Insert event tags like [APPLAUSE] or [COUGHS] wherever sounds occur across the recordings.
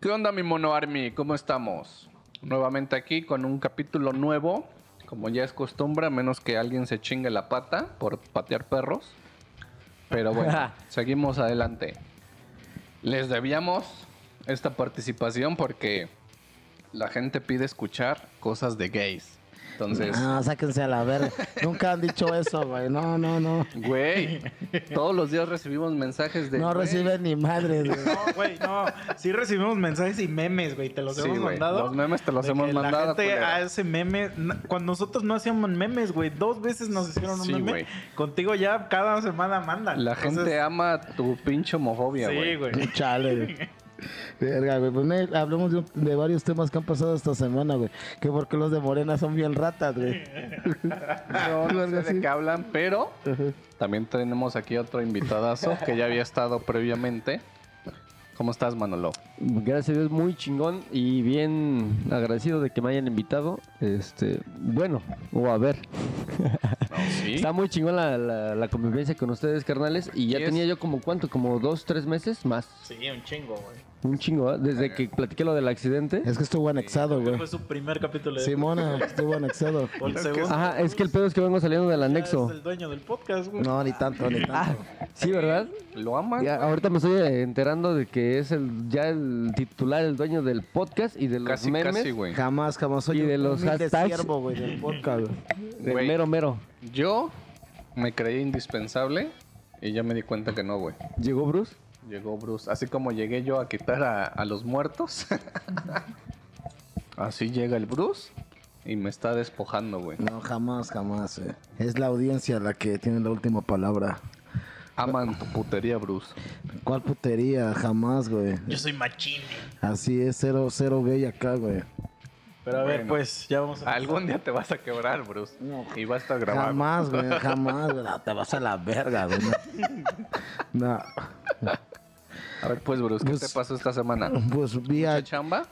¿Qué onda, mi mono Army? ¿Cómo estamos? Nuevamente aquí con un capítulo nuevo. Como ya es costumbre, a menos que alguien se chingue la pata por patear perros. Pero bueno, [LAUGHS] seguimos adelante. Les debíamos esta participación porque la gente pide escuchar cosas de gays. Entonces, Ah, sáquense a la verga. Nunca han dicho eso, güey. No, no, no. güey, todos los días recibimos mensajes de. No reciben ni madres, güey. No, güey, no. Sí recibimos mensajes y memes, güey. Te los Sí, hemos güey, mandado. los memes te los De hemos que mandado, La gente culero. hace memes. Cuando nosotros no hacíamos memes, güey. Dos veces nos hicieron un Sí, meme. güey. Contigo ya cada semana mandan. La Entonces, gente ama tu pinche homofobia, güey. Sí, güey. Chale, güey. [LAUGHS] Verga, güey. Pues ne- hablemos de, de varios temas que han pasado esta semana, güey. Que porque los de Morena son bien ratas, güey. [LAUGHS] No, no sé de qué hablan, pero también tenemos aquí otro invitadazo que ya había estado previamente. ¿Cómo estás, Manolo? Gracias a Dios, muy chingón y bien agradecido de que me hayan invitado. Este, bueno, o a ver. sí. Está muy chingón la, la- la convivencia con ustedes, carnales. Y ya Y es- tenía yo como cuánto, como dos, tres meses más. Sí, un chingo, güey. Un chingo, ¿eh? Desde que platiqué lo del accidente. Es que estuvo anexado, güey. Fue su primer capítulo de Simona, estuvo anexado. [LAUGHS] O el Es que- segundo. Ajá, es que el pedo es que vengo saliendo del Ya anexo. Es el dueño del podcast, güey. No, ni tanto, ni Ah, tanto. sí, ¿verdad? ¿Lo aman? Ya, ahorita me estoy enterando de que es el ya el titular, el dueño del podcast y de los Casi, memes. casi, güey. Jamás, jamás soy Y de los hashtags. siervo, güey, del podcast, güey. [LAUGHS] Del Güey. mero mero. Yo me creí indispensable y ya me di cuenta que no, güey. ¿Llegó Bruce? Llegó Bruce. Así como llegué yo a quitar a, a los muertos. [LAUGHS] Así llega el Bruce y me está despojando, güey. No, jamás, jamás, eh. Es la audiencia la que tiene la última palabra. Aman tu putería, Bruce. ¿Cuál putería? Jamás, güey. Yo soy machine. Así es, cero, cero gay acá, güey. Pero a ver, pues, ya vamos a. Algún día te vas a quebrar, Bruce. Y va a estar grabado. Jamás, güey, [LAUGHS] jamás, güey. No, te vas a la verga, güey. No. [LAUGHS] A ver, pues, Bruce, ¿qué Pues- te pasó esta semana? Pues vi a ¿Mucha chamba?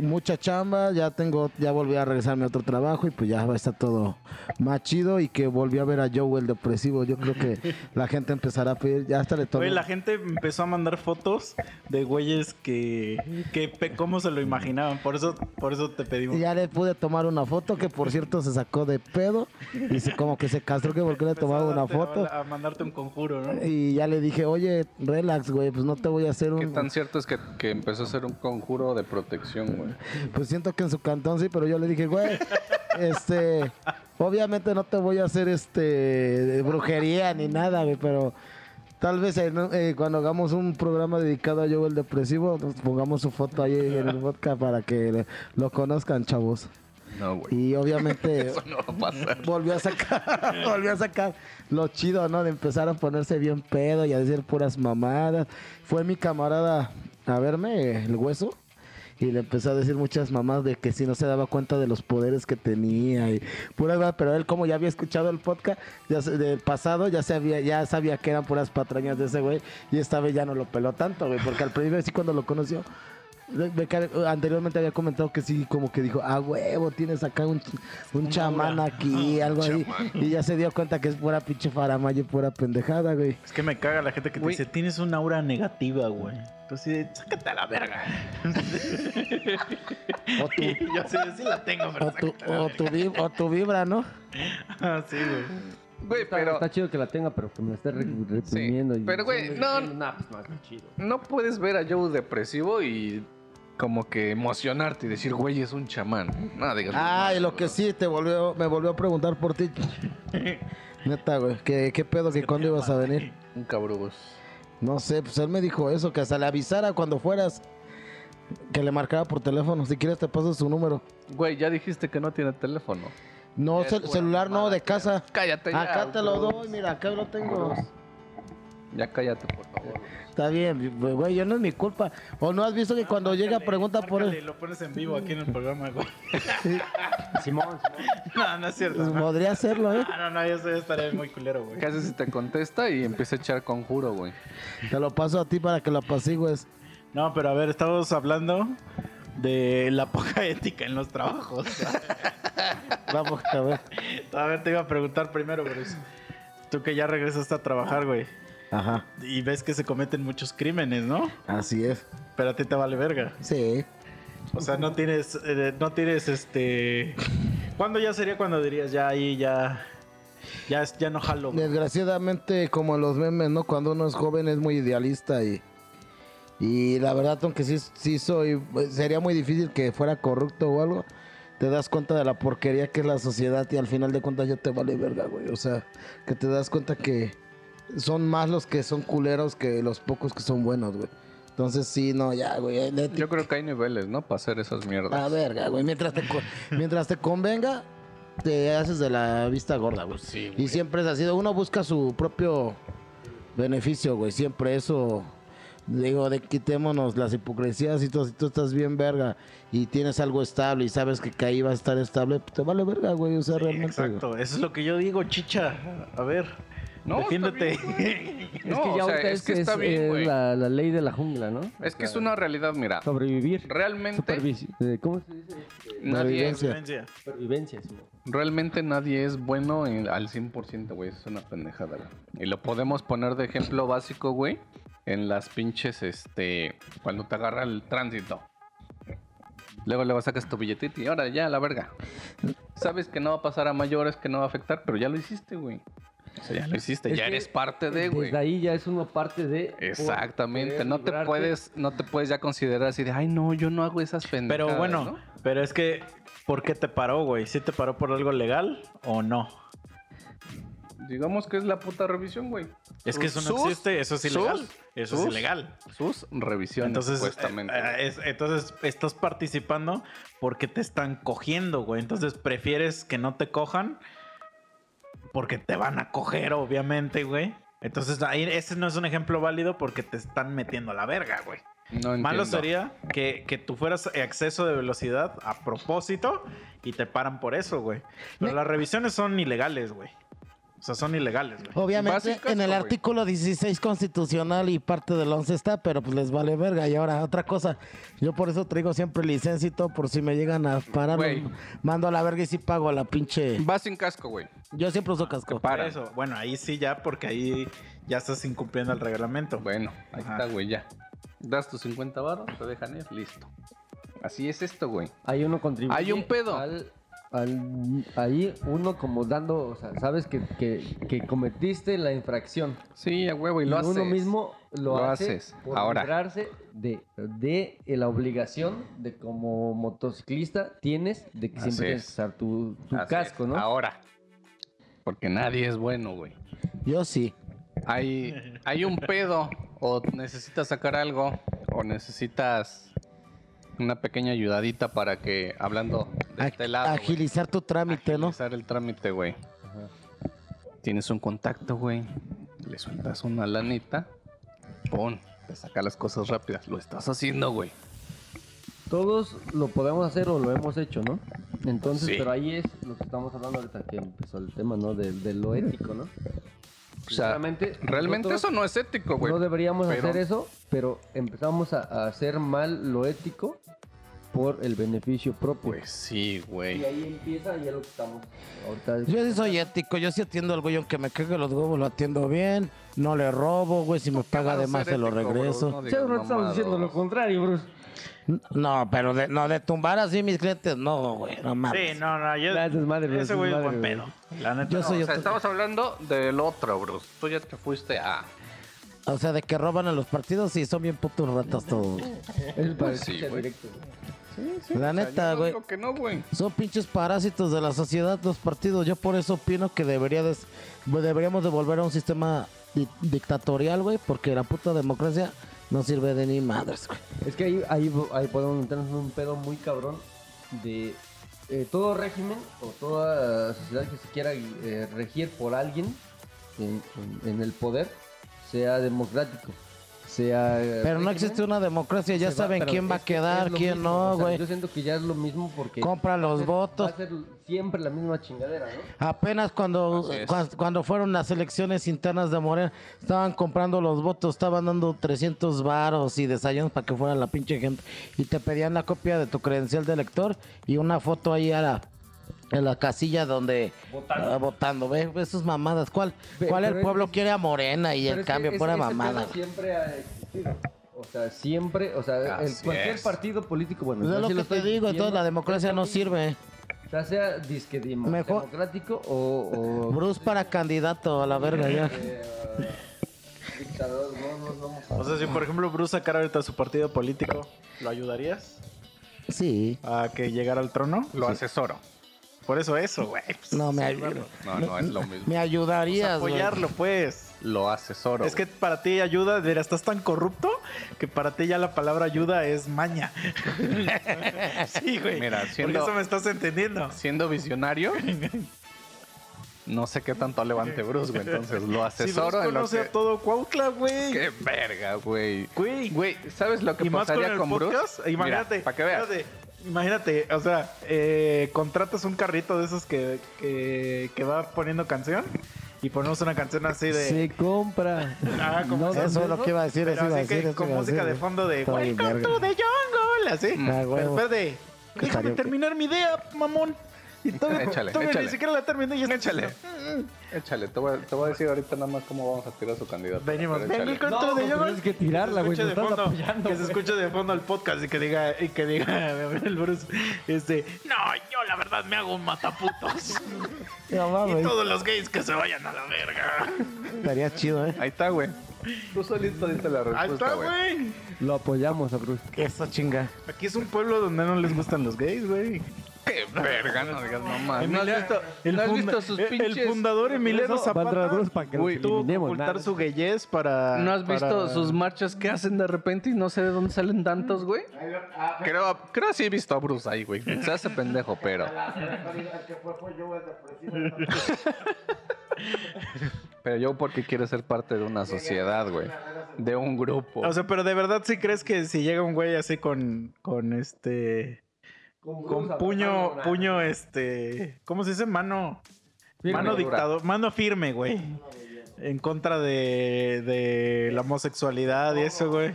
Mucha chamba, ya tengo, ya volví a regresarme a otro trabajo y pues ya va a estar todo más chido y que volví a ver a Joe el depresivo. Yo creo que [LAUGHS] la gente empezará a pedir, ya hasta le tomé. La gente empezó a mandar fotos de güeyes que, que pe- cómo se lo imaginaban. Por eso, por eso te pedimos. Y ya le pude tomar una foto que por cierto se sacó de pedo. Dice como que se castró que porque le tomaba una foto. A mandarte un conjuro, ¿no? Y ya le dije, oye, relax, güey, pues no te voy a hacer ¿Qué un... tan cierto es que, que empezó a hacer un conjuro de protección, güey? Pues siento que en su cantón sí, pero yo le dije, güey, este, obviamente no te voy a hacer este brujería ni nada, güey, pero tal vez eh, cuando hagamos un programa dedicado a Joe el Depresivo, nos pongamos su foto ahí en el podcast para que le- lo conozcan, chavos. No, güey. Y obviamente [LAUGHS] Eso no va a pasar. volvió a sacar, [LAUGHS] volvió a sacar lo chido, ¿no? De empezar a ponerse bien pedo y a decir puras mamadas. Fue mi camarada a verme el hueso y le empezó a decir muchas mamadas de que si no se daba cuenta de los poderes que tenía y puras mamadas, pero él como ya había escuchado el podcast ya del pasado, ya sabía, ya sabía que eran puras patrañas de ese güey y esta vez ya no lo peló tanto, güey, porque al principio sí cuando lo conoció anteriormente había comentado que sí, como que dijo, ah, huevo, tienes acá un, un chamán aquí, algo ahí. Y ya se dio cuenta que es pura pinche faramaya y pura pendejada, güey. Es que me caga la gente que te Güey. dice, tienes una aura negativa, güey. Entonces, sácate a la verga. [LAUGHS] O tu, Yo sí, sí la tengo, pero o tu, sácate a la o tu, vib- o tu vibra, ¿no? Ah, sí, güey. Güey, Está, pero está chido que la tenga, pero que me la esté re- reprimiendo. y pero, güey, no- pues no, está chido. no puedes ver a Joe depresivo y como que emocionarte y decir, güey, es un chamán. Digas. Ah, y lo que sí, te volvió, me volvió a preguntar por ti. [LAUGHS] Neta, güey, ¿qué, qué pedo que cuándo ibas a venir? Un cabrugos. No sé, pues él me dijo eso, que hasta le avisara cuando fueras. Que le marcara por teléfono. Si quieres te paso su número. Güey, ya dijiste que no tiene teléfono. No, Es cel- pura celular no, mamada, de casa. Cállate ya. Acá te lo doy, mira, acá lo tengo. Ya cállate, por favor. Está bien, güey, yo no es mi culpa. O no has visto que cuando llega pregunta por él. Lo pones en vivo aquí en el programa, güey. Simón, Simón. [LAUGHS] No, no es cierto. Pues no. podría hacerlo, ¿eh? Ah, no, no, yo sé, estaría muy culero, güey. ¿Qué haces si te contesta y empieza a echar conjuro, güey? Te lo paso a ti para que lo apacigues. No, pero a ver, estamos hablando de la poca [LAUGHS] ética en los trabajos. [LAUGHS] Vamos a ver. a ver, te iba a preguntar primero, Bruce. Tú que ya regresaste a trabajar, güey. Ajá, Y ves que se cometen muchos crímenes, ¿no? así es. Pero a ti te vale verga. Sí. O sea, no tienes, eh, no tienes este. ¿Cuándo ya sería cuando dirías ya ahí ya, ya, es- ya no jalo? güey"? Desgraciadamente, como en los memes, ¿no? Cuando uno es joven es muy idealista y... Y la verdad, aunque sí, sí soy... Sería muy difícil que fuera corrupto o algo. Te das cuenta de la porquería que es la sociedad y al final de cuentas ya te vale verga, güey. O sea, que te das cuenta que son más los que son culeros que los pocos que son buenos, güey. Entonces sí, no, ya, güey. Yo creo que hay niveles, ¿no? Para hacer esas A mierdas. verga, güey. Mientras te, co- [LAUGHS] mientras te convenga, te haces de la vista gorda, güey. y siempre es así. Uno busca su propio beneficio, güey. Siempre eso. Digo, de quitémonos las hipocresías y todo. Si tú estás bien verga y tienes algo estable y sabes que ahí va a estar estable, pues te vale verga, güey. O sea, realmente. güey. Exacto, eso es lo que yo digo, chicha. A ver, No, defiéndete. [LAUGHS] No, es que ya o sea, es que está es, bien, güey. la, la ley de la jungla, ¿no? Es que es una realidad, mira. Sobrevivir. Realmente eh, ¿Cómo se dice? nadie, Supervivencia. Supervivencia. sí. realmente nadie es bueno en- al 100%, güey. Es una pendejada. Y lo podemos poner de ejemplo básico, güey. En las pinches, este... Cuando te agarra el tránsito. Luego luego sacas tu billetito y ahora ya, la verga. Sabes que no va a pasar a mayores, que no va a afectar, pero ya lo hiciste, güey. O sea, ya lo hiciste, Es ya eres parte de, güey. Desde ahí ya es uno parte de. Exactamente, no te librarte. puedes, no te puedes ya considerar así de, ay no, yo no hago esas pendejadas. Pero bueno, ¿no? pero es que, ¿por qué te paró, güey? ¿Sí te paró por algo legal o no? digamos que es la puta revisión, güey. Es que eso no Sus- existe, eso es ilegal. sus- Eso sus- es ilegal. Sus revisiones, Entonces, supuestamente. eh, eh, es- entonces estás participando porque te están cogiendo, güey. Entonces prefieres que no te cojan porque te van a coger, obviamente, güey. Entonces ahí ese no es un ejemplo válido porque te están metiendo a la verga, güey. no Malo sería que, que tú fueras exceso de velocidad a propósito y te paran por eso, güey. Pero Me- las revisiones son ilegales, güey. O sea, son ilegales, güey. Obviamente Básicas, en el güey. artículo 16 constitucional y parte del 11 está, pero pues les vale verga. Y ahora otra cosa, yo por eso traigo siempre licencia y todo, por si me llegan a parar, Güey. mando a la verga y si pago a la pinche... Vas sin casco, güey. Yo siempre uso casco. Para. eso, bueno, ahí sí ya, porque ahí ya estás incumpliendo el reglamento. Bueno, ahí Ajá. está, güey, ya. Das tus 50 baros, te dejan ir, listo. Así es esto, güey. Ahí uno contribuye. Hay un pedo. al- al- ahí uno como dando, o sea, sabes que, que, que cometiste la infracción. Sí, a huevo, y Y, lo haces. uno mismo lo, Lo hace haces. por Ahora. librarse de, de la obligación de como motociclista tienes de que Así siempre tienes es. que usar tu, tu casco, es. ¿no? Ahora. Porque nadie es bueno, güey. Yo sí. Hay, hay un pedo, o necesitas sacar algo, o necesitas una pequeña ayudadita para que, hablando de Ag- este lado, güey, agilizar tu trámite, ¿no? agilizar el trámite, güey. Tienes un contacto, güey. Le sueltas una lanita. Pum. Te saca las cosas rápidas. Lo estás haciendo, güey. Todos lo podemos hacer o lo hemos hecho, ¿no? Entonces, Sí. pero ahí es lo que estamos hablando ahorita que empezó el tema, ¿no? De, de lo ético, ¿no? O sea, Realmente, realmente nosotros eso no es ético, güey. No deberíamos pero- hacer eso, pero empezamos a, a hacer mal lo ético por el beneficio propio. Pues sí, y güey. ahí empieza y es lo que estamos ahorita. Yo sí soy ético, yo sí atiendo al güey, aunque me cague los huevos, lo atiendo bien, no le robo, güey, si me paga de más se lo regreso. Sí, ahora estamos diciendo lo contrario, Bruce. No, pero de, no, de tumbar así mis clientes, no, güey, no mames. Sí, no, no, yo, ese es madre, güey, ese güey es buen pedo. La neta. Yo no. soy o sea, estamos hablando del otro, Bruce. Tú ya te fuiste a... O sea, de que roban en los partidos y son bien putos ratas todos. Es para Pues sí, güey. directo. La neta, yo no güey. digo que no, güey. Son pinches parásitos de la sociedad los partidos. Yo por eso opino que debería des- deberíamos de volver a un sistema di- dictatorial, güey, porque la puta democracia no sirve de ni madres, güey. Es que ahí, ahí, ahí podemos meternos en un pedo muy cabrón de eh, todo régimen o toda sociedad que se quiera eh, regir por alguien en, el poder sea democrático. Sea, eh, Pero no régimen, existe una democracia, ya va- saben quién va a quedar, quién mismo, no, o sea, güey. Yo siento que ya es lo mismo porque... Compra va a los ser- votos. Va a ser siempre la misma chingadera, ¿no? Apenas cuando, cuando fueron las elecciones internas de Morena, estaban comprando los votos, estaban dando 300 varos y desayunos para que fuera la pinche gente. Y te pedían la copia de tu credencial de elector y una foto ahí a la, en la casilla donde Votando. ah, votando. Ve, ve sus mamadas. ¿Cuál, Ve- cuál el pueblo es- quiere a Morena y el es cambio? ese- Pura ese mamada. siempre ha existido. O sea, siempre, o sea, el- cualquier es. partido político, bueno, es lo que te digo, entonces la democracia no es sirve. O sea, disque Mejor- democrático o... o Bruce para candidato a la verga ya. eh, [LAUGHS] dictador, no, no, no. O sea, si por ejemplo Bruce sacara ahorita su partido político, ¿lo ayudarías Sí. a que llegara al trono? Lo asesoro. Por eso eso, güey. pues, No, me, sí, ay- bueno. No, no es lo mismo. me Pues ayudarías, güey. apoyarlo, pues. Lo asesoro. Es que para ti ayuda, mira, estás tan corrupto que para ti ya la palabra ayuda es maña. [LAUGHS] sí, güey. Mira, Por siendo- eso me estás entendiendo. siendo visionario, no sé qué tanto levante Bruce, güey. Entonces lo [LAUGHS] Si asesoro en lo conoce que... a todo Cuautla, güey. Qué verga, güey. Güey. Güey, ¿sabes lo que Y más con pasaría el con, podcast. Bruce? Imagínate. Para que veas. Imagínate, o sea, eh, contratas un carrito de esos que, que, que va poniendo canción y ponemos una canción así de. Se compra. Ah, como No, eso, es lo que iba a decir, Pero así que decir. con iba a música decir, de fondo de Welcome to the jungle, así. Ah, Pero huevo. espérate, déjame terminar mi idea, mamón. Y todavía, Échale, todavía échale. ni siquiera la terminé y ya estás- Échale. Échale, te voy, a, te voy a decir ahorita nada más cómo vamos a tirar su candidato. Venimos. Pero échale. Welcome No, to the pues jungle. tienes que tirarla, Que güey, se escuche te de estás fondo, apoyando, Que se escuche de fondo el podcast y que diga, y que diga [LAUGHS] el Bruce, este, no, yo la verdad me hago un mataputos. No y todos los gays que se vayan a la verga. estaría chido, ¿eh? Ahí está, güey. Tú solito diste la Ahí respuesta, está, güey. güey. Lo apoyamos a Bruce. Eso chinga. Aquí es un pueblo donde no les gustan los gays, güey. Qué verga, no digas mamá. ¿No has visto, el ¿no has funda- visto sus el- pinches... El fundador Emiliano Eso Zapata para que los tuvo que eliminemos, ocultar nada. su gayez para... ¿No has visto para- sus marchas que hacen de repente y no sé de dónde salen tantos, güey? Creo, creo sí he visto a Bruce ahí, güey. Se hace pendejo, pero... [LAUGHS] Pero yo porque quiero ser parte de una sociedad, güey. De un grupo. O sea, pero de verdad sí crees que si llega un güey así con, con este... Con puño, puño, este... ¿Cómo se dice? Mano... Firme. Mano Dura. dictador, mano firme, güey. En contra de, de la homosexualidad y eso, güey.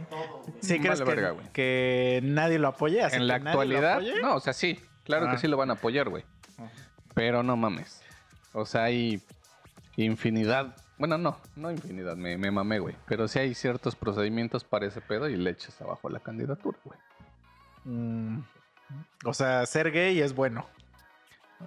¿Sí Vale crees que, verga, güey. que nadie lo apoye? Así en la actualidad, no, o sea, sí. Claro Ah. que sí lo van a apoyar, güey. Pero no mames. O sea, hay infinidad. Bueno, no, no infinidad, me, me mamé, güey. Pero sí hay ciertos procedimientos para ese pedo y le echas abajo la candidatura, güey. Mm, O sea, ser gay es bueno.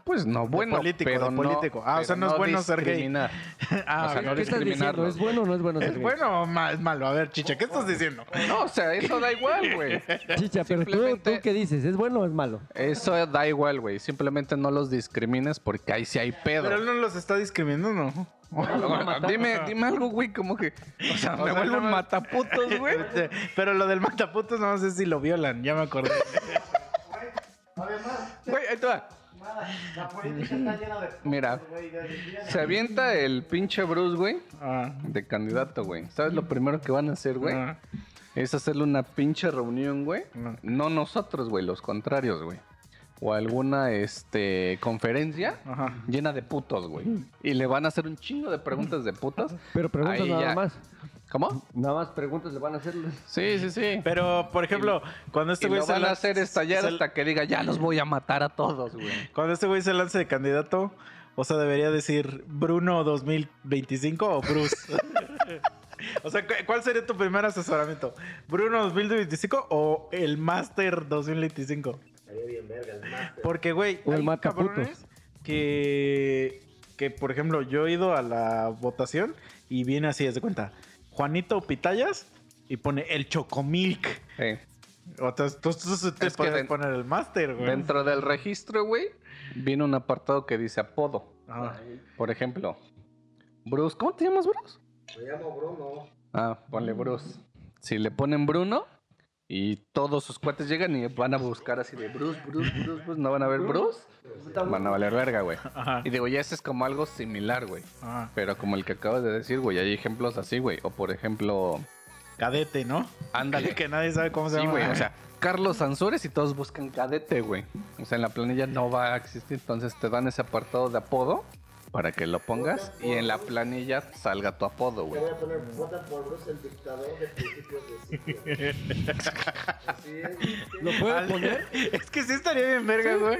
Pues no, bueno, político, pero de no- político. Ah, o sea, no es bueno ser gay. discriminar. [LAUGHS] Ah, O sea, no ¿Qué estás diciendo? ¿Es bueno o no es bueno ser ¿Es gay? bueno o es malo? A ver, chicha, ¿qué estás diciendo? No, o sea, eso da igual, güey. [LAUGHS] Chicha, pero tú, qué dices, ¿es bueno o es malo? Eso da igual, güey. Simplemente no los discrimines porque ahí sí hay pedo. Pero él no los está discriminando, ¿no? Bueno, [LAUGHS] dime, dime algo, güey, como que. O sea, me sea, vuelvo un nada más- mataputos, güey. Este, Pero lo del mataputos no sé si lo violan, ya me acordé. Güey, ahí te va. La política está llena de... Mira, se avienta el pinche Bruce, güey, Ah, de candidato, güey. ¿Sabes lo primero que van a hacer, güey? ah. Es hacerle una pinche reunión, güey. No. No nosotros, güey, los contrarios, güey. O alguna, este, conferencia Ajá. llena de putos, güey. Y le van a hacer un chingo de preguntas de putas. Pero preguntas Ahí nada ya. más. ¿Cómo? Nada más preguntas le van a hacer. Sí, sí, sí. Pero, por ejemplo, cuando este y güey lo se van a hacer estallar se- hasta que diga, ya los voy a matar a todos, güey. Cuando este güey se lance de candidato, o sea, debería decir Bruno 2025 o Bruce. [LAUGHS] o sea, ¿cu- ¿cuál sería tu primer asesoramiento? ¿Bruno 2025 o el Master 2025? Porque, güey, O el hay cabrones que, que, por ejemplo, yo he ido a la votación y viene así, haz de cuenta, Juanito Pitayas y pone el Chocomilk. Sí. O sea, tú, tú- tú te puedes poner el Master, güey. Dentro del registro, güey, viene un apartado que dice apodo. Ajá. Por ejemplo, Bruce. ¿Cómo te llamas, Bruce? Me llamo Bruno. Ah, ponle Bruce. Si le ponen Bruno y todos sus cuates llegan y van a buscar así de Bruce, Bruce, Bruce, Bruce, no van a ver Bruce, van a valer verga, güey. Y digo, ya ese es como algo similar, güey. Ajá. Pero como el que acabas de decir, güey, hay ejemplos así, güey. O por ejemplo, Cadete, ¿no? ándale. [LAUGHS] que nadie sabe cómo se Sí, llama. güey, o sea, Carlos Sansores y todos buscan cadete, güey. O sea, en la planilla no va a existir, entonces te dan ese apartado de apodo para que lo pongas y en la planilla salga tu apodo, güey. Voy a poner vota por Bruce, el dictador de principios de siglo. [LAUGHS] Así es. ¿Lo puede Al- poner? [LAUGHS] Es que sí estaría bien verga, güey.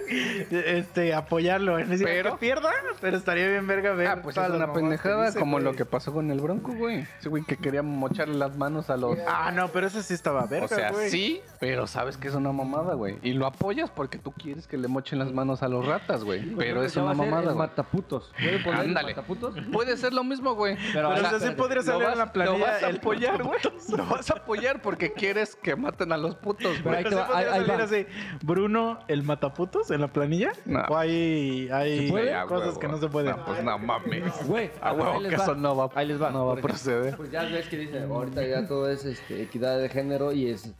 Este, apoyarlo. ¿eh? Decir, Pero- que pierda, pero estaría bien verga ver. Ah, pues es una pendejada dice, como güey. lo que pasó con el Bronco, güey. Ese güey que quería mocharle las manos a los... Ah, no, pero ese sí estaba verga, O sea, güey. sí, pero sabes que es una mamada, güey. Y lo apoyas porque tú quieres que le mochen las manos a los ratas, güey. Pero es una mamada, güey. mataputos. ¿Puede poner el Ándale. mataputos? Puede ser lo mismo, güey. Pero, o sea, o sea, sí podría salir vas- en la planilla. Lo vas a el apoyar, güey. [LAUGHS] Lo vas a apoyar porque quieres que maten a los putos, Pero güey. ahí Pero te sí va, ahí- podría ahí salir va. así, Bruno el mataputos en la planilla. No. O hay, hay cosas huevo. que no se pueden. No, pues no mames. Güey, A huevo ahí les que va. eso no va, Ahí les va. no va a proceder. Pues ya ves que dice, ahorita ya todo es este, equidad de género y es...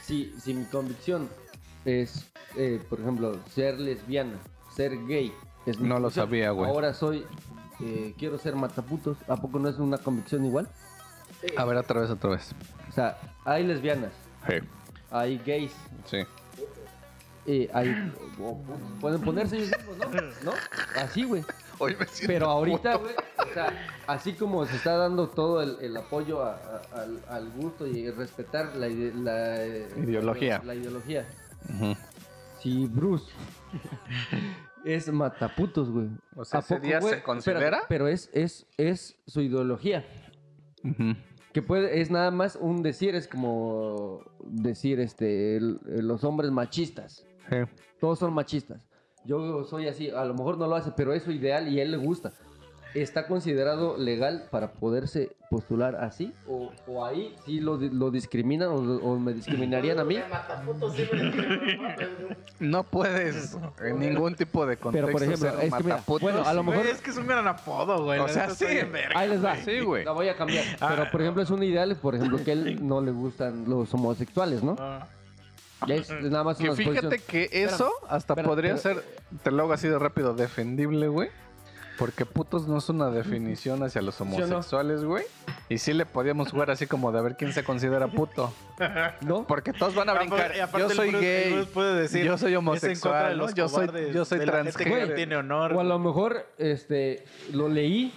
Si, si mi convicción es, eh, por ejemplo, ser lesbiana, ser gay... Es mi No lo sabía, güey. Ahora soy... eh, quiero ser mataputos. ¿A poco no es una convicción igual? A ver, otra vez, otra vez. O sea, hay lesbianas, Sí, hay gays, sí. eh, hay... pueden ponerse ellos mismos, ¿no? ¿No? Así, güey. Hoy me siento Pero ahorita, güey, o sea, así como se está dando todo el, el apoyo a- a- al, al gusto y respetar la, la, eh, Ideología. La, ideología. Ujú. Si Bruce es mataputos, güey. O sea, ¿a ¿ese día se considera? Espérate, pero es, es, es su ideología. Que puede, es nada más un decir, es como decir este el- los hombres machistas. Sí. Todos son machistas. Yo soy así, a lo mejor no lo hace, pero es su ideal y a él le gusta. ¿Está considerado legal para poderse postular así? ¿O, o ahí sí lo, lo discriminan o, o me discriminarían a mí? No puedes en ningún tipo de contexto Pero por ejemplo, ser es que mira, mataputos. bueno, a lo Güey, mejor... es que es un gran apodo, güey. O sea, sí. Ahí les va. Sí, güey. La voy a cambiar. Pero por ejemplo es un ideal, por ejemplo, que a él no le gustan los homosexuales, ¿no? Ah. Ya es, nada más Que fíjate que eso hasta podría pero- ser, te lo hago así de rápido, defendible, güey. Porque putos no es una definición hacia los homosexuales, güey. Y sí le podíamos jugar así como de a ver quién se considera puto. [LAUGHS] ¿No? Porque todos van a brincar. Y aparte Yo soy Bruce- gay. Bruce puede decir, yo soy "Es en contra homosexual, ¿no? Yo soy, yo soy transgénero. no tiene honor. O a lo mejor, este, lo leí.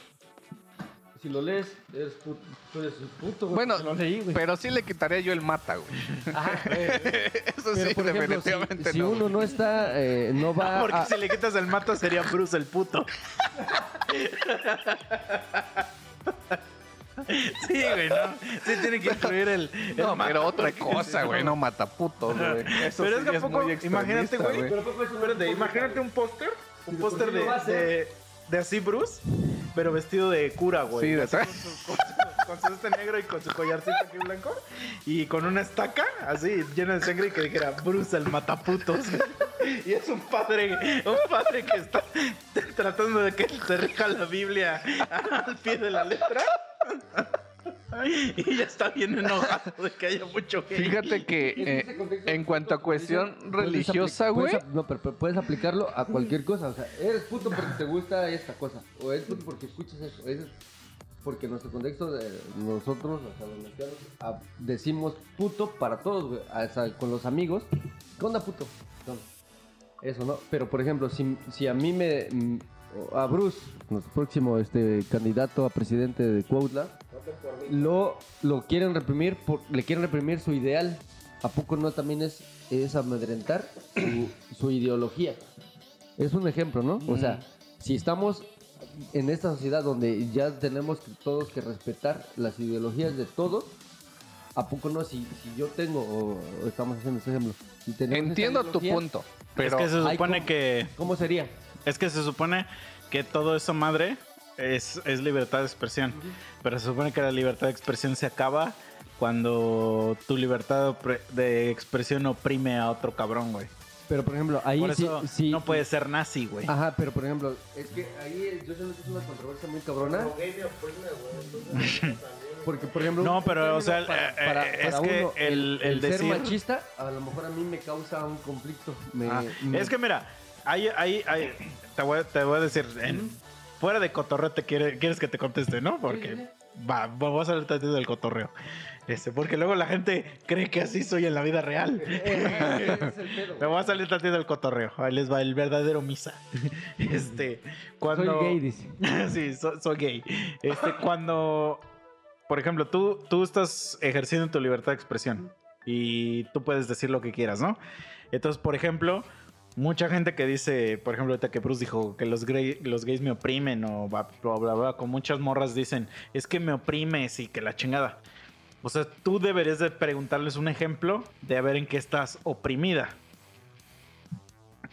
Si lo lees, eres puto. Tú eres un puto, güey, Bueno, porque lo leí, güey. pero sí le quitaría yo el mata, güey. Ajá, [LAUGHS] eh, Eso pero sí, por ejemplo, si, definitivamente si no. uno no está, eh, no va [LAUGHS] Porque a... si le quitas el mato sería Bruce el puto. [LAUGHS] Sí, güey, no. Sí tiene que incluir el. el No, mata, pero otra porque cosa, si güey, no- no mata putos, güey. Eso Pero sí es que a poco, muy imagínate, extremista, güey. Espérate, imagínate un póster. Un póster ¿por qué de, de, de así Bruce, pero vestido de cura, güey. Sí, de Así. Con su, con su- con su este negro y con su collarcito aquí blanco. Y con una estaca, así, llena de sangre y que dijera Bruce el mataputos. [LAUGHS] Y es un padre, un padre que está tratando de que se rija la Biblia al pie de la letra. [LAUGHS] Y ya está bien enojado de que haya mucho gay. Fíjate que eh, en cuanto a cuestión religiosa, güey. No, pero, pero puedes aplicarlo a cualquier cosa. O sea, eres puto porque te gusta esta cosa. O eres puto porque escuchas eso. Es porque en nuestro contexto, de nosotros, o sea, los mexicanos, decimos puto para todos, güey. O sea, con los amigos. ¿Qué onda, puto? Eso, ¿no? Pero, por ejemplo, si, si a mí me... mm, A Bruce, nuestro próximo este, candidato a presidente de Cuautla, lo, lo quieren reprimir, por, le quieren reprimir su ideal. ¿A poco no también es, es amedrentar su, su ideología? Es un ejemplo, ¿no? O sea, si estamos en esta sociedad donde ya tenemos que- todos que respetar las ideologías de todos, ¿a poco no? Si, si yo tengo, o, o estamos haciendo ese ejemplo, si Entiendo tu punto, pero es que se supone ¿cómo? que. ¿Cómo sería? Es que se supone que todo eso madre es, es libertad de expresión. Pero se supone que la libertad de expresión se acaba cuando tu libertad de expresión oprime a otro cabrón, güey. Pero, por ejemplo, ahí Por sí, eso sí- no puedes ser nazi, güey. Ajá, pero por ejemplo, es que ahí yo siento que es una controversia muy cabrona. [LAUGHS] Porque, por ejemplo, No, pero, o sea, término eh, eh, es que el- el ser decir- machista, a lo mejor a mí me causa un conflicto. Me, Ah, me- Es que mira, hay, hay, hay- te, voy, te voy a decir, en- fuera de cotorrete quiere- quieres que te conteste, ¿no? Porque Va, voy a salir tantito del cotorreo. Este, porque luego la gente cree que así soy en la vida real. [LAUGHS] Pedo. Me voy a salir tantito del cotorreo. Ahí les va el verdadero misa. [LAUGHS] Este, cuando. Soy gay, dice. [LAUGHS] sí, so- soy gay. Este, cuando, por ejemplo, tú, tú estás ejerciendo tu libertad de expresión y tú puedes decir lo que quieras, ¿no? Entonces, por ejemplo, mucha gente que dice, por ejemplo, ahorita que Bruce dijo que los, gray- los gays me oprimen o bla, bla, bla, con muchas morras dicen, es que me oprimes y que la chingada. O sea, tú deberías de preguntarles un ejemplo de a ver en qué estás oprimida.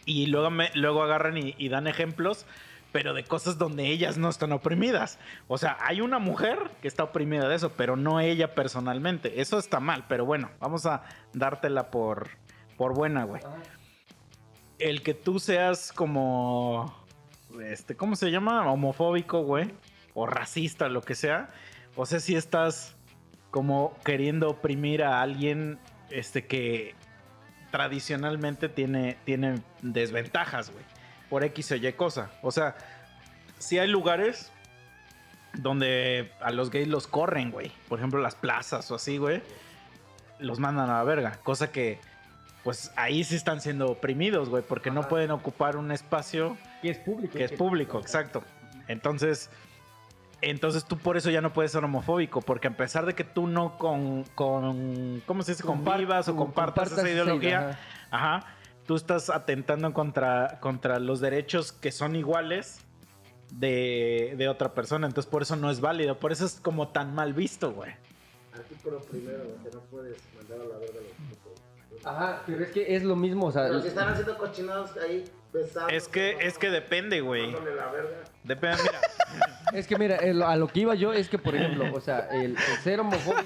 Y luego, luego agarran y, y dan ejemplos, pero de cosas donde ellas no están oprimidas. O sea, hay una mujer que está oprimida de eso, pero no ella personalmente. Eso está mal, pero bueno, vamos a dártela por, por buena, güey. El que tú seas como, este, ¿cómo se llama? Homofóbico, güey. O racista, lo que sea. O sea, si estás como queriendo oprimir a alguien, este, que tradicionalmente tiene, tiene desventajas, güey. Por X o Y cosa. O sea, si hay lugares donde a los gays los corren, güey. Por ejemplo, las plazas o así, güey. Los mandan a la verga. Cosa que, pues ahí sí están siendo oprimidos, güey. Porque no pueden ocupar un espacio Que es público. que es público, exacto. Entonces, entonces tú por eso ya no puedes ser homofóbico, porque a pesar de que tú no con, con ¿cómo se dice? Compar- Convivas o com- compartas compartas esa ideología, ajá, tú estás atentando contra, contra los derechos que son iguales de, de otra persona, entonces por eso no es válido, por eso es como tan mal visto, güey. Artículo primero, que no puedes mandar a la verga los Ajá, pero es que es lo mismo, o sea, Pero si están haciendo cochinados ahí, pesados. Es que, es que depende, güey. Depende, mira. [LAUGHS] es que mira, el- a lo que iba yo es que, por ejemplo, o sea, el, el ser homofóbico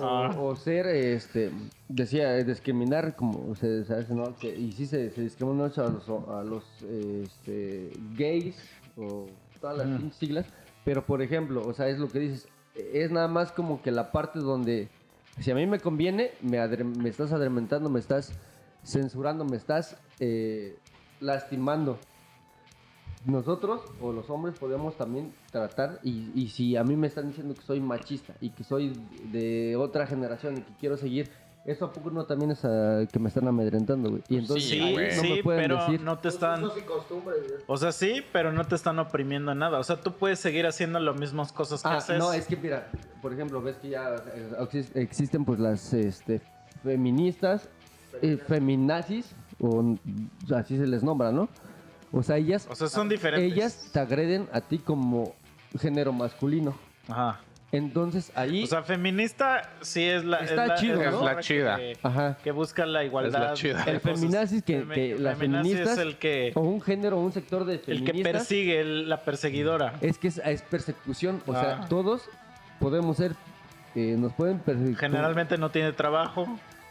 o, Ah. o ser, este, decía, eh, discriminar, como se sabe, ¿no? Que- y sí se, se discrimina mucho a los, a los este, gays o todas las Mm. siglas, pero por ejemplo, o sea, es lo que dices, es nada más como que la parte donde, si a mí me conviene, me, me estás adrementando, me estás censurando, me estás eh, lastimando. Nosotros o los hombres podemos también tratar y, y si a mí me están diciendo que soy machista y que soy de otra generación y que quiero seguir eso a poco no también es ah, que me están amedrentando güey y entonces Sí, ahí no me pueden pero decir no te están... Costumbres. güey. O sea, sí, pero no te están oprimiendo en nada. O sea, tú puedes seguir haciendo las mismas cosas que Ah, haces. no es que mira por ejemplo ves que ya eh, exis- existen pues las este feministas eh, feminazis o así se les nombra no o sea ellas O sea, son diferentes. ellas te agreden a ti como género masculino Ajá. Entonces ahí O sea, feminista sí es la. Está es la, chido, es ¿no? morra Es la chida. Que, ajá que busca la igualdad. Es la chida. El feminazis que- Femi- que las feminazi feministas- es el que, o un género o un sector de el que feministas persigue el- la perseguidora. es que es, es persecución o sea Ah. todos podemos ser eh, nos pueden perseguir Generalmente no tiene trabajo.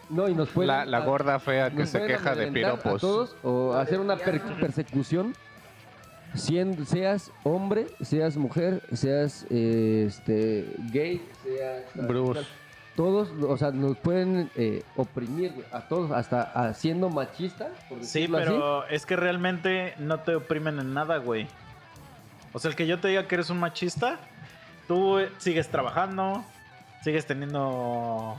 no y nos pueden La, la gorda fea que se queja de a piropos. todos o hacer una per- persecución siendo seas hombre seas mujer seas eh, este gay seas Bruce. todos o sea nos pueden eh, oprimir güey, a todos hasta haciendo machista por Sí, decirlo así. pero es que realmente no te oprimen en nada, güey. O sea, el que yo te diga que eres un machista, tú eh, sigues trabajando, sigues teniendo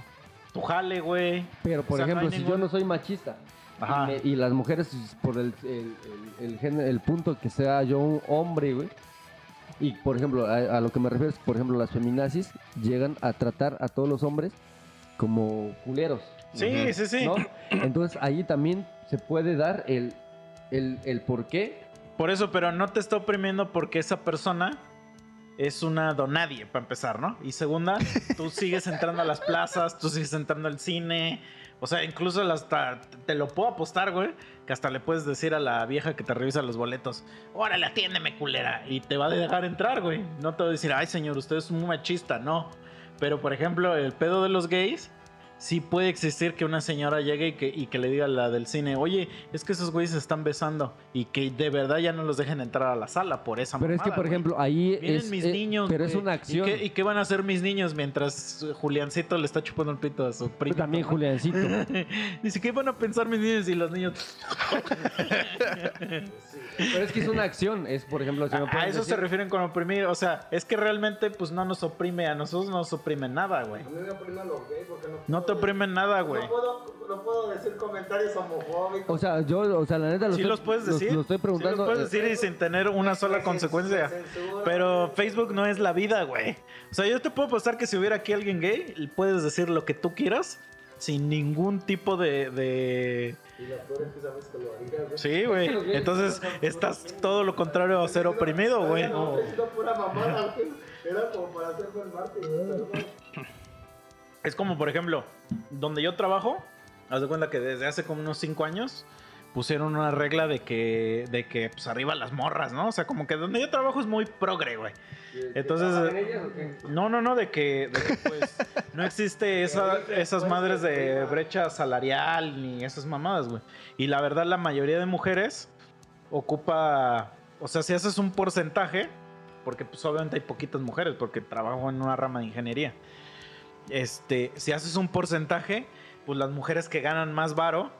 tu jale, güey. Pero, por O sea, no ejemplo, si ningún- yo no soy machista Ajá. y, me- y las mujeres, por el, el, el, el género- el punto que sea yo un hombre, güey, y por ejemplo, a, a lo que me refiero es, por ejemplo, las feminazis llegan a tratar a todos los hombres como culeros. Sí, sí, sí. ¿no? Entonces ahí también se puede dar el, el, el por qué. Por eso, pero no te está oprimiendo porque esa persona es una donadie, para empezar, ¿no? Y segunda, tú sigues entrando a las plazas, tú sigues entrando al cine. O sea, incluso hasta te lo puedo apostar, güey, que hasta le puedes decir a la vieja que te revisa los boletos, órale, atiéndeme, culera, y te va a dejar entrar, güey. No te va a decir, ay, señor, usted es muy machista, no. Pero, por ejemplo, el pedo de los gays, sí puede existir que una señora llegue y que, y que le diga a la del cine, oye, es que esos güeyes se están besando y que de verdad ya no los dejen entrar a la sala por esa Pero es que, por güey. ejemplo, ahí Vienen es. mis eh, niños. Pero es una acción. ¿Y qué, y qué van a hacer mis niños mientras Juliancito le está chupando el pito a su primo? También Juliancito. [LAUGHS] Dice, ¿qué van a pensar mis niños y los niños? Pero es que es una acción. Es, por ejemplo, si a, a eso se refieren con oprimir. O sea, es que realmente pues no nos oprime, a nosotros no nos oprime nada, güey. A mí me oprimen los gays porque no No te oprimen nada, güey. No puedo, no puedo decir comentarios homofóbicos. O sea, yo, o sea, la neta lo Sí estoy, los puedes decir. Lo, estoy Sí preguntando. los puedes eh, decir y sin tener una sola consecuencia. censura. Pero Facebook no es la vida, güey. O sea, yo te puedo apostar que si hubiera aquí alguien gay, puedes decir lo que tú quieras sin ningún tipo de... de... Y lo peor es que sabes que lo haría, güey. Sí, güey. Entonces estás todo lo contrario a ser oprimido, güey. No. Era como para hacer buen marketing. Es como, por ejemplo, donde yo trabajo, haz de cuenta que desde hace como unos 5 años pusieron una regla de que, de que pues arriba las morras, ¿no? O sea, como que donde yo trabajo es muy progre, güey. Entonces, no, no, no, de que, de que, pues no existe [LAUGHS] esa- esas madres de brecha salarial ni esas mamadas, güey. Y la verdad, la mayoría de mujeres ocupa, o sea, si haces un porcentaje, porque pues obviamente hay poquitas mujeres, porque trabajo en una rama de ingeniería. Este, si haces un porcentaje, pues las mujeres que ganan más varo,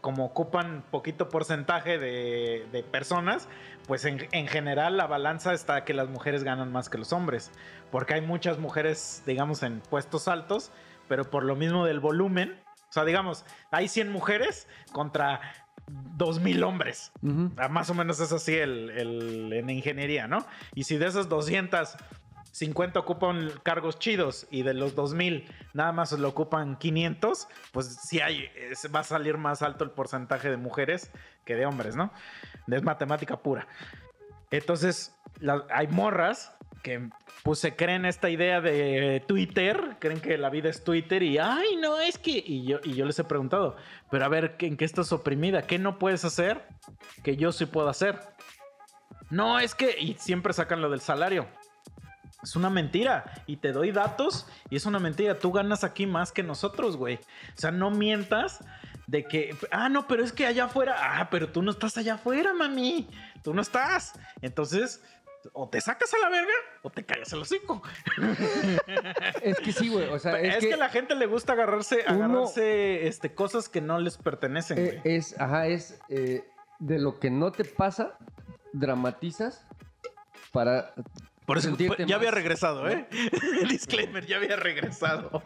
como ocupan poquito porcentaje de, de personas, pues en, en general la balanza está que las mujeres ganan más que los hombres. Porque hay muchas mujeres, digamos, en puestos altos, pero por lo mismo del volumen, o sea, digamos, hay 100 mujeres contra 2000 hombres. Ah, Más o menos es así el, el- en ingeniería, ¿no? Y si de esas 200, 50 ocupan cargos chidos y de los 2000 nada más lo ocupan 500, pues sí hay, va a salir más alto el porcentaje de mujeres que de hombres, ¿no? Es matemática pura. Entonces, hay morras que pues se creen esta idea de Twitter, creen que la vida es Twitter y, ay, no, es que... Y yo, y yo les he preguntado, pero a ver, ¿en qué estás oprimida? ¿Qué no puedes hacer que yo sí puedo hacer? No, es que... Y siempre sacan lo del salario. Es una mentira. Y te doy datos y es una mentira. Tú ganas aquí más que nosotros, güey. O sea, no mientas de que... Ah, no, pero es que allá afuera... Ah, pero tú no estás allá afuera, mami. Tú no estás. Entonces... O te sacas a la verga o te callas el hocico. [LAUGHS] Es que sí, güey. O sea, es, es, que, a la gente le gusta agarrarse, uno- agarrarse este, cosas que no les pertenecen, eh, güey. es, ajá, es eh, de lo que no te pasa, dramatizas para Por eso ya había regresado, ¿eh? [LAUGHS] Disclaimer, ya había regresado.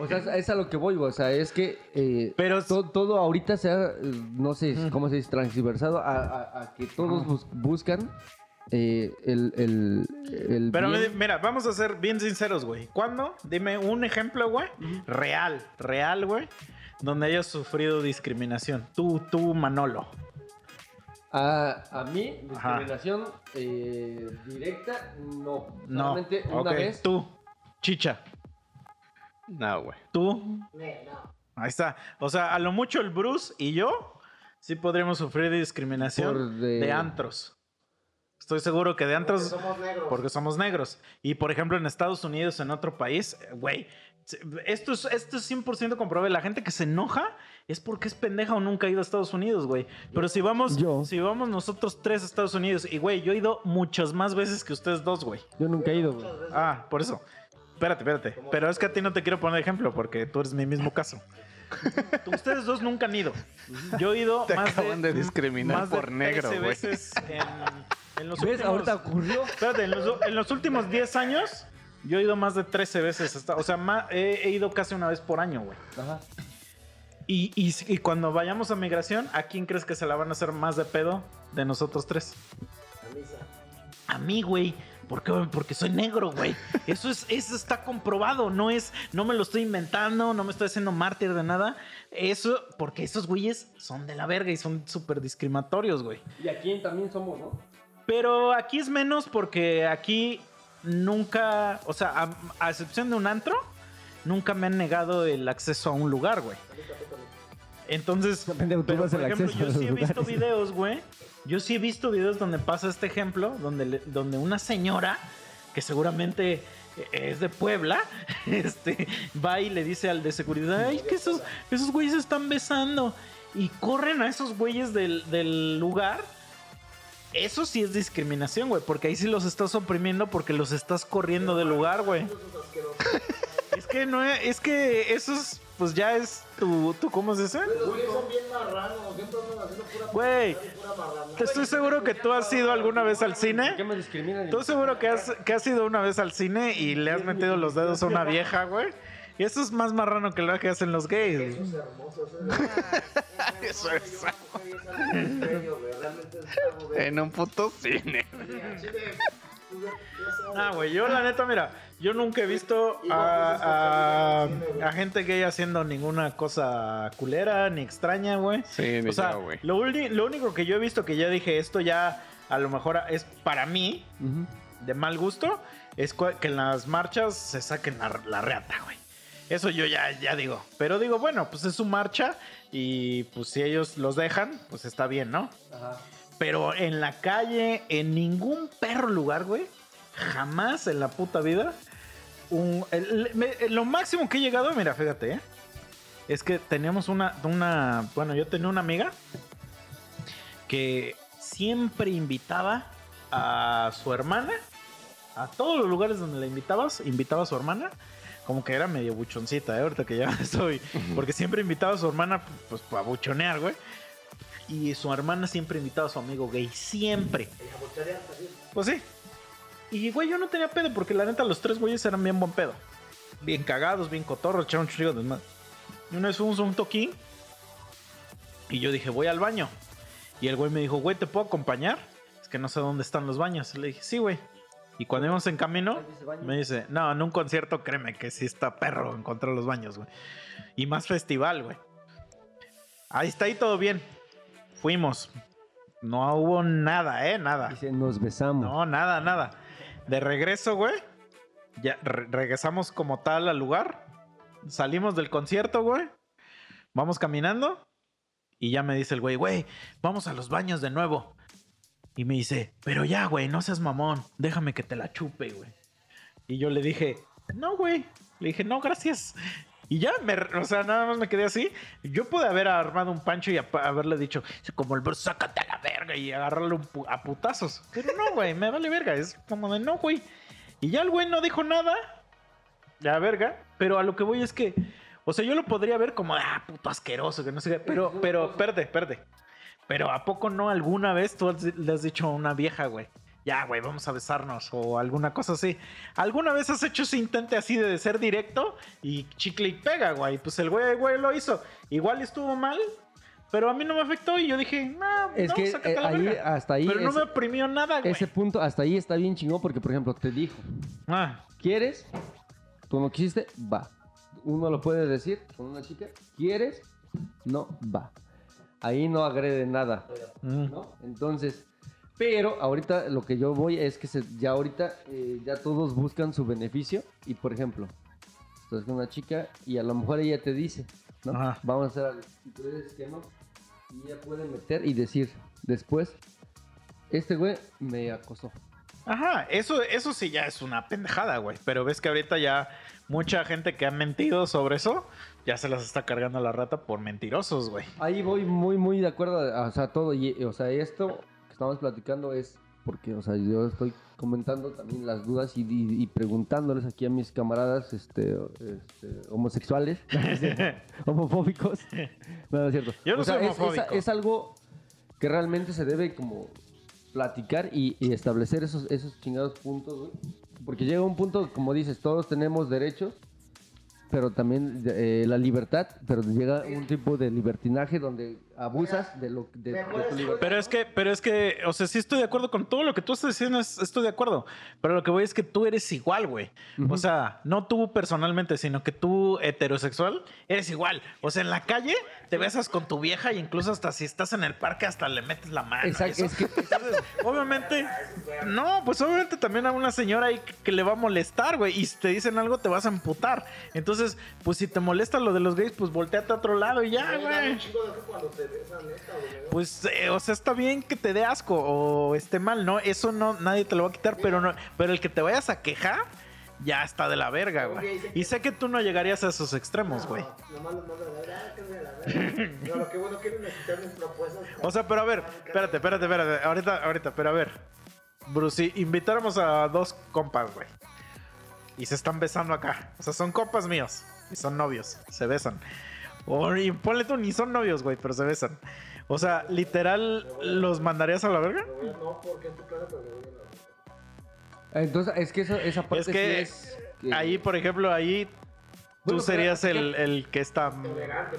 O sea, es- a lo que voy, güey. O sea, es que eh, Pero- to- todo ahorita se ha, no sé cómo se dice, transversado a, a- a que todos bus- buscan eh, el, el, el Pero bien. mira, vamos a ser bien sinceros, güey. ¿Cuándo? Dime un ejemplo, güey. Real, real, güey. Donde hayas sufrido discriminación. Tú, tú, Manolo. A, a mí, discriminación eh, directa, no. No. Solamente una Ok, vez. Tú, Chicha. No, güey. Tú. Ahí está. O sea, a lo mucho el Bruce y yo sí podríamos sufrir discriminación de... de- antros. Estoy seguro que de antros. somos negros. Porque somos negros. Y por ejemplo, en Estados Unidos, en otro país, eh, güey. Esto es, esto es 100% comprobable. La gente que se enoja es porque es pendeja o nunca ha ido a Estados Unidos, güey. Pero si vamos, Yo. si vamos nosotros tres a Estados Unidos, y güey, yo he ido muchas más veces que ustedes dos, güey. Yo nunca he ido, güey. Ah, por eso. Espérate, espérate. Pero es que a ti no te quiero poner ejemplo porque tú eres mi mismo caso. [LAUGHS] Ustedes dos nunca han ido. Yo he ido Te más acaban de discriminar más de por negro, 13 güey. veces en, en los [LAUGHS] ¿Ves? últimos... Ahorita ocurrió. Espérate, en los, en los últimos 10 años yo he ido más de 13 veces. hasta- o sea, ma- he, he ido casi una vez por año, güey. Ajá. Y, y, y cuando vayamos a migración, ¿a quién crees que se la van a hacer más de pedo de nosotros tres? A mí, güey. ¿Por qué? Porque soy negro, güey. [LAUGHS] Eso es, eso está comprobado. No es, no me lo estoy inventando, no me estoy haciendo mártir de nada. Eso, porque esos güeyes son de la verga y son súper discriminatorios, güey. Y aquí también somos, ¿no? Pero aquí es menos porque aquí nunca, o sea, a, a excepción de un antro, nunca me han negado el acceso a un lugar, güey. Entonces, pero, por ejemplo, yo sí he visto videos, güey. Yo sí he visto videos donde pasa este ejemplo, donde, donde una señora que seguramente es de Puebla, [LAUGHS] este, va y le dice al de seguridad, ay, que esos, esos güeyes se están besando. Y corren a esos güeyes del, del lugar. Eso sí es discriminación, güey, porque ahí sí los estás oprimiendo porque los estás corriendo del lugar, güey. [LAUGHS] Es que no es, es que eso es, pues ya es tu, tu ¿cómo se dice? Güey, te estoy seguro que tú has ido alguna vez al cine. ¿Qué me discriminan? Tú seguro que has, que has ido una vez al cine y le has metido los dedos a una vieja, güey. Y eso es más marrano que lo que hacen los gays. Eso es. En un puto cine. Ah, güey, yo la neta, mira, yo nunca he visto a, a- a gente gay haciendo ninguna cosa culera ni extraña, güey. Sí, ni O sea, yo, güey. lo, lo único que yo he visto que ya dije, esto ya a lo mejor es para mí, de mal gusto, es que en las marchas se saquen la, la reata, güey. Eso yo ya, ya digo. Pero digo, bueno, pues es su marcha y pues si ellos los dejan, pues está bien, ¿no? Ajá. Pero en la calle, en ningún perro lugar, güey. Jamás en la puta vida. un- el- me- lo máximo que he llegado, mira, fíjate, ¿eh? Es que teníamos una, una. Bueno, yo tenía una amiga que siempre invitaba a su hermana. A todos los lugares donde la invitabas, invitaba a su hermana. Como que era medio buchoncita, ¿eh? Ahorita que ya [LAUGHS] estoy. Porque siempre invitaba a su hermana, pues, para buchonear, güey. Y su hermana siempre invitaba a su amigo gay. Siempre. Pues sí. Y, güey, yo no tenía pedo porque la neta los tres güeyes eran bien buen pedo. Bien cagados, bien cotorros, echaron un de desmadre. Y una vez fuimos a un toquín y yo dije, voy al baño. Y el güey me dijo, güey, ¿te puedo acompañar? Es que no sé dónde están los baños. Le dije, sí, güey. Y cuando íbamos en camino, me dice, no, en un concierto, créeme que sí está perro encontrar los baños, güey. Y más festival, güey. Ahí está ahí todo bien. Fuimos. No hubo nada, ¿eh? Nada. Dice, nos besamos. No, nada, nada. De regreso, güey. Ya re- regresamos como tal al lugar. Salimos del concierto, güey. Vamos caminando. Y ya me dice el güey, güey, vamos a los baños de nuevo. Y me dice, pero ya, güey, no seas mamón. Déjame que te la chupe, güey. Y yo le dije, no, güey. Le dije, no, gracias. Y ya, me, o sea, nada más me quedé así. Yo pude haber armado un pancho y haberle dicho, como el bro, sácate a la verga y agarrarle a putazos. Pero no, güey, me vale verga. Es como de no, güey. Y ya el güey no dijo nada. Ya, verga. Pero a lo que voy es que, o sea, yo lo podría ver como, ah, puto asqueroso, que no sé qué. Pero, pero, perde, perde. Pero ¿a poco no alguna vez tú le has dicho a una vieja, güey? Ya, güey, vamos a besarnos o alguna cosa así. ¿Alguna vez has hecho ese intento así de ser directo y chicle y pega, güey? Pues el güey, güey lo hizo. Igual estuvo mal, pero a mí no me afectó y yo dije, no, Es no, que sácate eh, la ahí, verga". hasta ahí, Pero no me oprimió nada, güey. ese punto, hasta ahí está bien chingón porque, por ejemplo, te dijo, Ah, ¿quieres? Tú no quisiste, va. Uno lo puede decir con una chica, ¿quieres? No, va. Ahí no agrede nada, mm. ¿no? Entonces, pero ahorita lo que yo voy es que se- ya ahorita eh, ya todos buscan su beneficio y, por ejemplo, estás con una chica y a lo mejor ella te dice, ¿no? Ajá. Vamos a hacer algo. Y tú dices que no. Y ella puede meter y decir después, este güey me acosó. Ajá, eso, eso sí ya es una pendejada, güey. Pero ves que ahorita ya mucha gente que ha mentido sobre eso, ya se las está cargando la rata por mentirosos, güey. Ahí voy muy, muy de acuerdo, o sea, todo. Y, o sea, esto estamos platicando es porque, o sea, yo estoy comentando también las dudas y, y- y preguntándoles aquí a mis camaradas este, este, homosexuales, [LAUGHS] homofóbicos. No, no es cierto. Yo no O sea, soy es- es- homofóbico. Es, algo que realmente se debe como platicar y, y establecer esos, esos chingados puntos, güey. Porque llega un punto, como dices, todos tenemos derechos, pero también eh, la libertad, pero llega un tipo de libertinaje donde abusas de lo de, de tu libertad. Pero es que, pero es que, o sea, sí estoy de acuerdo con todo lo que tú estás diciendo, es- estoy de acuerdo. Pero lo que voy es que tú eres igual, güey. O sea, no tú personalmente, sino que tú heterosexual eres igual. O sea, en la calle te besas con tu vieja e incluso hasta si estás en el parque hasta le metes la mano. Exacto, eso. es que Entonces, obviamente, no, pues obviamente también a una señora ahí que, que le va a molestar, güey. Y si te dicen algo, te vas a emputar. Entonces, pues si te molesta lo de los gays, pues volteate a otro lado y ya, güey. Pues, eh, o sea, está bien que te dé asco o esté mal, ¿no? Eso no, nadie te lo va a quitar, pero no, pero el que te vayas a quejar, ya está de la verga, güey. Y sé que tú no llegarías a esos extremos, güey. No, lo que bueno quieren mis propuestas. O sea, pero a ver, espérate, espérate, espérate. Ahorita, ahorita, pero a ver. Bruce, si invitáramos a dos compas, güey. Y se están besando acá. O sea, son compas míos. Y son novios. Se besan. O y ponle tú, ni son novios, güey, pero se besan. O sea, literal, ¿los mandarías a la verga? No, porque en tu casa, pero me voy a la verga. Entonces, es que eso- esa parte Es que sí es... que- ahí, por ejemplo, ahí tú Bueno, serías es el, el que está.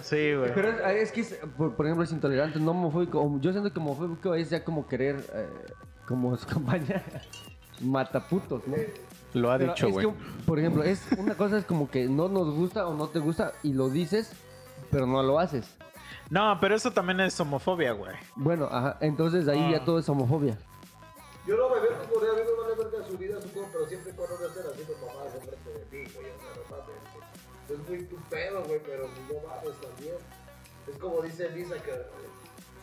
Sí, güey. Pero es, es que, es, por, por ejemplo, es intolerante, no homofóbico. Yo siento que homofóbico es ya como querer, eh, como [LAUGHS] su compañía, mataputos, ¿no? Lo ha Pero dicho, es güey. por ejemplo, es una cosa es como que no nos gusta o no te gusta y lo dices, pero no lo haces. No, pero eso también es homofobia, güey. Bueno, ajá, entonces ahí Ah. ya todo es homofobia. Yo no me veo como de amigo, vale verga su vida, supongo, pero siempre cuando no así con mamadas enfrente de ti, güey, o sea, no mames. Es muy tu pedo, güey, pero no mames también. Es como dice Lisa que.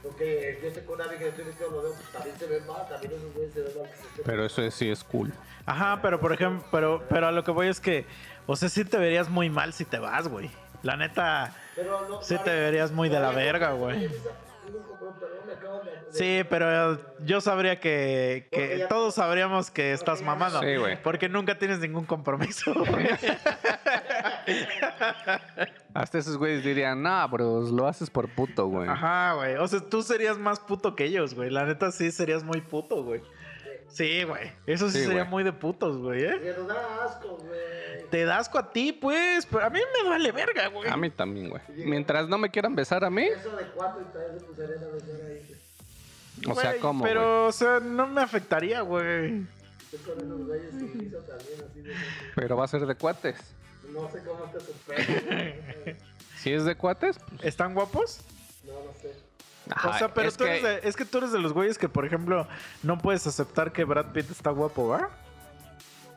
Porque yo sé que una amiga que estoy diciendo lo veo, pues, también se ve mal, también esos güeyes se ven mal que se estén- Pero eso es- sí es cool. Ajá, pero por ejemplo, pero, pero a lo que voy es que, o sea, sí te verías muy mal si te vas, güey. La neta, Pero no, sí te verías muy de la verga, güey. Sí, pero yo sabría que, que todos sabríamos que estás mamando. Sí, güey. Porque nunca tienes ningún compromiso. güey. [LAUGHS] Hasta esos güeyes dirían, nah, bros, lo haces por puto, güey. Ajá, güey. O sea, tú serías más puto que ellos, güey. La neta sí serías muy puto, güey. Sí, güey. Eso sí, Sí, sería güey. muy de putos, güey, ¿eh? Nos da asco, güey. Te das asco a ti, pues. Pero a mí me duele verga, güey. A mí también, güey. Mientras no me quieran besar a mí, Eso de cuatro y tal vez se pusiera a besar ahí. o sea, ¿cómo, güey? Pero, o sea, no me afectaría, güey. Estoy con esos güeyes que hizo también así de. Pero va a ser de cuates. No sé cómo está pedo. güey. [LAUGHS] Si es de cuates, pues, ¿Están guapos? No, no sé. O sea, pero es tú que- eres de- es que tú eres de los güeyes que, por ejemplo, no puedes aceptar que Brad Pitt está guapo, ¿va?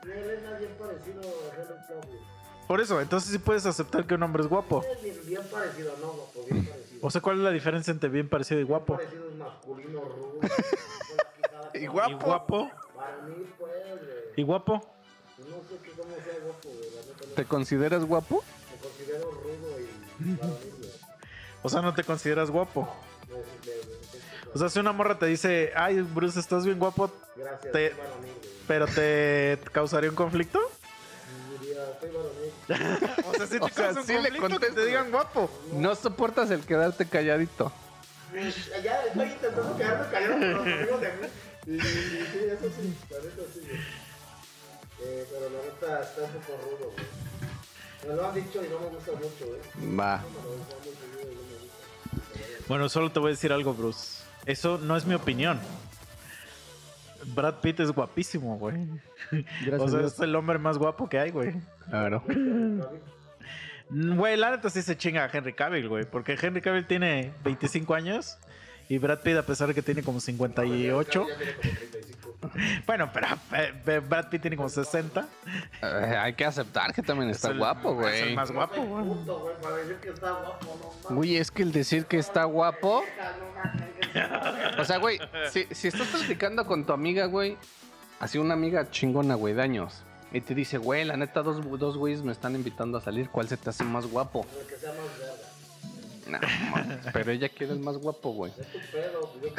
Él es bien parecido a Henry Cavill. Por eso, entonces sí puedes aceptar que un hombre es guapo. Es bien, bien parecido, no, guapo, bien parecido. O sea, ¿cuál es la diferencia entre bien parecido y guapo? Parecido es masculino, quijada Y como- ¿Y guapo? Para mí, pues. ¿Y guapo? No sé qué, cómo sea guapo, güey. ¿te consideras guapo? Me considero rudo y. O sea, no te consideras guapo. O sea, si una morra te dice, ay, Bruce, estás bien guapo, Gracias, te- soy varonil, pero te causaría un conflicto? Diría, soy varonil. [LAUGHS] O sea, si te O sea, causa un sí le que te digan guapo. No soportas el quedarte calladito. Ya estoy intentando quedarme callado con los amigos de mí. Y, y- sí, eso sí, la neta sí, güey. Eh, pero la neta está un poco rudo, güey. Me lo han dicho y no me gusta mucho, güey. Va. No me lo dicen muy Bueno, solo te voy a decir algo, Bruce. Eso no es mi opinión. Brad Pitt es guapísimo, güey. Gracias O sea, es el hombre más guapo que hay, güey. Claro. Güey, la neta sí se chinga a Henry Cavill, güey. Porque Henry Cavill tiene 25 años y Brad Pitt, a pesar de que tiene como 58. Ya tiene como 35. Bueno, pero eh, eh, Brad Pitt tiene como 60. Eh, hay que aceptar que también está Es el- guapo, Es el güey. más guapo, güey. Güey. Güey, es que el decir que está guapo. O sea, güey, si, si estás platicando con tu amiga, güey, así una amiga chingona, güey, de años, y te dice, güey, la neta, dos, dos güeyes me están invitando a salir, ¿cuál se te hace más guapo? El que sea más verga. Nah, [LAUGHS] mames, pero ella quiere el más guapo, güey. Es tu pedo, yo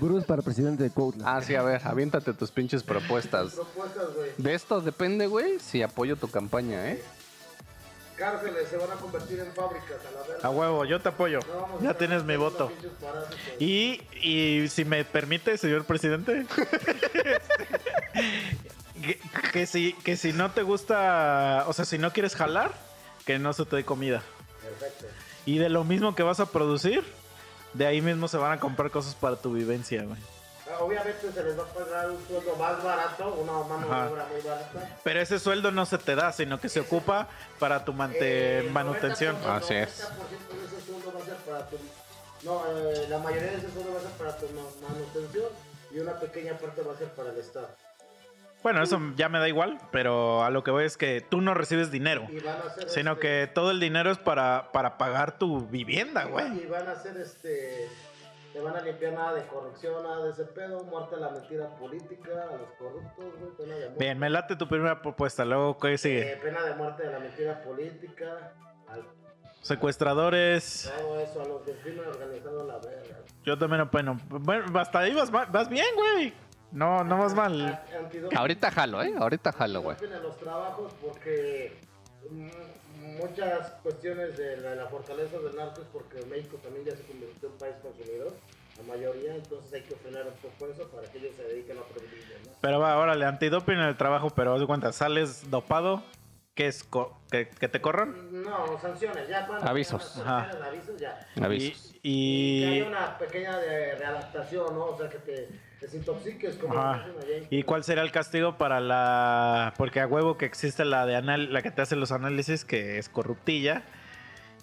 Bruce para presidente de Coatland. Ah, sí, a ver, aviéntate tus pinches propuestas. propuestas, güey. De esto depende, güey, si apoyo tu campaña, ¿eh? Cárceles se van a convertir en fábricas a la verga. A huevo, yo te apoyo. No Ya tienes mi voto. Y, y si me permite, señor presidente, [LAUGHS] que, que si, que si no te gusta, o sea, si no quieres jalar, que no se te dé comida. Perfecto. Y de lo mismo que vas a producir, de ahí mismo se van a comprar cosas para tu vivencia, güey. Ah, Obviamente se les va a pagar un sueldo más barato, una mano de obra muy barata. Pero ese sueldo no se te da, sino que se ocupa para tu mante- Eh, manutención. 90%, Así es. 90% de ese sueldo va a ser para tu... No, eh, la mayoría de ese sueldo va a ser para tu ma- manutención y una pequeña parte va a ser para el Estado. Bueno, eso ya me da igual, pero a lo que voy es que tú no recibes dinero, sino este, que todo el dinero es para, para pagar tu vivienda, güey. Y van a hacer este... te van a limpiar nada de corrupción, nada de ese pedo, muerte a la mentira política, a los corruptos, güey, pena de muerte. Bien, me late tu primera propuesta. Luego, ¿qué sigue? Eh, pena de muerte a la mentira política, al- Secuestradores. todo eso, a los del crimen organizado la verga. Yo también opino. Bueno, hasta ahí vas, vas bien, güey. No, no vas mal. A- Ahorita jalo, ¿eh? Ahorita jalo, güey. antidoping en los trabajos porque mm, muchas cuestiones de la, la fortaleza del narco es porque México también ya se convirtió en un país consumidor, la mayoría, entonces hay que frenar un poco eso para que ellos se dediquen a producir, ¿no? Pero va, órale, antidoping en el trabajo, pero haz de cuenta, sales dopado, ¿qué es? Co- ¿Que, que te corran? No, sanciones, ya cuando Avisos. Ajá. avisos ya. Avisos. Y, Que y, haya una pequeña de readaptación, ¿no? O sea, que te desintoxiques como Ajá. ¿Y cuál sería el castigo para la...? Porque a huevo que existe la de anal... la que te hace los análisis, que es corruptilla,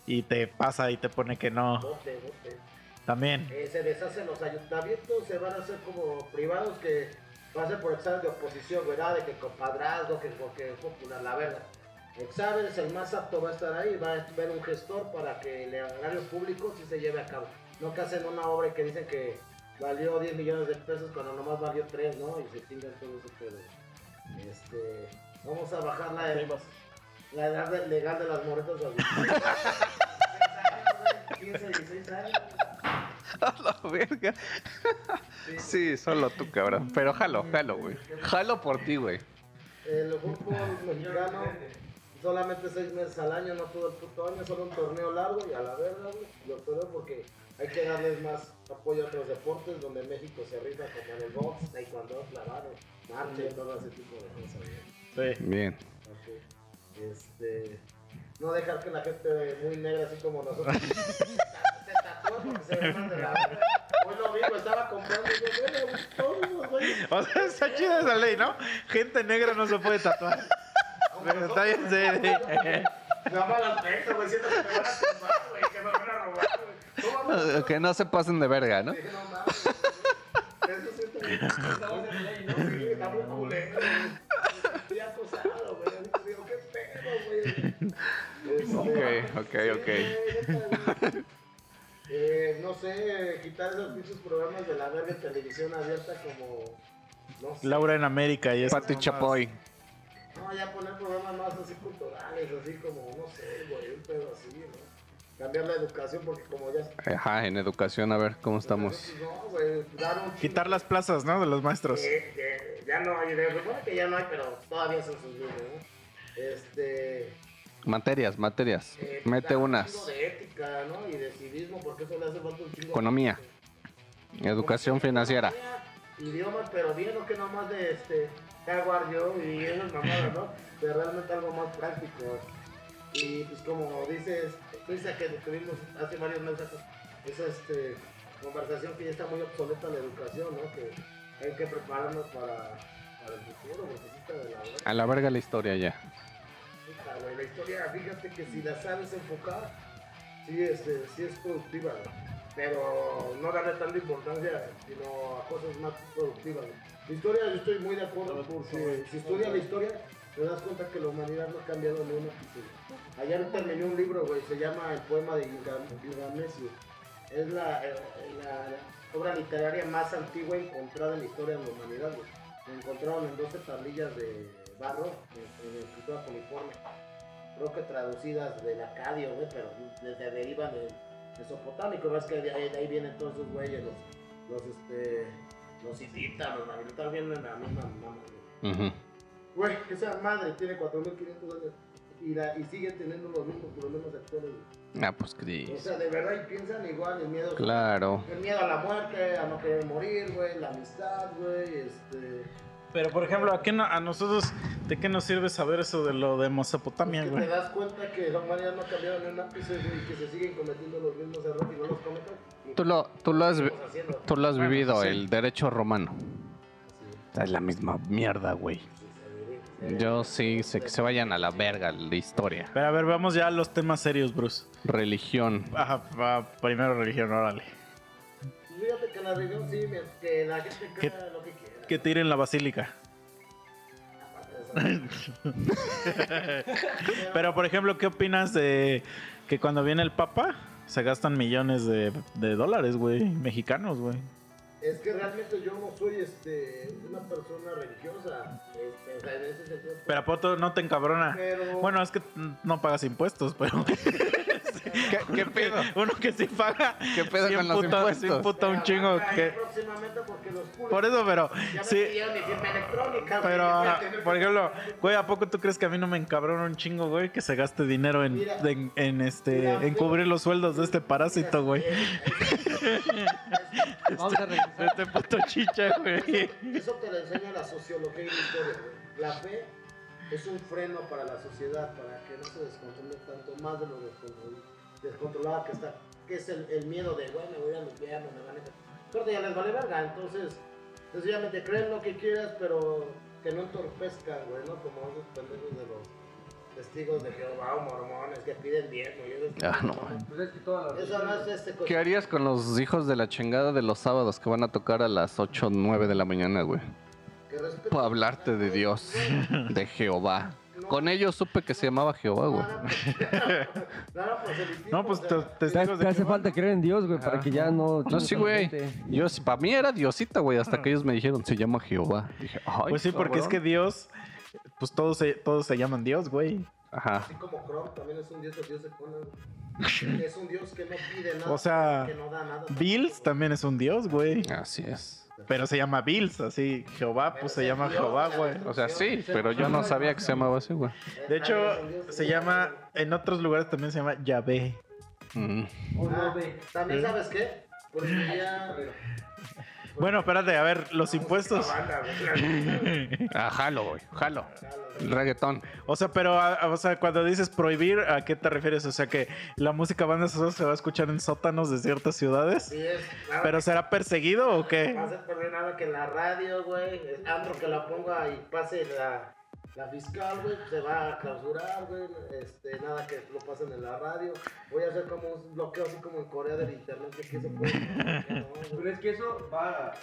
y te pasa y te pone que no. Bote, bote. También. Eh, se deshacen los ayuntamientos, se van a hacer como privados que va a ser por examen de oposición, ¿verdad? De que compadrazgo, que porque es popular, la verdad. Exámenes, el más apto va a estar ahí, va a haber un gestor para que el horario público sí se lleve a cabo. No que hacen una obra y que dicen que valió 10 millones de pesos cuando nomás valió 3, ¿no? Y se chingan todo ese pedo. Este, vamos a bajar la, la edad de- legal de las moretas a los 15, 16 años. A la verga. Sí, solo tú, cabrón. Pero jalo, jalo, güey. Jalo por ti, güey. El fútbol mexicano solamente seis meses al año, no todo el puto año, solo un torneo largo y a la verga, güey. Lo creo porque hay que darles más apoyo a otros deportes donde México se rifa como en el box, taekwondo, clavado, marcha y todo ese tipo de cosas, güey. Sí. Bien. Este. No dejar que la gente muy negra, así como nosotros, [LAUGHS] se tatúe porque se ve más de la verga. Hoy lo mismo, estaba comprando y yo, "Verga, güey, todos los güeyes O sea, está chida esa ley, ¿no? Gente negra no se puede tatuar. Pero está bien, sí, sí. Güey, siento que me van a tumbar, güey, que me van a robar, güey. ¿Cómo vamos a Que no se pasen de verga, ¿no? Dije, no mames, güey. Eso siento que estamos en ley, ¿no? Sí, está muy culero, güey. Estoy acosado, güey. Digo, qué pedo, güey. Este, Ok, ok, ok. sí, neta, güey. Eh, no sé, quitar esos pinches programas de la verga televisión abierta como. No sé. Laura en América y esas Pati. Chapoy. No, ya poner programas más así culturales, así como, no sé, güey, un pedo así, ¿no? Cambiar la educación porque como ya... Ajá, en educación, a ver cómo estamos. No, güey, dar un... Quitar las plazas, ¿no? De los maestros. Eh, eh, ya no hay, supone que ya no hay, pero todavía son sus libros, ¿no? Este... Materias, materias. eh, Mete dar un unas. de ética, ¿no? Y de civismo, porque eso le hace falta un chingo. Economía. Educación financiera. Idiomas, pero bien, no que nomás de este... Jaguar yo y esas mamadas, ¿no? De realmente algo más práctico. Y pues como dices, dice que tuvimos hace varios meses esa este, conversación que ya está muy obsoleta la educación, ¿no? Que hay que prepararnos para, para el futuro, porque sí está de la verga. A la verga la historia ya. Puta, güey, La historia, fíjate que si la sabes enfocar, sí, este, sí es productiva, güey. pero no darle tanta importancia, sino a cosas más productivas. güey. La historia, yo estoy muy de acuerdo, porque si estudias la historia, te das cuenta que la humanidad no ha cambiado ni un ápice. Ayer terminé un libro, güey, se llama El poema de Gilgam- Gilgamesh. Es la, eh, la obra literaria más antigua encontrada en la historia de la humanidad, güey. La encontraron en 12 tablillas de barro, en, en escritura coliforme. Creo que traducidas del acadio, güey, pero desde derivan de mesopotámico. Ves que de ahí, de ahí vienen todos esos güeyes, los, los, este, los hititas, los babilonios, vienen en la misma mamá, güey. Güey, esa madre tiene 4.500 años y, la, y sigue teniendo los mismos problemas actuales. güey. Ah, pues O Cris. sea, de verdad, y piensan igual, el miedo, Claro. el miedo a la muerte, a no querer morir, güey, la amistad, güey, este... Pero, por ejemplo, ¿a, qué no- a nosotros, ¿de qué nos sirve saber eso de lo de Mesopotamia, güey? te das cuenta que la humanidad no ha cambiado ni un ápice, güey, y que se siguen cometiendo los mismos errores y no los cometen. Tú lo, tú lo has, tú lo has Bueno, vivido, sí. el derecho romano. Sí, Es la misma mierda, güey. Yo sí, sé que se vayan a la verga la historia. Pero a ver, vamos ya a los temas serios, Bruce. Religión. Ajá, va, primero religión, órale. Fíjate que la religión sí, que la gente ¿Qué- crea lo que quiera. Que tiren la basílica. Pero, por ejemplo, ¿qué opinas de que cuando viene el Papa se gastan millones de, de dólares, güey, mexicanos, güey. Es que realmente yo no soy este, una persona religiosa. este, o sea, en ese sentido. Pero a no te encabrona. Pero- Bueno, es que no pagas impuestos, pero [LAUGHS] [LAUGHS] ¿Qué, qué pedo? uno que sí paga. ¿Qué pedo sí con los emputa- impuestos? sí emputa un chingo. Que, Próximamente porque los culos por eso, pero ya me sí. pidieron mi firma electrónica. güey, Pero, por que- ejemplo, güey, ¿a poco tú crees que a mí no me encabrona un chingo, güey? Que se gaste dinero en, Mira. en, en este, Mira, en cubrir los sueldos de este parásito, güey. Vamos a regresar. De este puto chicha, güey. Eso te lo enseña la sociología y la historia. güey. La fe es un freno para la sociedad, para que no se descontrole tanto más de lo descontrol- descontrolada que está. Que es el, el miedo de, bueno, voy a al infierno, me van a... Pero ya les vale verga, entonces, sencillamente creen lo que quieras, pero que no entorpezcan, güey, ¿no? Como esos pendejos de los testigos de Jehová o mormones que piden diezmo y eso. Ah, no. Pues es que todas las Eso no es este cosa. ¿Qué harías con los hijos de la chingada de los sábados que van a tocar a las 8 o 9 de la mañana, güey? Para hablarte de Dios, de Jehová. Con ellos supe que se llamaba Jehová, güey. [LAUGHS] No, pues te, Te, te hace Jehová. falta creer en Dios, güey, para que ya no... No, sí, güey. Yo, para mí era Diosita, güey, hasta que ellos me dijeron, se llama Jehová. Dije, ay, Pues sí, porque es que. Dios, pues todos se, todos se llaman Dios, güey. Ajá. Así como Chrome también es un dios, el dios de Conan. [LAUGHS] Es un dios que no pide nada. O sea, que no da nada. Bills también es un Dios, güey. Así es. Pero se llama Bills, así. Jehová, pues se llama Jehová, güey. O sea, sí, pero yo no sabía que se llamaba así, güey. De hecho, se llama, en otros lugares también se llama Yahvé. Mm. Ah, También sabes qué? Porque ya. Bueno, espérate, a ver, los impuestos. Ah, jalo, güey, jalo. El reggaetón. O sea, pero, a- o sea, cuando dices prohibir, ¿a qué te refieres? O sea, que la música banda sonora se va a escuchar en sótanos de ciertas ciudades. Sí, es. nada ¿Pero será perseguido o qué? No se perder nada que en la radio, güey. es Andro que la ponga y pase la, la fiscal, güey. Se va a clausurar, güey. Este, nada que lo pasen en la radio. Voy a hacer como un bloqueo así como en Corea del internet. Que se puede. No, Pero es que eso va...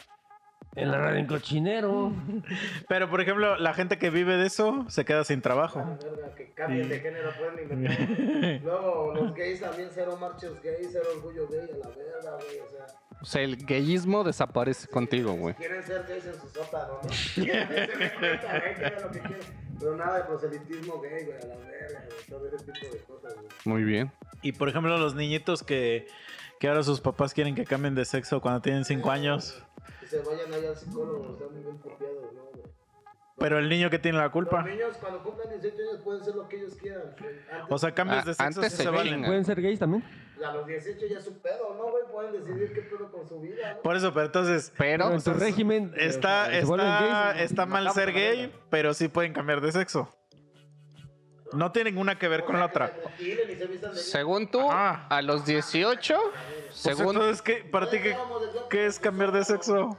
En la radio en cochinero. [LAUGHS] Pero, por ejemplo, la gente que vive de eso se queda sin trabajo. Ah, verga, que cambien de género, pueden inventar. [LAUGHS] Luego, los gays también, cero marchas gays, cero orgullo gay, a la verga, güey. O sea, O sea, el gayismo desaparece contigo, güey. quieren ser gays en su sótano, ¿no? [LAUGHS] Se cuenta, lo que quieran. Pero nada de proselitismo gay, güey, a la verga, güey. Todo ese tipo de cosas, güey. Muy bien. Y, por ejemplo, los niñitos que, que ahora sus papás quieren que cambien de sexo cuando tienen 5 años. Que se vayan allá al psicólogo, están muy bien copiados, ¿no, güey? Pero el niño que tiene la culpa. Los niños, cuando cumplan 18 años, pueden ser lo que ellos quieran. Antes, O sea, cambios Ah, de sexo antes sí se se valen. ¿Pueden ser gays también? a los 18 ya es su pedo, ¿no, güey? Pueden decidir qué pedo con su vida, ¿no? Por eso, pero entonces Pero, en tu régimen... eh, está, vuelven está, gays, está mal ser gay, pero sí pueden cambiar de sexo. No tiene ninguna que ver con la otra. según tú, Ajá. a los 18, Pues según... entonces, ¿qué, ¿para ti qué, qué es cambiar de sexo?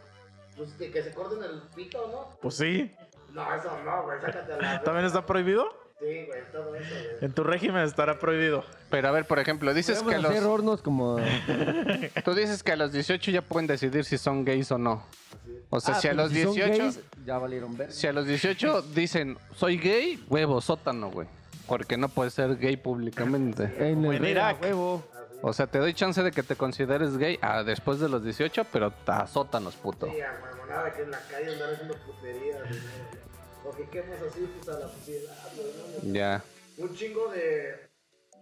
Pues que, que se corten el pito, ¿no? Pues sí. No, eso no, güey, sácate a la... [LAUGHS] ¿También está prohibido? Sí, güey, todo eso, güey. En tu régimen estará prohibido. Pero a ver, por ejemplo, dices que a los... hornos como... [LAUGHS] Tú dices que a los 18 ya pueden decidir si son gays o no. O sea, Ah, si a los son 18... gays, ya valieron ver. Si a los 18 dicen, soy gay, huevo, sótano, güey. Porque no puedes ser gay públicamente. En el en Irak. a huevo. O sea, te doy chance de que te consideres gay ah, después de los 18, pero a sótanos, puto. Sí, a huevo, nada que en la calle andar haciendo puterías. O que quemos así, pues, a la sociedad, ¿no? Ya. Un chingo de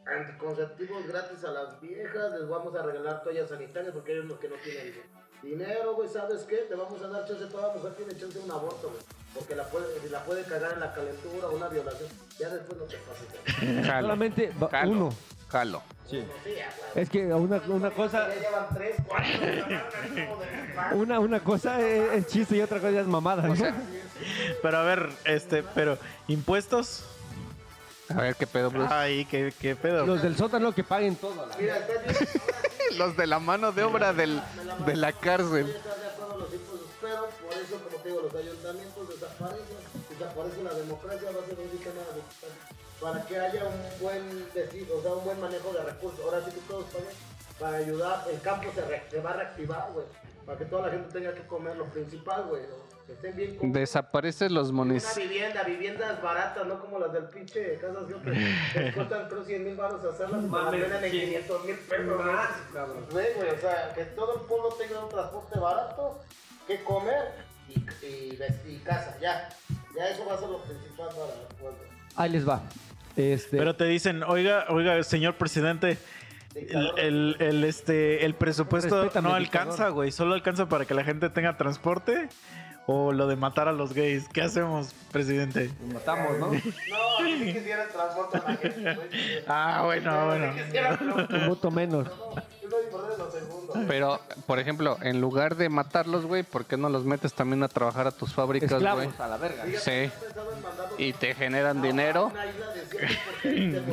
anticonceptivos gratis a las viejas, les vamos a regalar toallas sanitarias porque ellos los que no tienen dinero, güey, ¿sabes qué? Te vamos a dar chance, toda mujer tiene chance de un aborto, güey. Porque la puede, la puede cagar en la calentura o una violación, ya después no te pasa. [LAUGHS] Jalo. Solamente va- Jalo. uno. Jalo. Sí. Es que una, una cosa... Ya llevan tres, cuatro, como de Una, una cosa es, es chiste y otra cosa es mamada, ¿no? Pero a ver, este, pero impuestos. A ver qué pedo, Bruce. Ay, qué, qué pedo. Los del sótano que paguen todo. la- Mira, estás bien, ahora sí, Los de la mano de obra del, de la cárcel. Para que haya un buen o sea, un buen manejo de recursos. Ahora sí que todos paguen para ayudar, el campo se, va a reactivar, güey, para que toda la gente tenga que comer lo principal, güey. Estén bien cómodos. Desaparecen los Una municipios. vivienda, viviendas baratas, no como las del pinche Casas Río que [LAUGHS] cuestan creo 100 mil baros hacerlas Mames, venden en sí. 500 mil pesos. Más, güey. cabrón. Güey, güey, o sea, que todo el pueblo tenga un transporte barato, que comer y, y, y casa, ya. Ya eso va a ser lo principal para el pueblo. Ahí les va. Este, Pero te dicen, oiga, oiga, señor presidente, el, el, el, este, el presupuesto Respétame, no alcanza, güey. Solo alcanza para que la gente tenga transporte. O lo de matar a los gays. ¿Qué hacemos, presidente? nos matamos, ¿no? [LAUGHS] No, si quisiera transporte a la gente. Ah, bueno, bueno. Un voto menos. Pero, por ejemplo, en lugar de matarlos, güey, ¿por qué no los metes también a trabajar a tus fábricas, güey? A la verga. Sí. Y te generan dinero.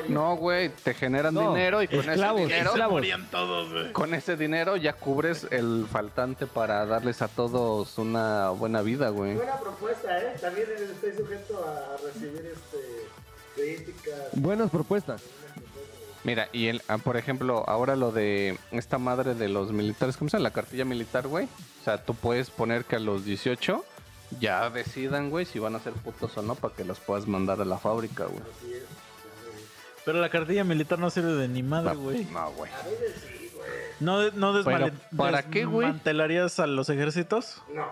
No, güey, te generan No, dinero y con esclavos, ese dinero, esclavos. Morían todos, güey. con ese dinero ya cubres el faltante para darles a todos una buena vida, güey. Buena propuesta, ¿eh? También estoy sujeto a recibir este, críticas. Buenas propuestas. Mira, y el, ah, por ejemplo, ahora lo de esta madre de los militares, ¿cómo se llama? La cartilla militar, güey. O sea, tú puedes poner que a los 18 ya decidan, güey, si van a ser putos o no para que los puedas mandar a la fábrica, güey. Pero la cartilla militar no sirve de ni madre, güey. No, güey. A veces sí, güey. ¿No, no desmale- Pero, ¿para qué, güey? desmantelarías a los ejércitos? No.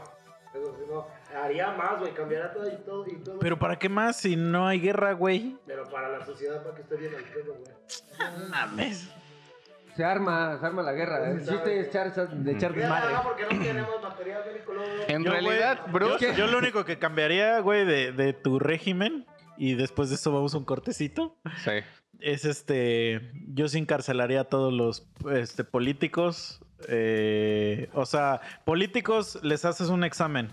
Eso sí, no. Haría más, güey. Cambiaría todo y todo y todo. ¿Pero para qué más si no hay guerra, güey? Pero para la sociedad, para que esté bien al pedo, güey. No mames. Se arma, se arma la guerra. El chiste es echar, de echar desmadre. no, porque no tenemos material bélico. En Yo, realidad, güey, bro, Yo, yo lo único que cambiaría, güey, de, de tu régimen, y después de eso vamos a un cortecito, sí. es este. Yo sí encarcelaría a todos los este, políticos. eh, o sea, políticos les haces un examen.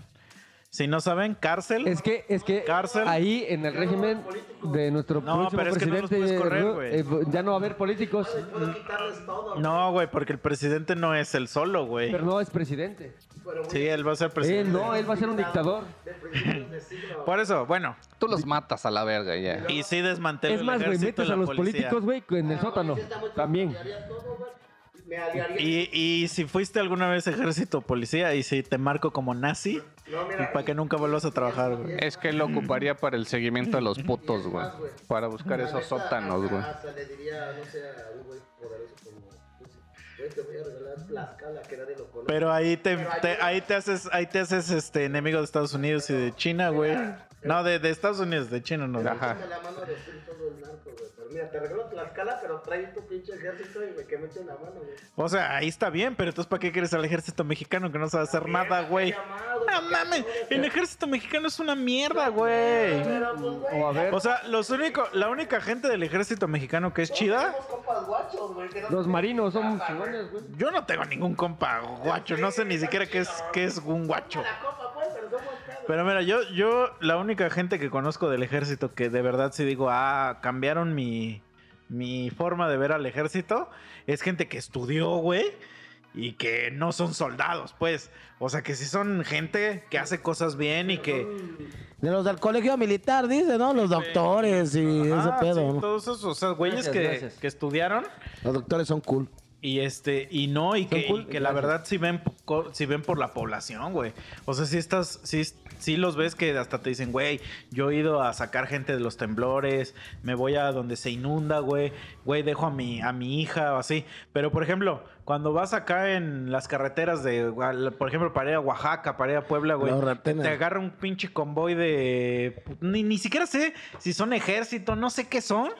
Si no saben, cárcel. Es que, es que Cárcel. ahí en el régimen de nuestro No, próximo pero es que no los presidente puedes correr, güey. eh, ya no va a haber políticos. No, güey, porque el presidente no es el solo, güey. pero no es presidente. Sí, él va a ser Él presidente. no, él va a ser un dictador. Por eso, bueno. Tú los matas a la verga ya. Y sí desmantela Es más, güey, metes a los policía. políticos, güey, en el sótano. Está muy También. Y, y si fuiste alguna vez ejército o policía y si te marco como nazi, No, mira, para que nunca vuelvas a trabajar, güey. Es que él lo ocuparía para el seguimiento de los putos, güey. Para buscar la esos neta, sótanos, güey. Hasta le diría, no sé, a un güey poderoso como. pues, Güey, te voy a regalar Tlaxcala, que nadie lo conoce. Pero ahí te, te- ahí te haces, ahí te haces este enemigo de Estados Unidos y de China, güey. No, de, de Estados Unidos, de China no. Ajá. Échame la mano de destruir todo el narco, güey. Mira, te regalo Tlaxcala, pero trae tu pinche ejército y me que me echen la mano, güey. O sea, ahí está bien, pero entonces ¿para qué quieres al ejército mexicano que no sabe hacer nada, güey? Llamado, No mames, el ejército mexicano es una mierda, güey. Pero, pues, güey, O a ver, O sea, los único, la única gente del ejército mexicano que es chida, Somos compas guachos, güey. que no los marinos son chingones, güey. yo no tengo ningún compa guacho, no sé ni siquiera qué es, qué es un guacho. La copa, pues, pero somos pedos. Pero mira, yo, yo, la única gente que conozco del ejército que de verdad sí digo, ah, cambiaron mi, mi forma de ver al ejército, es gente que estudió, güey, y que no son soldados, pues. O sea, que sí son gente que hace cosas bien y que... De los del colegio militar, dice, ¿no? Los doctores y ese pedo. todos esos, o sea, güeyes Gracias, que, gracias. que estudiaron Los doctores son cool. Y este y no y que, cool, y que la verdad sí ven sí ven por la población, güey. O sea, si estás sí sí los ves que hasta te dicen, "Güey, yo he ido a sacar gente de los temblores, me voy a donde se inunda, güey. Güey, dejo a mi a mi hija o así." Pero por ejemplo, cuando vas acá en las carreteras de, por ejemplo, para ir a Oaxaca, para ir a Puebla, güey, te agarra un pinche convoy de... Ni, ni siquiera sé si son ejército, no sé qué son,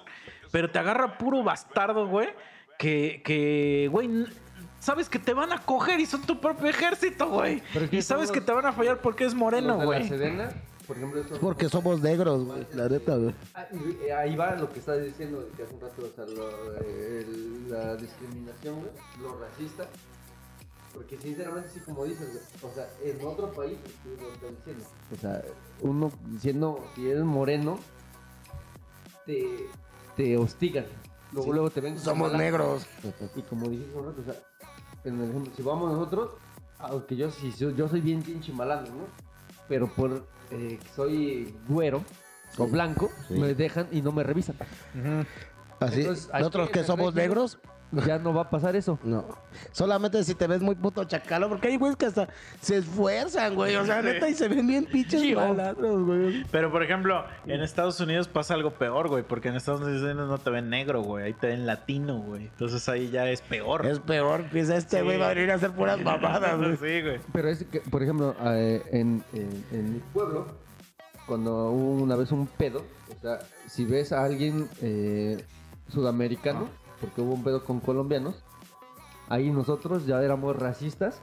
pero te agarra puro bastardo, güey, que, que, güey, sabes que te van a coger y son tu propio ejército, güey. Y sabes que te van a fallar porque es moreno, güey. Sedena, por ejemplo, esos- Porque somos negros, güey. La neta, güey. Ah, y, eh, Ahí va lo que estás diciendo que hace un rato, o sea, lo, eh, el- la discriminación, güey, lo racista. Porque sinceramente, sí, como dices, güey, o sea, en otro país, tú lo estás diciendo. O sea, uno diciendo, si eres moreno, te, te hostigan. Luego, luego te ven Somos negros. Y como rato, o sea, en el ejemplo, si vamos nosotros, aunque yo, sí yo, soy bien pinche malandro, ¿no? Pero por eh, que soy güero o blanco, sí. me dejan y no me revisan. Así, Entonces, nosotros que el somos negros, ya no va a pasar eso. No. Solamente si te ves muy puto chacalo, porque hay güeyes que hasta se esfuerzan, güey. O sea, neta, y se ven bien pinches malandros, güey. Pero, por ejemplo, en Estados Unidos pasa algo peor, güey. Porque en Estados Unidos no te ven negro, güey. Ahí te ven latino, güey. Entonces ahí ya es peor. Es peor, piensa este Sí. güey va a venir a hacer puras [LAUGHS] mamadas, güey. Sí, güey. Pero es que, por ejemplo, eh, en, en- en mi pueblo, cuando hubo una vez un pedo, o sea, si ves a alguien eh, sudamericano, porque hubo un pedo con colombianos, ahí nosotros ya éramos racistas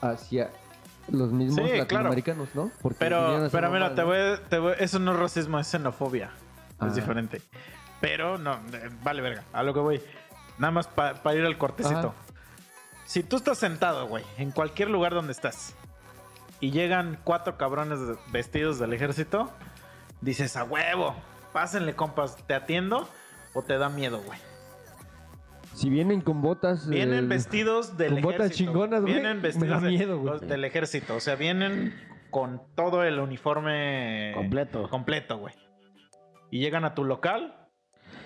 hacia los mismos Sí, claro. latinoamericanos, ¿no? Porque Pero, pero mira, te voy, te voy- eso no es racismo, es xenofobia. Ah. Es diferente. Pero no, eh, vale verga, a lo que voy. Nada más para ir al cortecito. Ajá. Si tú estás sentado, güey, en cualquier lugar donde estás, y llegan cuatro cabrones vestidos del ejército, dices, a huevo, pásenle, compas, ¿te atiendo o te da miedo, güey? Si vienen con botas... Vienen eh, vestidos del con botas ejército. chingonas, güey, Vienen me vestidos da de- miedo, güey. los del ejército. O sea, vienen con todo el uniforme Completo. completo, güey. Y llegan a tu local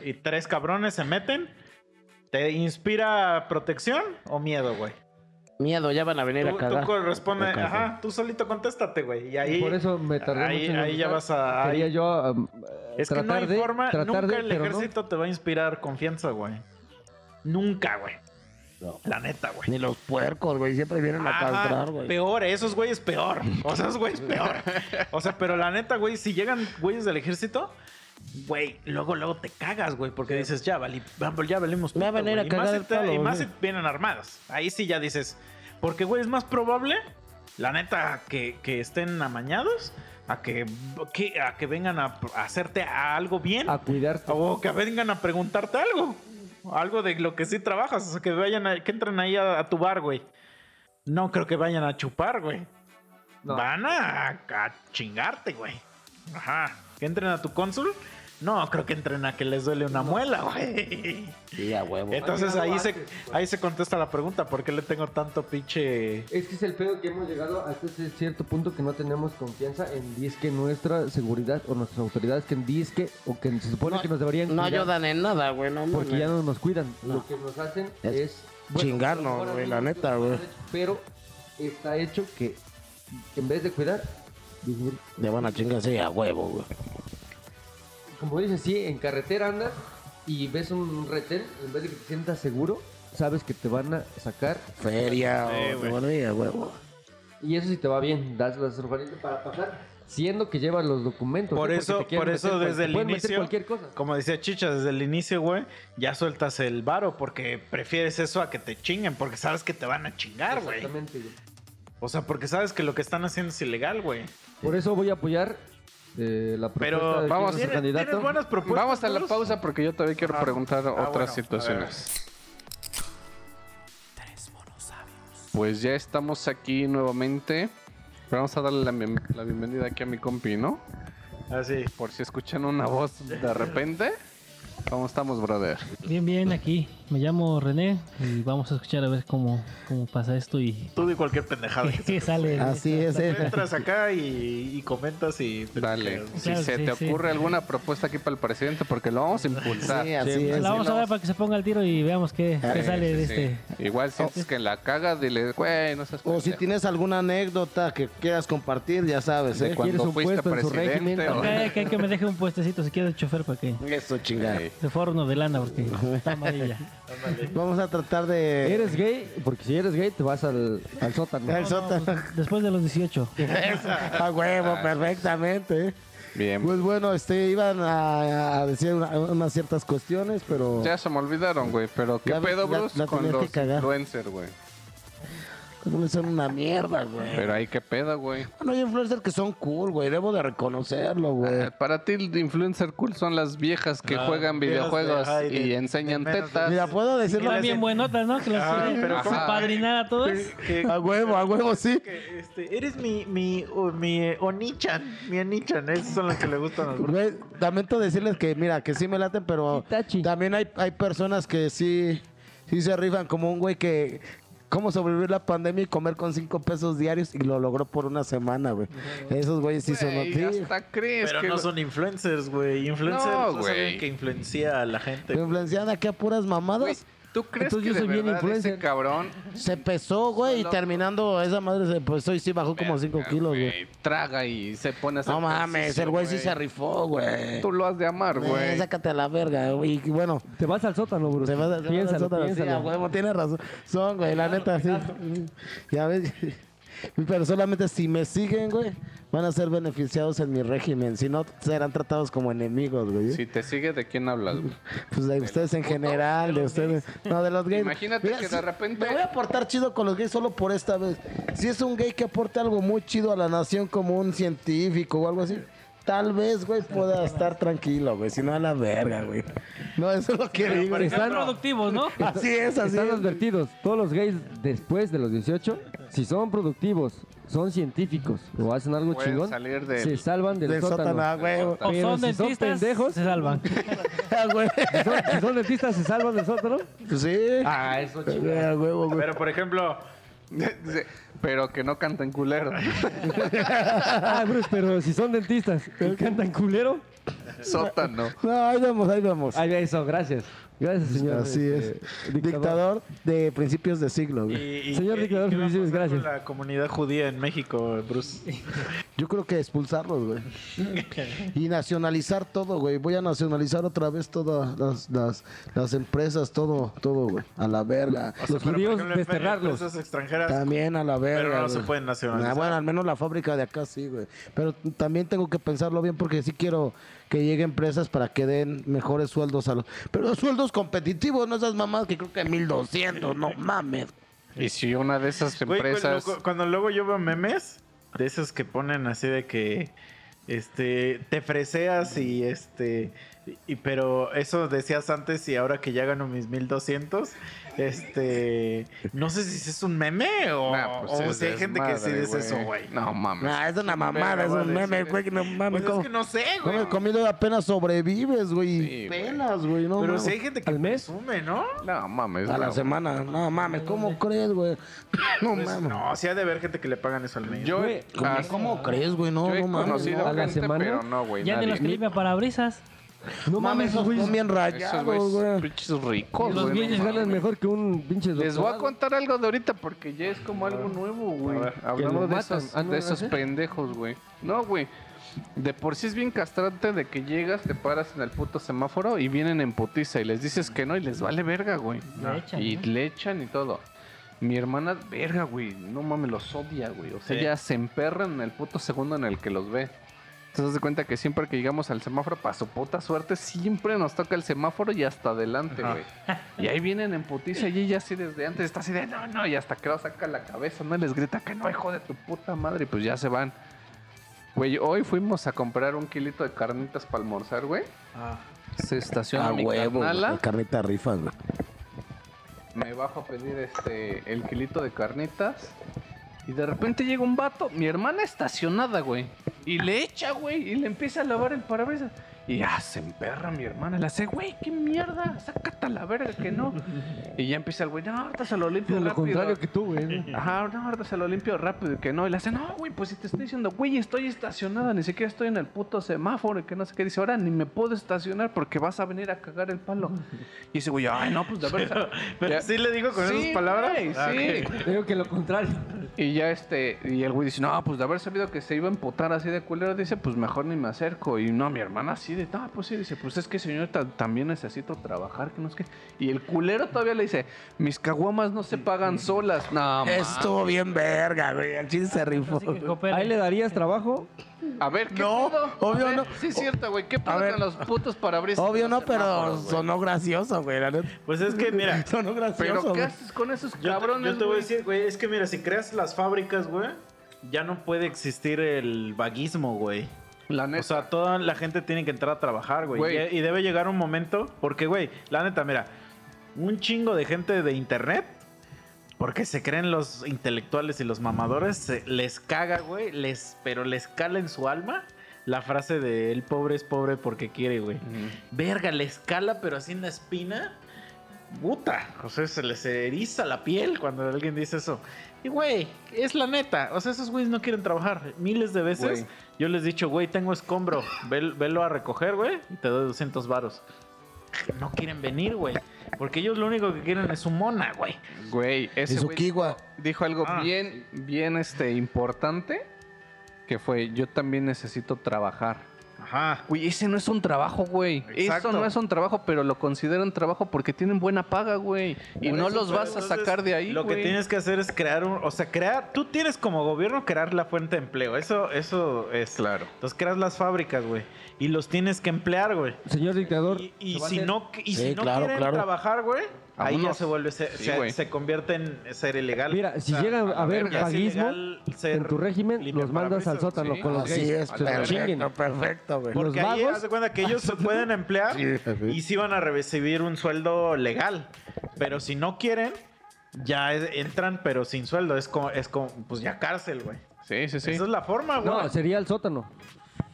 y tres cabrones se meten. ¿Te inspira protección o miedo, güey? Miedo, ya van a venir Tú, a cagar. tú corresponde, ajá, tú solito contéstate, güey. Y ahí, Por eso me tardé ahí, mucho en ahí ya vas a. Quería ahí- yo um, es que no hay de... forma, nunca de, el no. ejército te va a inspirar confianza, güey. Nunca, güey. No. La neta, güey. Ni los puercos, güey, siempre vienen a castrar, güey. Peor, esos güeyes peor. O sea, esos güeyes peor. O sea, pero la neta, güey, si llegan güeyes del ejército, güey, luego, luego te cagas, güey, porque dices, ya, vali, ya valimos Me va a venir a. Y cagar más palo, Y más si güey. vienen armados. Ahí sí ya dices, porque, güey, es más probable, la neta, que, que estén amañados a que, que- a que vengan a, a hacerte algo bien. A cuidarte. O que vengan a preguntarte algo. Algo de lo que sí trabajas. O sea, que vayan a- que entren ahí a, a tu bar, güey. No creo que vayan a chupar, güey. No. Van a, a chingarte, güey. Ajá. Que entren a tu cónsul. No, creo que entren a que les duele una muela, güey. Sí, a huevo. Entonces ahí se, pues. ahí se contesta la pregunta. ¿Por qué le tengo tanto pinche... Es que es el pedo que hemos llegado hasta ese cierto punto que no tenemos confianza en disque nuestra seguridad o nuestras autoridades que en disque o que se supone que nos deberían No cuidar, ayudan en nada, güey, no porque ya no nos cuidan. No. Lo que nos hacen Es es, chingarnos, güey, la neta, güey. Pero está hecho que en vez de cuidar. Le van a chingar así a huevo, güey. Como dices, sí, en carretera andas y ves un retén, en vez de que te sientas seguro, sabes que te van a sacar Feria Sí, o güey. bueno, y a huevo. y eso sí te va bien, das las referencias para pasar, siendo que llevas los documentos. Por ¿eh? Porque eso, quieren por eso cual- desde te el pueden meter inicio, cualquier cosa. como decía Chicha, desde el inicio, güey, ya sueltas el varo porque prefieres eso a que te chinguen, porque sabes que te van a chingar, güey. Exactamente, güey. O sea, porque sabes que lo que están haciendo es ilegal, güey. Por eso voy a apoyar eh, la propuesta Pero de vamos, quién es ¿Tienes, nuestro tienes candidato. buenas propuestas? Vamos a la pausa porque yo todavía quiero Ah, preguntar ah, otras bueno, situaciones. Pues ya estamos aquí nuevamente. Vamos a darle la, bien- la bienvenida aquí a mi compi, ¿no? Así. Por si escuchan una voz de repente. ¿Cómo estamos, brother? Bien, bien, aquí. Me llamo René y vamos a escuchar a ver cómo, cómo pasa esto y Tú di cualquier pendejada. que [LAUGHS] sale. Así es, eh. entras acá y, y comentas y... Dale. pendejas. Si Claro, se sí, te sí. ocurre alguna propuesta aquí para el presidente, porque lo vamos a impulsar. Sí, así es. La vamos a ver para que se ponga al tiro y veamos qué, qué sale sí, de sí. este. Igual sientes que la cagas, dile, güey, no seas O si pendejo". tienes alguna anécdota que quieras compartir, ya sabes, de ¿eh? cuando ¿Quieres un fuiste puesto en su presidente. régimen? o- Que, que, que me deje un puestecito si quiere el chofer para que Eso, chingada. Se forno de lana porque [LAUGHS] está amarilla. Vamos a tratar de... ¿Eres gay? Porque si eres gay te vas al, al sótano. El sótano. Después de los 18. [LAUGHS] A huevo, perfectamente. Bien. Pues bueno, este, iban a, a decir una- unas ciertas cuestiones, pero... Ya se me olvidaron, güey. Pero ¿qué ves, pedo, la- Bruce, la con tenías que los cagar. influencers, güey? Son una mierda, güey. Pero ahí qué pedo, güey. Bueno, hay influencers que son cool, güey. Debo de reconocerlo, güey. Ah, Para ti, el influencer cool son las viejas que Ah, juegan videojuegos y de- y de enseñan de- tetas. Mira, puedo decirlo. Están bien buenotas, ¿no? Que los Ah, pero ¿cómo? padrinar a todos. A huevo, a huevo, sí. que, este, eres mi, mi, o- mi eh, Onichan, mi Onichan, esos son los que le gustan a los Güey, lamento decirles que, mira, que sí me laten, pero Itachi. también hay, hay personas que sí, sí se rifan, como un güey que, cómo sobrevivir la pandemia y comer con cinco pesos diarios y lo logró por una semana, güey. Esos güeyes sí son... Hasta crees Pero que... no son influencers, güey. Influencers No, alguien que influencia a la gente. Influencian aquí a puras mamadas. Güey, ¿Tú crees Entonces que yo de soy bien verdad ese cabrón Se pesó, güey, y terminando esa madre se pesó y sí bajó como 5 Verga, kilos, güey. Traga y se pone a hacer No mames, ejercicio, el güey sí se rifó, güey. Tú lo has de amar, Eh, güey. sácate a la verga, güey. Y bueno, Te vas al sótano, bro. se va a piénsalo, Sí, a piénsalo. huevo, tiene razón. Son, güey, la neta, sí. Ya ves. Pero solamente si me siguen, güey, van a ser beneficiados en mi régimen. Si no, serán tratados como enemigos, güey. Si te sigue, ¿de quién hablas, güey? Pues de ustedes en general, de ustedes. No, de los gays. Imagínate que de repente- Me voy a portar chido con los gays solo por esta vez. Si es un gay que aporte algo muy chido a la nación como un científico o algo así. Tal vez, güey, pueda estar tranquilo, güey. Si no, a la verga, güey. No, eso es lo que digo. por Están productivos, ¿no? Así es, así Están es. advertidos, todos los gays después de los 18, si son productivos, son científicos o hacen algo Pueden chingón, salir del- se salvan del, Del sótano. sótano, ah, güey. O Pero son si son dentistas, pendejos- se salvan. [LAUGHS] Ah, güey. Si son, si son dentistas, se salvan del sótano. Sí. Ah, eso Güey, a huevo, güey. Pero por ejemplo, [LAUGHS] Dice, Pero que no canten culero. Ah, Bruce, pero si son dentistas y cantan culero. Sótano. No, ahí vamos, ahí vamos. Ay, eso, gracias. Gracias, señor. Así es. este, Dictador de principios de siglo, y, güey. y- Señor y- dictador, ¿qué va a felicidades, pasar con gracias. La comunidad judía en México, Bruce. Yo creo que expulsarlos, güey. Y nacionalizar todo, güey. Voy a nacionalizar otra vez todas las, las, las empresas, todo, todo, güey. A la verga. O sea, Los judíos, desterrarlos. Empresas extranjeras. También a la verga. Pero no se pueden nacionalizar. Ah, bueno, al menos la fábrica de acá sí, güey. Pero también tengo que pensarlo bien porque sí quiero que lleguen empresas para que den mejores sueldos a los... Pero sueldos competitivos, no esas mamás que creo que 1200, no mames. Y si una de esas empresas. cu- cuando luego yo veo memes de esos que ponen así de que este te freseas y este y pero eso decías antes y ahora que ya gano mis 1200 este no sé si es un meme o, Nah, pues o si hay gente que sí dice eso güey No mames. Ah, es una mamada, es un meme, güey. que No mames, pues es que no sé No güey me comido apenas sobrevives, güey. Sí, güey. penas, güey. No, pero mames. si hay gente que ¿Al mes? presume, ¿no? No mames. A la no. semana. No mames, ¿cómo crees, güey? [COUGHS] No Pues, mames. no, sí ha de haber gente que le pagan eso al mes. Yo, Güey, ¿Cómo, ah, cómo crees, güey? No, no mames. no. ¿A la semana? pero no, güey. Ya de los que limpian parabrisas. No mames, esos Son güeyes bien Esos rayados, güeyes, güey. pinches ricos, Los güey. bienes no ganan mames. mejor que un pinche Les voy a doctorado. contar algo de ahorita porque ya es como algo nuevo, güey. Hablando de matan. esos, Ah, ¿no de era esos así? pendejos, güey. No, güey. De por sí es bien castrante de que llegas, te paras en el puto semáforo y vienen en putiza y les dices que no y les vale verga, güey. Le echan, Y ¿no? le echan y todo. Mi hermana, verga, güey. No mames, los odia, güey. O sea, Sí. ya se emperran en el puto segundo en el que los ve. Entonces, de cuenta que siempre que llegamos al semáforo, para su puta suerte, siempre nos toca el semáforo y hasta adelante, güey. Y ahí vienen en putiza y ella así desde antes está así de, no, no, y hasta que lo saca la cabeza, no les grita que no, hijo de tu puta madre, y pues ya se van. Güey, hoy fuimos a comprar un kilito de carnitas para almorzar, güey. Ah. Se estaciona A mi huevo, carnala. Carnita rifas, güey. me bajo a pedir este el kilito de carnitas y de repente llega un vato, mi hermana estacionada, güey, y le echa, güey, y le empieza a lavar el parabrisas. Y ya se emperra mi hermana, le hace, güey, qué mierda, sácate a la verga que no. Y ya empieza el güey, no, ahorita se lo limpio Lo rápido. contrario que tú, güey. Ajá, no, ahorita se lo limpio rápido y que no. Y le hace, no, güey, pues si te estoy diciendo, güey, estoy estacionada, ni siquiera estoy en el puto semáforo y que no sé qué. Dice, ahora ni me puedo estacionar porque vas a venir a cagar el palo. Y dice, güey, ay, no, pues de verdad. Pero sí le digo con esas palabras. Ah, sí. Digo que lo contrario. Y ya este, y el güey dice, no, pues de haber sabido que se iba a emputar así de culero, dice, pues mejor ni me acerco. Y no, mi hermana así de, no, pues sí, dice, pues es que señorita, también necesito trabajar, que no es que. Y el culero todavía le dice, mis caguamas no se pagan solas. No. Estuvo bien verga, güey. El chiste se rifó. ¿Ahí le darías trabajo? A ver, ¿qué No, pedo? obvio ver, no. Sí, es cierto, güey. ¿Qué pedo con los putos parabrisas? Obvio no, pero sonó gracioso, güey. Pues es que mira, [LAUGHS] Sonó gracioso, Pero, ¿qué güey. haces con esos Yo te, cabrones, yo te voy a decir, güey, es que mira, si creas las fábricas, güey, ya no puede existir el vaguismo, güey. La O sea, toda la gente tiene que entrar a trabajar, güey. Güey. Y, y debe llegar un momento, porque, güey, la neta, mira, un chingo de gente de internet, porque se creen los intelectuales y los mamadores, se- les caga, güey, les, pero les cala en su alma la frase de el pobre es pobre porque quiere, güey. Verga, le escala, pero así en la espina. Puta, o sea, se les eriza la piel cuando alguien dice eso. Y, güey, es la neta. O sea, esos güeyes no quieren trabajar. Miles de veces Güey. yo les he dicho, güey, tengo escombro. Vel- velo a recoger, güey, y te doy 200 varos. No quieren venir, güey. Porque ellos lo único que quieren es su mona, güey. Güey, ese su güey kiwa. dijo algo Ah. bien, bien este, importante, que fue, yo también necesito trabajar. Ajá. Güey, ese no es un trabajo, güey. Exacto. Eso no es un trabajo, pero lo consideran trabajo porque tienen buena paga, güey. Y no eso, los vas a sacar de ahí, Lo que tienes que hacer es crear un, o sea, crear, tú tienes como gobierno crear la fuente de empleo. Eso, eso es Claro. Entonces creas las fábricas, güey, y los tienes que emplear, güey. Señor dictador, Y, y ¿se va a si no, y Sí, si no claro, quieren claro. trabajar, güey, ahí ya se vuelve, se, Sí, se- se convierte en ser ilegal. Mira, si O sea, llega a es paguismo en tu régimen, los mandas al sótano sí. con los Así gays. es, Se perfecto, perfecto, güey. Porque Los ahí vagos- haz de cuenta que ellos se pueden emplear Sí, y sí van a recibir un sueldo legal. Pero si no quieren, ya entran, pero sin sueldo. Es como, es como pues ya cárcel, güey. Sí, sí, sí. Esa es la forma, güey. No, sería el sótano.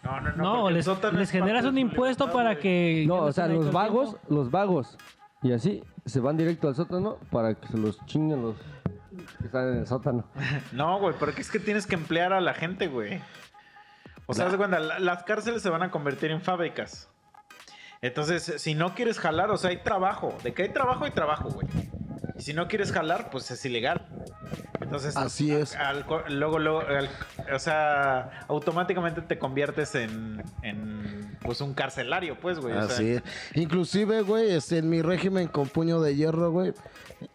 no, no, No, el les, sótano les generas un impuesto para que... No, o sea, los vagos, los vagos. Y así se van directo al sótano para que se los chinguen los que están en el sótano. [LAUGHS] No, güey, porque es que tienes que emplear a la gente, güey. O sea, la- las cárceles se van a convertir en fábricas. Entonces, si no quieres jalar, o sea, hay trabajo. De que hay trabajo, hay trabajo, güey. Y si no quieres jalar, pues es ilegal. Entonces, Así es. al- luego, luego, al- o sea, automáticamente te conviertes en, en pues un carcelario, pues, güey. o sea, Así es. Inclusive, güey, este, en mi régimen con puño de hierro, güey.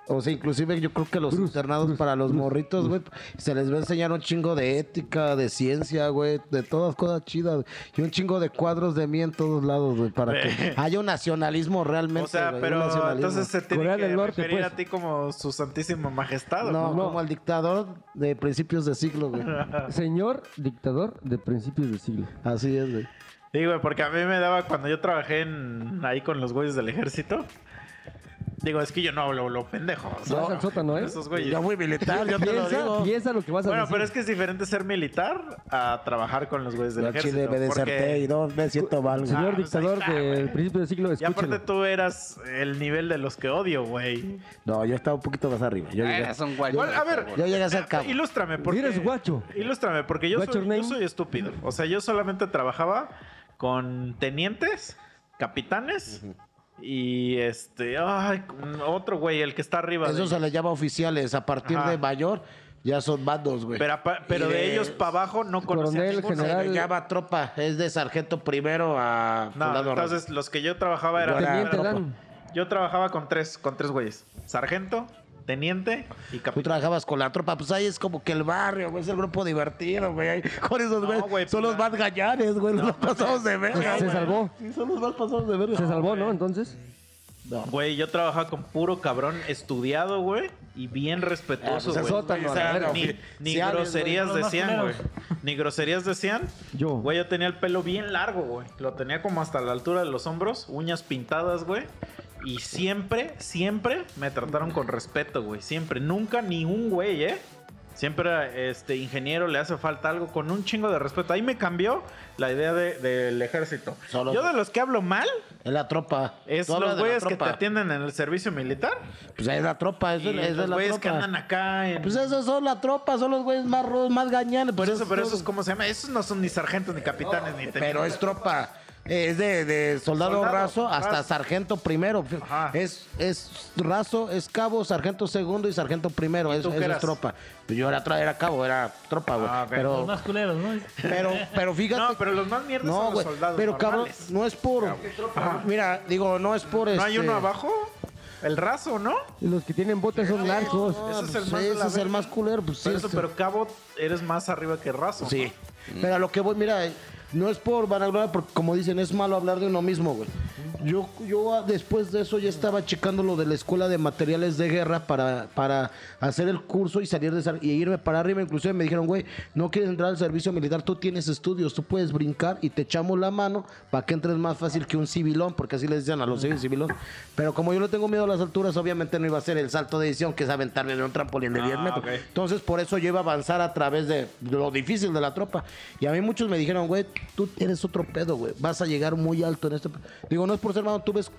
O sea, inclusive yo creo que los internados para los morritos, güey, se les va a enseñar un chingo de ética, de ciencia, güey, de todas cosas chidas. Y un chingo de cuadros de mí en todos lados, güey, para que [LAUGHS] haya un nacionalismo realmente. O sea, pero entonces se tiene Corea que Norte, referir pues. a ti como su santísima majestad. ¿o No, no? como el dictador de principios de siglo, güey. [LAUGHS] Señor dictador de principios de siglo. Así es, güey. Sí, güey, porque a mí me daba cuando yo trabajé en, ahí con los güeyes del ejército. Digo, es que yo no hablo lo pendejo. o sea, Vas al sótano, ¿eh? Esos güeyes. Yo fui militar, yo te lo Piensa, digo. piensa lo que vas a Bueno, decir. pero es que es diferente ser militar a trabajar con los güeyes del Yo ejército. chile me porque- deserté y no me siento mal, güey. Señor Ah, pues ahí dictador está, del güey. principio de siglo, Y aparte escúchelo. tú eras el nivel de los que odio, güey. No, yo estaba un poquito más arriba. Yo llegué, Eres un. A ver, yo llegué a ser cabo. ilústrame. Porque, Eres guacho. Ilústrame, porque yo soy, yo soy estúpido. O sea, yo solamente trabajaba con tenientes, capitanes y este. Ay, otro güey, el que está arriba. Eso de se le llama oficiales. A partir Ajá. de mayor ya son bandos, güey. Pero, de, de- ellos para abajo no conocía Coronel, ninguno. general. Se le llama tropa. Es de sargento primero a No, entonces los que yo trabajaba eran. Era. Yo trabajaba con tres, con tres güeyes. Sargento, teniente y Tú capitán. trabajabas con la tropa, pues ahí es como que el barrio, güey, es el grupo divertido, güey. ahí Con esos, No, güey, güey, son pues, los más gallanes, güey, los más pasados de verga. Se güey. salvó. Sí, son los más pasados de verga. Se salvó, ¿no? Entonces. No. Güey, yo trabajaba con puro cabrón estudiado, güey, y bien respetuoso, Ah, pues, güey. sótano, O sea, ni, ni Si alguien, groserías güey, decían, güey. Ni groserías decían. Yo. Güey, yo tenía el pelo bien largo, güey. Lo tenía como hasta la altura de los hombros, uñas pintadas, güey. Y siempre, siempre me trataron con respeto, güey. Siempre. Nunca ni un güey, ¿eh? Siempre este ingeniero le hace falta algo con un chingo de respeto. Ahí me cambió la idea de- del ejército. Solo- Yo de los que hablo mal Es la tropa. es Tú los de güeyes que te atienden en el servicio militar. Pues es la tropa, es, Y de- es de los la güeyes que tropa. andan acá en... Pues esos son la tropa, son los güeyes más rudos, más gañanes. Por pues eso, pero todo. eso es como se llama. Esos no son ni sargentos, ni capitanes, ni tenientes. Pero es tropa. Es de, de soldado, Soldado, raso hasta raso. sargento primero. Ajá. Es, es raso, es cabo, sargento segundo y sargento primero. ¿Y Eso, tú qué eso es tropa. Yo era, era cabo, era tropa, güey. Ah, ok. Los Pero, más culeros, ¿no? pero, pero fíjate. No, pero los más mierdas No, son los soldados Pero cabrón, no es por. Mira, digo, no es por. ¿No hay este- uno abajo? El raso, ¿no? Y los que tienen botes son narcos. Ah, Ese es pues, el más ese es el más culero, pues sí. Por eso, este- pero cabo eres más arriba que raso. Sí. Pero a lo que voy, mira, no es por vanagloria, porque como dicen, es malo hablar de uno mismo, güey. Yo, yo ah, después de eso ya estaba checando lo de la escuela de materiales de guerra para, para hacer el curso y salir de y irme para arriba. Inclusive me dijeron, güey, no quieres entrar al servicio militar, tú tienes estudios, tú puedes brincar y te echamos la mano para que entres más fácil que un civilón, porque así les decían a los civiles civilón. Pero como yo le tengo miedo a las alturas, obviamente no iba a ser el salto de edición, que es aventarme de un trampolín de 10 Ah, metros. Entonces, por eso yo iba a avanzar a través de lo difícil de la tropa. Y a mí muchos me dijeron, güey, tú eres otro pedo, güey. Vas a llegar muy alto en este. pe-". Digo, no es por ser malo, tú ves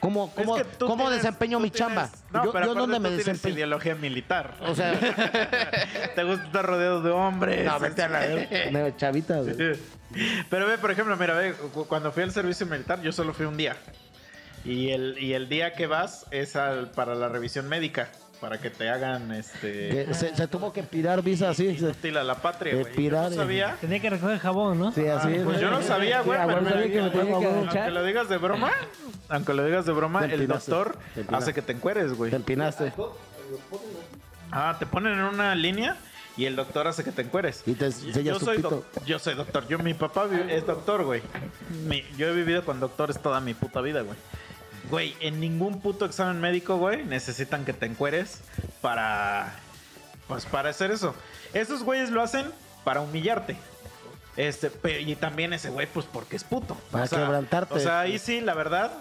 cómo, Es cómo, que tú cómo tienes- desempeño mi tienes- chamba. No, yo pero yo dónde tú me tienes desempeño. ideología militar. O sea, [LAUGHS] Te gusta estar rodeado de hombres. no, vete a la de [LAUGHS] chavita, güey. Pero ve, por ejemplo, mira, ve, cu- cuando fui al servicio militar, yo solo fui un día. Y el, y el día que vas es al- para la revisión médica, para que te hagan este... Que se, se tuvo que pirar visa así. se- Inútil a la patria, De güey. Yo pirar, no eh. sabía. Tenía que recoger jabón, ¿no? Sí, así. Pues yo no sabía, güey. Sí, a pero huevo, sabía que me tenía que aunque lo digas de broma, aunque lo digas de broma, el doctor hace que te encueres, güey. Te empinaste. Ah, te ponen en una línea y el doctor hace que te encueres. Y te Yo- soy, pito. doc- yo soy doctor. Yo, mi papá es doctor, güey. Mi- yo he vivido con doctores toda mi puta vida, güey. Güey, en ningún puto examen médico, güey, necesitan que te encueres para. Pues para hacer eso. Esos güeyes lo hacen para humillarte. Este, y también ese güey, pues porque es puto. Para quebrantarte. O sea, ahí sí, la verdad.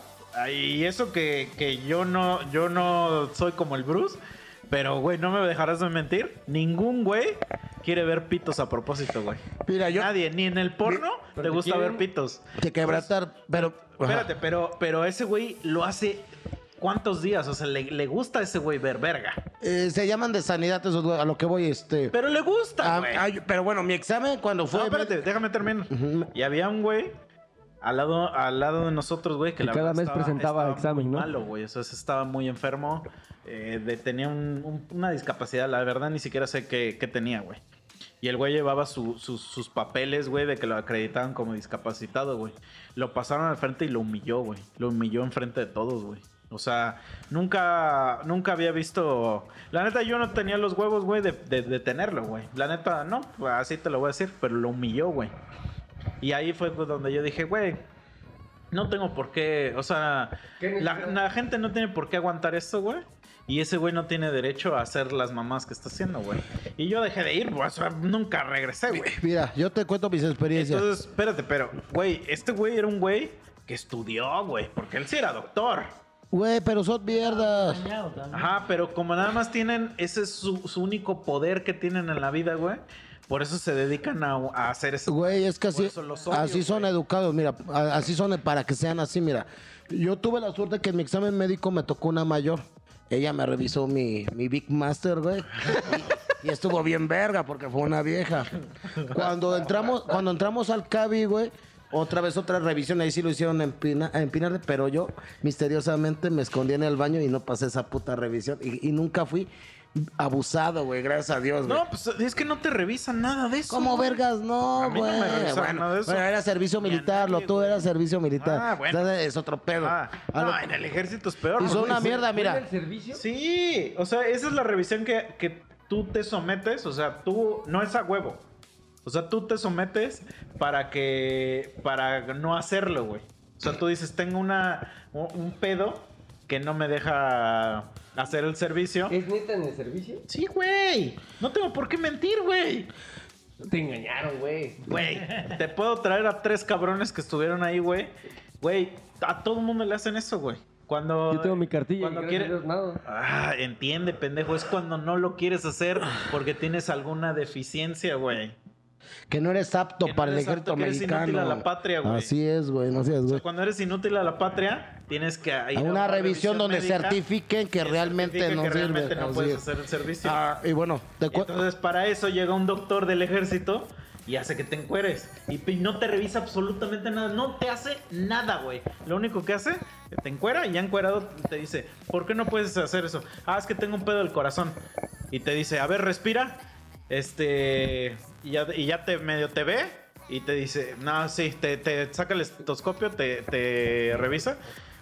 Y eso que, que yo no, yo no soy como el Bruce. Pero, güey, no me dejarás de mentir. Ningún güey quiere ver pitos a propósito, güey. Mira, yo. Nadie, ni en el porno te te gusta ver pitos. Que quebrantar, pero. Espérate, pero, pero ese güey lo hace cuántos días, o sea, le, le gusta a ese güey ver verga. Eh, se llaman de sanidad esos güey, a lo que voy, este. Pero le gusta, Ah, güey. pero bueno, mi examen cuando fue. no, espérate, déjame terminar. Y había un güey al lado, al lado de nosotros, güey, que la cada verdad mes estaba- presentaba estaba examen, muy ¿no? malo, güey. O sea, estaba muy enfermo. eh, de- tenía un- un- una discapacidad, la verdad, ni siquiera sé qué, qué tenía, güey. Y el güey llevaba su- sus- sus papeles, güey, de que lo acreditaban como discapacitado, güey. Lo pasaron al frente y lo humilló, güey. Lo humilló enfrente de todos, güey. O sea, nunca, nunca había visto... La neta, yo no tenía los huevos, güey, de, de, de tenerlo, güey. La neta, no, así te lo voy a decir, pero lo humilló, güey. Y ahí fue pues, donde yo dije, güey, no tengo por qué, o sea, ¿Qué la, gente no tiene por qué aguantar esto, güey. Y ese güey no tiene derecho a hacer las mamás que está haciendo, güey. Y yo dejé de ir, güey. O sea, nunca regresé, güey. Mira, yo te cuento mis experiencias. Entonces, espérate, pero, güey, este güey era un güey que estudió, güey. Porque él sí era doctor. Güey, pero son mierdas. Ajá, pero como nada más tienen, ese es su, su único poder que tienen en la vida, güey. Por eso se dedican a, a hacer eso. Güey, es que así, así son güey. educados, mira, así son para que sean así, mira. Yo tuve la suerte que en mi examen médico me tocó una mayor. Ella me revisó mi, mi Big Master, güey. Y, y estuvo bien verga porque fue una vieja. Cuando entramos, cuando entramos al CABI, güey, otra vez otra revisión, ahí sí lo hicieron empina, empinarle, pero yo misteriosamente me escondí en el baño y no pasé esa puta revisión. Y, y nunca fui abusado, güey, gracias a Dios, güey. No, pues es que no te revisan nada de eso. ¿Cómo vergas? No, güey. bueno, nada de eso. bueno, era servicio militar, nadie, lo tú güey. era servicio militar. Ah, bueno. Es otro pedo. Ah, no, lo- en el ejército es peor. Hizo güey. una mierda, ¿Fue mira. el servicio? Sí, o sea, esa es la revisión que, que tú te sometes, o sea, tú no es a huevo. O sea, tú te sometes para que para no hacerlo, güey. O sea, tú dices, tengo una un un pedo que no me deja hacer el servicio. ¿Es neta en el servicio? Sí, güey. No tengo por qué mentir, güey. Te engañaron, güey. Güey, te puedo traer a tres cabrones que estuvieron ahí, güey. Güey, a todo el mundo le hacen eso, güey. Cuando Yo tengo mi cartilla y cuando gracias quiere a Dios, nada. Ah, entiende, pendejo. Es cuando no lo quieres hacer porque tienes alguna deficiencia, güey. Que no eres apto Que no para el ejército apto, que eres mexicano. inútil a la patria, güey. Así es, güey, no seas, O sea, güey. cuando eres inútil a la patria, tienes que ir A una revisión donde médica certifiquen que realmente certifique no que sirve. realmente no Así puedes es. hacer el servicio. Ah, y bueno, te entonces para eso llega un doctor del ejército y hace que te encueres. Y no te revisa absolutamente nada. No te hace nada, güey. Lo único que hace, te encuera y ya encuerado te dice, ¿por qué no puedes hacer eso? Ah, es que tengo un pedo del corazón. Y te dice, a ver, respira. Este... Y ya, y ya te medio te ve. Y te dice, no, sí, te, te saca el estetoscopio, te, te revisa.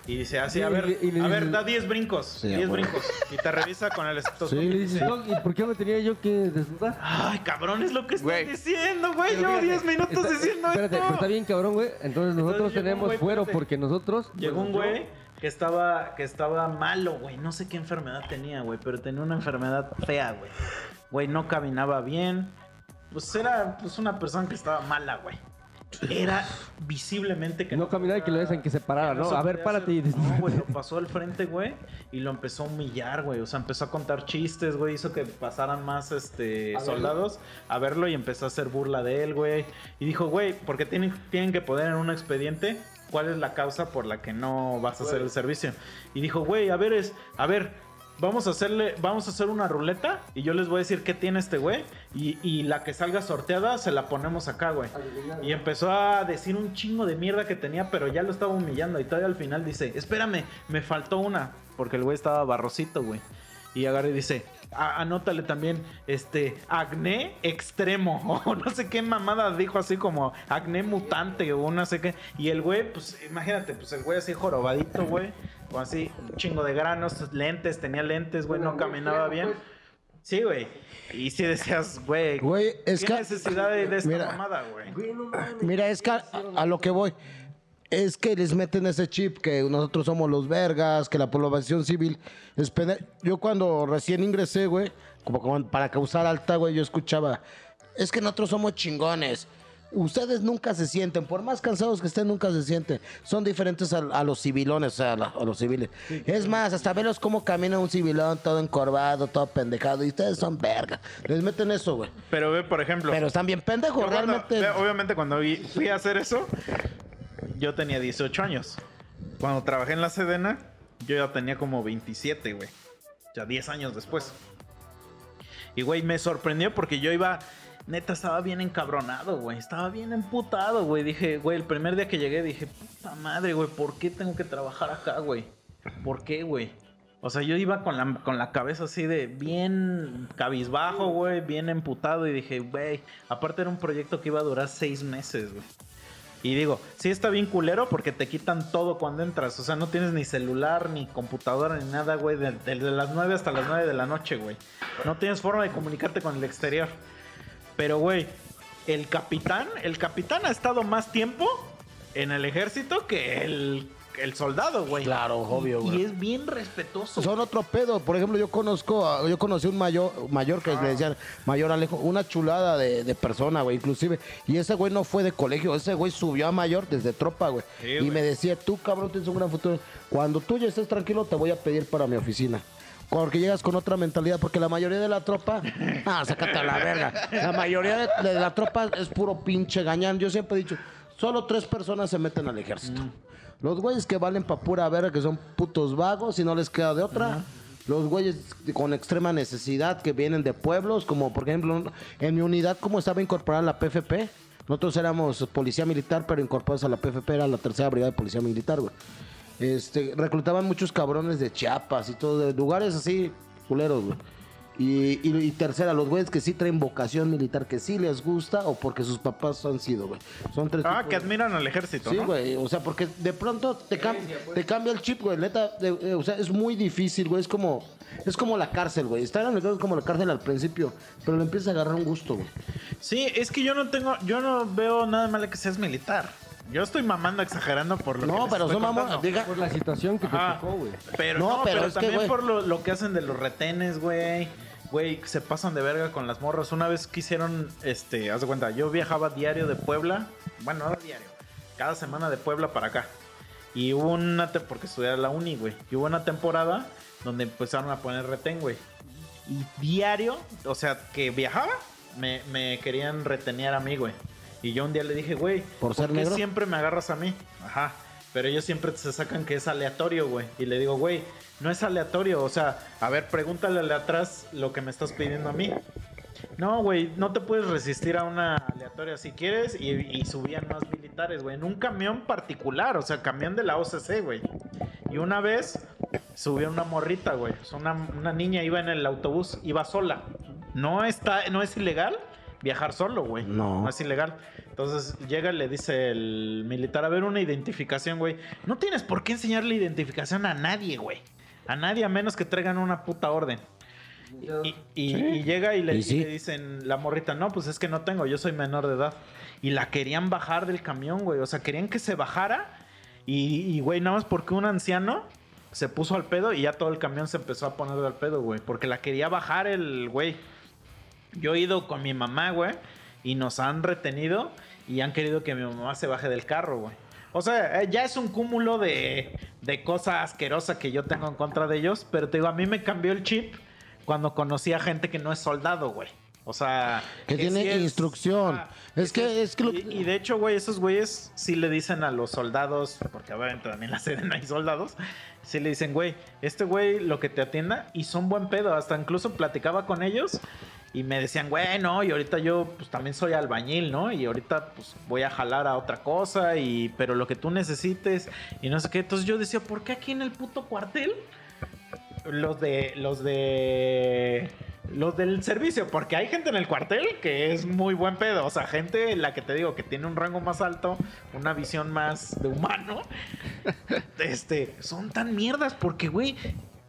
Y dice, así, Sí, a ver, y- y le a ver, da 10 brincos. Sí, 10 a huevo. brincos. Y te revisa con el estetoscopio. Y le dices, "Doc, ¿y por qué me tenía yo que desnudar? Ay, cabrón, es lo que estoy diciendo, güey. Fíjate, 10 minutos está- diciendo Espérate, esto. está bien cabrón, güey. Entonces nosotros un tenemos güey, fuero porque nosotros... Llegó un bueno, güey que estaba, que estaba malo, güey. No sé qué enfermedad tenía, güey, pero tenía una enfermedad fea, güey. Güey, no caminaba bien. Pues era pues una persona que estaba mala, güey. Era visiblemente que No caminaba y que lo dejan que se parara, ¿no? A ver, párate y... No, güey, lo [LAUGHS] pasó al frente, güey, y lo empezó a humillar, güey. O sea, empezó a contar chistes, güey. Hizo que pasaran más este, A verlo. soldados a verlo y empezó a hacer burla de él, güey. Y dijo, güey, porque tienen, tienen que poner en un expediente cuál es la causa por la que no vas a hacer el servicio. Y dijo, güey, a ver, es, a ver, vamos a hacerle, vamos a hacer una ruleta y yo les voy a decir qué tiene este güey y, la que salga sorteada se la ponemos acá, güey. Y empezó a decir un chingo de mierda que tenía, pero ya lo estaba humillando y todavía al final dice, espérame, me faltó una, porque el güey estaba barrosito, güey. Y agarra dice, "A- anótale también, este, acné extremo, [LAUGHS] o no sé qué mamada dijo así como acné mutante, o no sé qué. Y el güey, pues, imagínate, pues el güey así jorobadito, güey, o así, un chingo de granos, lentes, tenía lentes, güey, no caminaba bien. Sí, güey. Y si decías, güey, Güey, es ¿qué necesidad de, de esta Mira. mamada, güey? Mira, es que a, a lo que voy. Es que les meten ese chip que nosotros somos los vergas, que la población civil es pene- Yo cuando recién ingresé, güey, como, como para causar alta, güey, yo escuchaba, es que nosotros somos chingones. Ustedes nunca se sienten, por más cansados que estén, nunca se sienten. Son diferentes a, a los civilones, o sea, a, la- a los civiles. es más, hasta verlos cómo camina un civilón todo encorvado, todo pendejado. Y ustedes son vergas. Les meten eso, güey. Pero ve, por ejemplo, Pero están bien pendejos, cuando- realmente. ve, obviamente cuando vi- fui a hacer eso, yo tenía 18 años. Cuando trabajé en la Sedena, yo ya tenía como 27, güey. Ya 10 años después. Y, güey, me sorprendió porque yo iba... Neta, estaba bien encabronado, güey. Estaba bien emputado, güey. Dije, güey, el primer día que llegué dije, puta madre, güey, ¿por qué tengo que trabajar acá, güey? ¿Por qué, güey? O sea, yo iba con la, con la cabeza así de bien cabizbajo, güey, bien emputado y dije, güey, aparte era un proyecto que iba a durar seis meses, güey. Y digo, sí está bien culero porque te quitan todo cuando entras. O sea, no tienes ni celular, ni computadora, ni nada, güey. de- Desde las 9 hasta las 9 de la noche, güey. No tienes forma de comunicarte con el exterior. Pero, güey, el capitán, el capitán ha estado más tiempo en el ejército que el, el soldado, güey. Claro, obvio, Y güey. es bien respetuoso. Son otro pedo. Por ejemplo, yo conozco, a- yo conocí un mayor, mayor que le decían, mayor Alejo, una chulada de, de persona, güey, inclusive. Y ese güey no fue de colegio, ese güey subió a mayor desde tropa, güey. Sí, y güey. me decía, tú cabrón, tienes un gran futuro. Cuando tú ya estés tranquilo, te voy a pedir para mi oficina. Porque llegas con otra mentalidad, porque la mayoría de la tropa, [LAUGHS] ah, sácate a la verga. La mayoría de, de la tropa es puro pinche gañán. Yo siempre he dicho, solo tres personas se meten al ejército. Los güeyes que valen pa' pura verga, que son putos vagos y no les queda de otra. Los güeyes con extrema necesidad que vienen de pueblos, como por ejemplo en mi unidad, como estaba incorporada la PFP. Nosotros éramos policía militar, pero incorporados a la PFP, era la tercera brigada de policía militar, güey. Este, reclutaban muchos cabrones de Chiapas y todo, de lugares así, culeros, güey. Y, y- y tercera, los güeyes que sí traen vocación militar, que sí les gusta o porque sus papás han sido, güey. Son tres Ah, tipos. que admiran al ejército, Sí, ¿no? güey, o sea, porque de pronto te, cam- te cambia el chip, güey, neta, de- eh, o sea, es muy difícil, güey, es como, es como la cárcel, güey, estar en el es como la cárcel al principio, pero le empieza a agarrar un gusto, güey. Sí, es que yo no tengo, yo no veo nada malo que seas militar. Yo estoy mamando, exagerando por lo que No, les pero estoy contando. diga, Por la situación que te Ajá. tocó, güey. Pero No, no, pero pero, es que, también por lo, lo que hacen de los retenes, güey. Güey, se pasan de verga con las morras. Una vez quisieron, este, haz de cuenta, yo viajaba diario de Puebla. Bueno, no diario. Cada semana de Puebla para acá. Y hubo una, porque estudiaba la uni, güey. Y hubo una temporada donde empezaron a poner retén, güey. Y diario, o sea, que viajaba, me, me querían retenear a mí, güey. Y yo un día le dije, güey, ¿Por ser qué negro? siempre me agarras a mí? Ajá. Pero ellos siempre se sacan que es aleatorio, güey. Y le digo, güey, no es aleatorio. O sea, a ver, pregúntale al de atrás lo que me estás pidiendo a mí. No, güey, no te puedes resistir a una aleatoria si quieres. Y, y subían más militares, güey. En un camión particular, o sea, camión de la OCC, güey. Y una vez subió una morrita, güey. O sea, una, una niña iba en el autobús, iba sola. No, está, no es ilegal viajar solo, güey. No. No es ilegal. Entonces llega y le dice el militar, a ver una identificación, güey. No tienes por qué enseñarle identificación a nadie, güey. A nadie, a menos que traigan una puta orden. Y, y- y llega y le, Y le dicen la morrita, no, pues es que no tengo, yo soy menor de edad. Y la querían bajar del camión, güey. O sea, querían que se bajara. Y, y, güey, nada más porque un anciano se puso al pedo y ya todo el camión se empezó a poner al pedo, güey. Porque la quería bajar el güey. Yo he ido con mi mamá, güey, y nos han retenido y han querido que mi mamá se baje del carro, güey. O sea, eh, ya es un cúmulo de, de cosa asquerosa que yo tengo en contra de ellos, pero te digo, a mí me cambió el chip cuando conocí a gente que no es soldado, güey. O sea, Que tiene sí instrucción. Es que- es que lo- y, y de hecho, güey, esos güeyes sí le dicen a los soldados, porque obviamente también en la Sedena hay soldados, sí le dicen, güey, este güey lo que te atienda y son buen pedo. Hasta incluso platicaba con ellos y me decían, güey, no, y ahorita yo pues también soy albañil, ¿no? Y ahorita pues voy a jalar a otra cosa, y pero lo que tú necesites y no sé qué. Entonces yo decía, ¿por qué aquí en el puto cuartel? Los de. Los de. Los del servicio, porque hay gente en el cuartel que es muy buen pedo. O sea, gente la que te digo que tiene un rango más alto, una visión más de humano. [LAUGHS] Este, son tan mierdas porque, güey,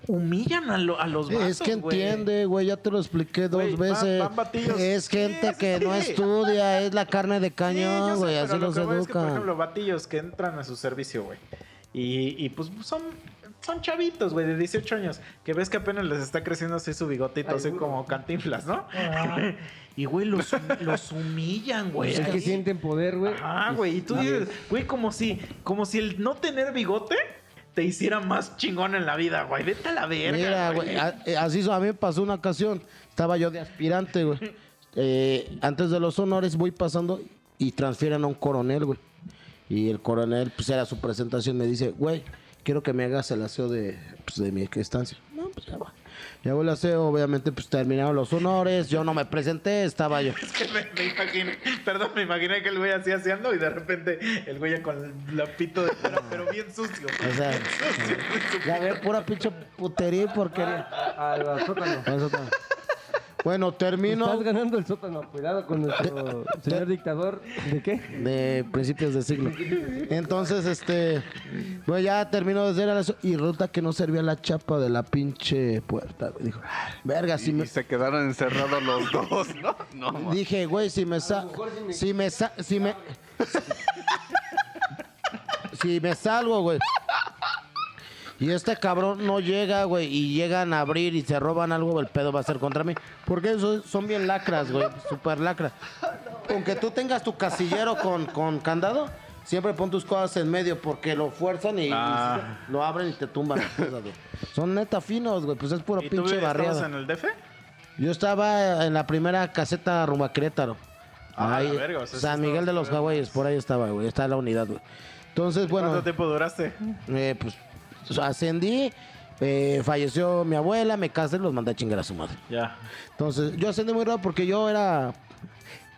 humillan a, lo- a los vatos, Es que entiende, güey, ya te lo expliqué dos van- veces. van batillos. Es gente Sí, que sí, no sí. estudia, es la carne de Sí, cañón, güey, pero así lo los es que, por ejemplo, batillos que entran a su servicio, güey. Y, y, pues son, son chavitos, güey, de 18 años. Que ves que apenas les está creciendo así su bigotito, Ay, así güey. como cantinflas, ¿no? [LAUGHS] y, güey, los, los humillan, güey. Es que sienten poder, güey. Ah, güey. Y tú dices, güey, como si, como si el no tener bigote te hiciera más chingón en la vida, güey. Vete a la verga. Mira, güey, a- eh, así a mí me pasó una ocasión. Estaba yo de aspirante, güey. Eh, antes de los honores voy pasando y transfieren a un coronel, güey. Y el coronel, pues era su presentación, me dice, güey, quiero que me hagas el aseo de, pues, de mi estancia. No, pues ya va. Ya hago el aseo, obviamente, pues terminaron los honores. Yo no me presenté, estaba yo. Es que me, me imaginé, perdón, me imaginé que el güey así haciendo y de repente el güey con el lapito de fuera, pero bien sucio. O sea, Bien sucio. ya ve pura pinche putería y porquería. Al al sótano. Bueno, termino. Estás ganando el sótano. Cuidado con nuestro [LAUGHS] señor dictador. ¿De qué? de principios de siglo. Entonces, este, pues ya terminó de hacer eso y resulta que no servía la chapa de la pinche puerta. güey. Dijo, verga, si Y, me... y se quedaron encerrados los [LAUGHS] dos, ¿no? No, ma- Dije, güey, si me sa... Si me sa... Si me... Si me salgo, güey. Y este cabrón no llega, güey, y llegan a abrir y se roban algo, el pedo va a ser contra mí. Porque esos son bien lacras, güey, super lacras. Aunque tú tengas tu casillero con, con candado, siempre pon tus cosas en medio porque lo fuerzan y, y Ah. lo abren y te tumban cosas. Son neta finos, güey, pues es puro ¿Y tú pinche estabas barriada. en el DF? Yo estaba en la primera caseta rumbo a Querétaro. Ah, Ahí, la verga, o sea, sí San Miguel de los. Hawaiis, por ahí estaba, güey. Está la unidad, güey. Entonces, bueno, ¿Cuánto tiempo duraste? eh, pues ascendí, eh, falleció mi abuela, me casé, los mandé a chingar a su madre. Ya. Entonces, yo ascendí muy rápido porque yo era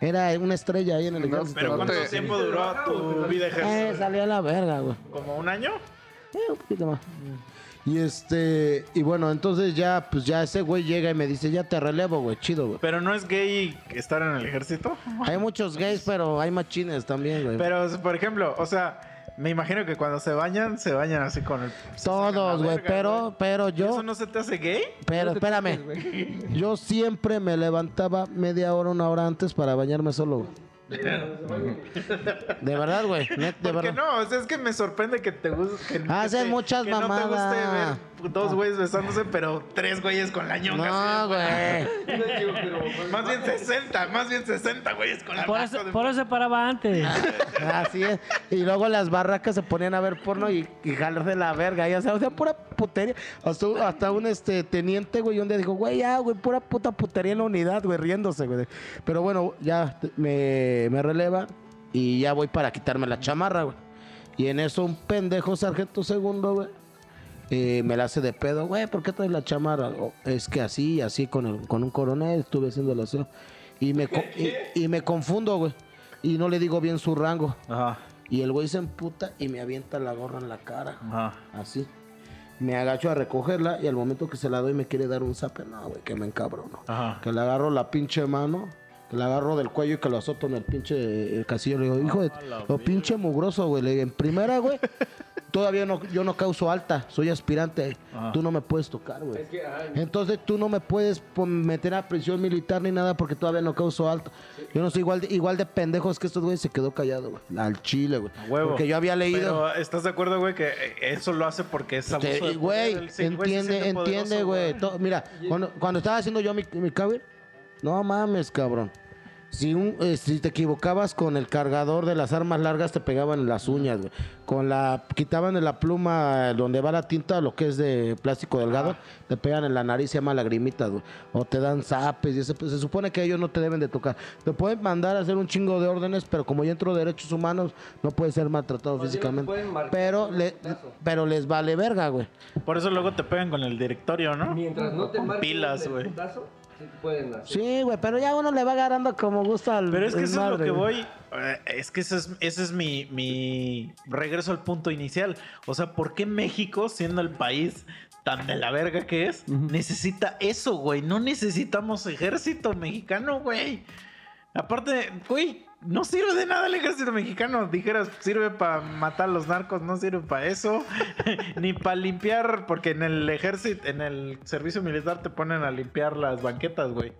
era una estrella ahí en el No, ejército. ¿Pero cuánto te- tiempo duró tu vida Eh, ejército? salí a la verga, güey. ¿Como un año? Eh, un poquito más. Y este, y bueno, entonces ya, pues ya ese güey llega y me dice, ya te relevo, güey, chido, güey. ¿Pero no es gay estar en el ejército? Hay muchos gays, pero hay machines también, güey. Pero, por ejemplo, o sea, me imagino que cuando se bañan, se bañan así con el... Todos, güey, pero, pero ¿Y yo, ¿Eso no se te hace gay? pero No espérame, yo siempre me levantaba media hora, una hora antes para bañarme solo, güey. De verdad, güey, de ¿Por qué verdad. no? O sea, es que me sorprende que te guste. Que, Hacen te- muchas que no te guste mamadas. ver dos güeyes besándose, pero tres güeyes con la ñonga. No, güey. Más bien 60, más bien 60 güeyes con la Por ñonga eso, de- por eso se paraba antes. Así es. Y luego las barracas se ponían a ver porno y, y jalarse la verga. Ya sea, o sea, pura putería. Hasta, un- hasta un este teniente, güey, un día dijo, güey, ya, güey, pura puta putería en la unidad, güey, riéndose, güey. Pero bueno, ya me, me releva y ya voy para quitarme la chamarra, güey. Y en eso un pendejo sargento segundo, güey. eh, me la hace de pedo, güey, ¿por qué traes la chamarra? "Oh, es que así, así con, el- con un coronel estuve haciendo el aseo. Y me, y, y me confundo, güey. Y no le digo bien su rango. Ajá, Y el güey se emputa y me avienta la gorra en la cara. ajá. Así. Me agacho a recogerla y al momento que se la doy me quiere dar un zape. No, güey, que me encabrono. Ajá. Que le agarro la pinche mano, que le agarro del cuello y que lo azoto en el pinche el casillo. Le digo, hijo de... Lo pinche mugroso, güey. Le digo, en primera, güey, [LAUGHS] todavía no, yo no causo alta. Soy aspirante. Tú no me puedes tocar, güey. Entonces tú no me puedes meter a prisión militar ni nada porque todavía no causo alta. Yo no soy igual de, igual de pendejos que estos güeyes. Se quedó callado, güey. Al chile, güey. Porque yo había leído... Pero ¿estás de acuerdo, güey, que eso lo hace porque es abuso Te- de poder? Güey, sí, entiende, entiende, güey. Mira, cuando, cuando estaba haciendo yo mi, mi cover, no mames, cabrón. Si, un, eh, si te equivocabas con el cargador de las armas largas, te pegaban en las uñas, güey. Con la, quitaban de la pluma eh, donde va la tinta, lo que es de plástico delgado, te pegan en la nariz, se llama lagrimitas, güey. O te dan zapes y ese, pues, se supone que ellos no te deben de tocar. Te pueden mandar a hacer un chingo de órdenes, pero como yo entro de derechos humanos, no puede ser maltratado No, físicamente. marcar Pero, le, pero les vale verga, güey. Por eso luego te pegan con el directorio, ¿no? Mientras no te Con marquen pilas, güey. Sí te pueden hacer. Sí, güey, pero ya uno le va agarrando como gusta al Pero es que eso es lo que voy. eh, Es que ese es, ese es mi, mi regreso al punto inicial. O sea, ¿por qué México, siendo el país tan de la verga que es, necesita eso, güey? No necesitamos ejército mexicano, güey. Aparte, güey, no sirve de nada el ejército mexicano. Dijeras, sirve para matar a los narcos, no sirve para eso. [LAUGHS] Ni para limpiar, porque en el ejército, en el servicio militar te ponen a limpiar las banquetas, güey.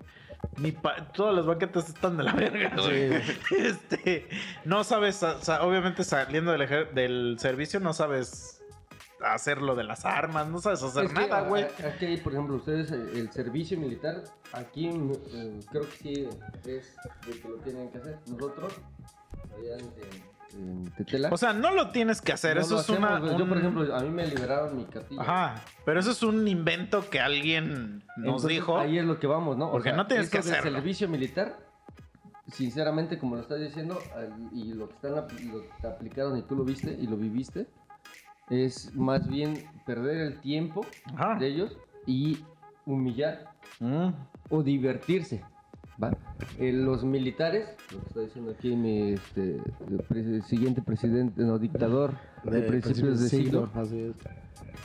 Ni pa- todas las banquetas están de la verga, güey. [LAUGHS] Este, no sabes, o sea, obviamente saliendo del, del servicio no sabes hacer lo de las armas, no sabes hacer Es que, nada, güey. Aquí, por ejemplo, ustedes, eh, el servicio militar, aquí eh, creo que sí es de que lo tienen que hacer. Nosotros, allá en, en Tetela. O sea, no lo tienes que hacer, no eso es una... güey. Yo, por un- ejemplo, a mí me liberaron mi cartilla. Ajá, pero eso es un invento que alguien nos Entonces, dijo. Ahí es lo que vamos, ¿no? Porque no tienes eso que del hacerlo. servicio militar, sinceramente, como lo estás diciendo, y lo que están lo que te aplicaron y tú lo viste y lo viviste, es más bien perder el tiempo Ajá. de ellos y humillar Mm. o divertirse. ¿va? Eh, los militares, lo que está diciendo aquí mi este, el siguiente presidente, no, dictador de, principios de siglo, Así es.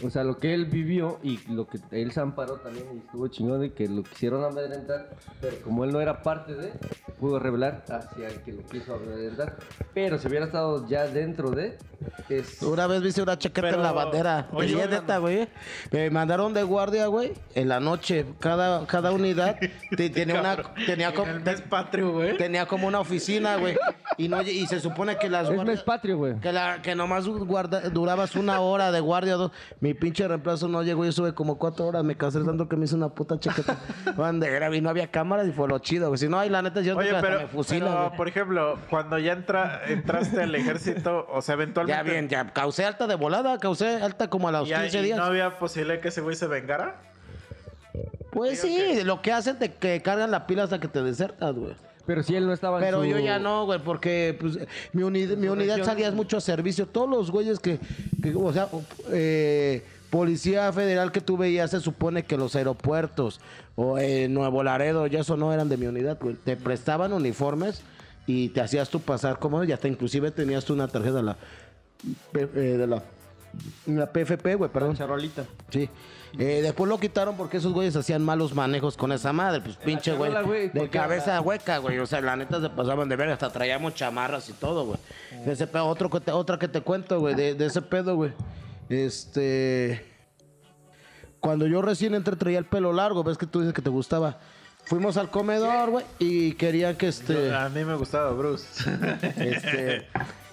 O sea, lo que él vivió y lo que él se amparó también y estuvo chingón de que lo quisieron amedrentar, pero como él no era parte de, pudo revelar hacia el que lo quiso amedrentar. Pero si hubiera estado ya dentro de, es... Una vez viste una chaqueta Pero, en la bandera. oye, neta, güey. Me mandaron de guardia, güey. En la noche. Cada, cada unidad [LAUGHS] te- tenía una. Tenía En como, el mes patrio, güey. tenía como una oficina, güey. Y, no, y se supone que las Es mes guardias. patrio, güey. Que, la, que nomás guarda, durabas una hora de guardia. dos. Mi pinche reemplazo no llegó. Yo estuve como cuatro horas. Me cansé tanto que me hice una puta chaqueta [LAUGHS] bandera. Y no había cámaras y fue lo chido. Si no, ahí la neta yo Oye, pero, me fusilan, pero, por ejemplo, cuando ya entra, entraste al ejército, o sea, eventualmente... Ya bien, ya causé alta de volada. Causé alta como a los ¿Y, ahí 15 días. no había posibilidad que ese güey se vengara? Pues sí, lo que hacen de que cargan la pila hasta que te desertas, güey. Pero si él no estaba en Pero su- yo ya no, güey, porque pues, mi, unidad mi unidad salía mucho a servicio. Todos los güeyes que, que, o sea, eh, policía federal que tú veías, se supone que los aeropuertos o en Nuevo Laredo, ya eso no eran de mi unidad, güey. Te prestaban uniformes y te hacías tú pasar como y hasta inclusive tenías tú una tarjeta de la, eh, de la, la PFP, güey, perdón. charolita. Sí. Eh, después lo quitaron porque esos güeyes hacían malos manejos con esa madre. Pues pinche güey. De cabeza la- hueca, güey. O sea, la neta se pasaban de ver. Hasta traíamos chamarras y todo, güey. Ese pedo, otro que te- otra que te cuento, güey. De, de ese pedo, güey. Este. Cuando yo recién entré traía el pelo largo. Ves que tú dices que te gustaba. Fuimos al comedor, güey. Y querían que este. A mí me gustaba Bruce. este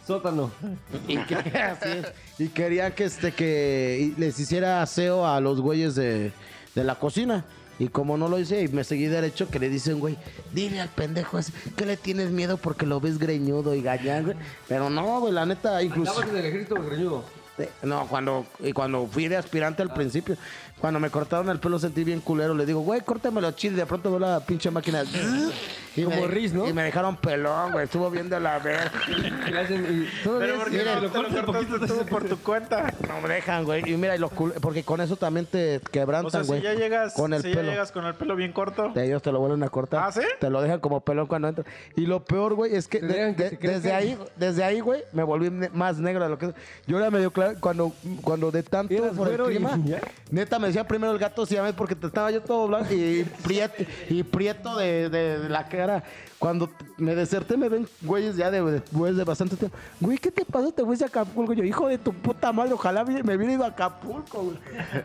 Sótano. [LAUGHS] y, que- así es. Y querían que este que les hiciera aseo a los güeyes de, de la cocina. Y como no lo hice, y me seguí derecho, que le dicen, güey, dile al pendejo ese que le tienes miedo porque lo ves greñudo y gañán, güey. Pero no, güey, la neta, incluso. ¿Estabas en el ejército greñudo? Eh, No, cuando, y cuando fui de aspirante al principio, cuando me cortaron el pelo sentí bien culero. Le digo, güey, córtamelo chido. Y de pronto veo la pinche máquina. Y Como me, Riz, ¿no? Y me dejaron pelón, güey. Estuvo bien de la verga. Pero ¿por qué sí, no lo te lo cortas cortaste tú por tu cuenta? No me dejan, güey. Y mira, y lo cul- porque con eso también te O sea, quebrantan, si güey. ya llegas, con el si ya pelo. llegas con el pelo bien corto. De ellos te lo vuelven a cortar. ¿Ah, sí? Te lo dejan como pelón cuando entras. Y lo peor, güey, es que, de- desde ahí, desde ahí, güey, me volví ne- más negro de lo que yo era medio claro cuando cuando de tanto por el clima, ya. neta me decía primero el gato si porque te estaba yo todo blanco y prieto y prieto de, de- la cara. Cuando me deserté me ven güeyes ya de después de bastante tiempo. Güey, ¿qué te pasó? Te fuiste a Acapulco. Yo, hijo de tu puta madre, ojalá me hubiera ido a Acapulco, güey.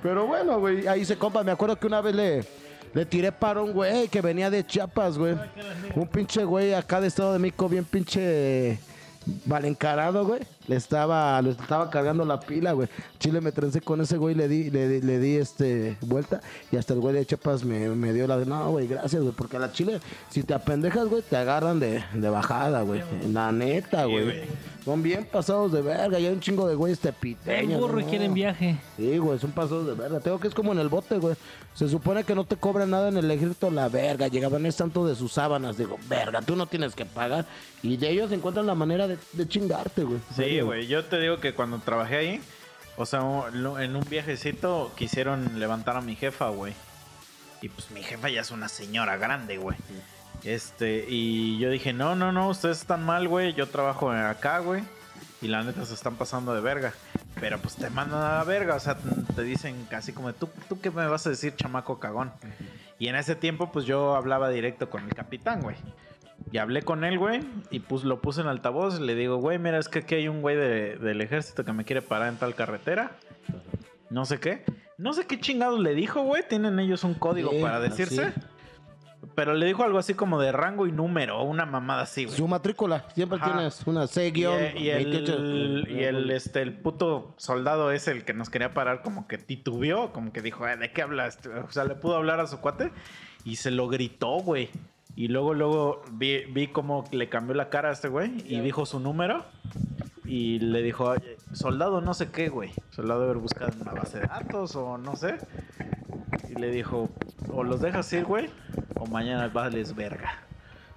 Pero bueno, güey, ahí se compa. Me acuerdo que una vez le, le tiré para un güey que venía de Chiapas, güey. Un pinche güey acá de Estado de México, bien pinche mal encarado, güey. Le estaba, le estaba cargando la pila, güey. Chile me trencé con ese güey, le di, le, di- le di este vuelta y hasta el güey de Chiapas me, me dio la de, no, güey, gracias, güey, porque a la Chile, si te apendejas, güey, te agarran de, de bajada, güey. La neta, güey. Son bien pasados de verga, ya hay un chingo de güeyes El tepiteños. burro y ¿no? quieren viaje. Sí, güey, son pasados de verga. Tengo que es como en el bote, güey. Se supone que no te cobran nada en el ejército, la verga. Llegaban es tanto de sus sábanas. Digo, verga, tú no tienes que pagar. Y de ellos encuentran la manera de, de chingarte, güey. Sí, güey. Yo te digo que cuando trabajé ahí, o sea, en un viajecito quisieron levantar a mi jefa, güey. Y pues mi jefa ya es una señora grande, güey. Este, y yo dije, no, no, no, ustedes están mal, güey. Yo trabajo acá, güey. Y la neta se están pasando de verga. Pero pues te mandan a la verga. O sea, te dicen casi como, ¿tú, tú qué me vas a decir, chamaco cagón? Y en ese tiempo, pues yo hablaba directo con el capitán, güey. Y hablé con él, güey, y pues lo puse en altavoz. Y le digo, güey, mira, es que aquí hay un güey de- del ejército que me quiere parar en tal carretera. No sé qué. No sé qué chingados le dijo, güey. Tienen ellos un código Sí, para decirse. así. Pero le dijo algo así como de rango y número, una mamada así, güey. Su matrícula, siempre Ajá. tienes una C Y, eh, y el, 28. y el, este, el puto soldado es el que nos quería parar, como que titubeó, como que dijo, "Eh, ¿de qué hablas? O sea, le pudo hablar a su cuate y se lo gritó, güey. Y luego, luego vi, vi cómo le cambió la cara a este güey y dijo su número y le dijo, "Oye, soldado no sé qué, güey. Soldado haber buscado en una base de datos o no sé. Y le dijo, o los dejas ir, güey, o mañana vales verga.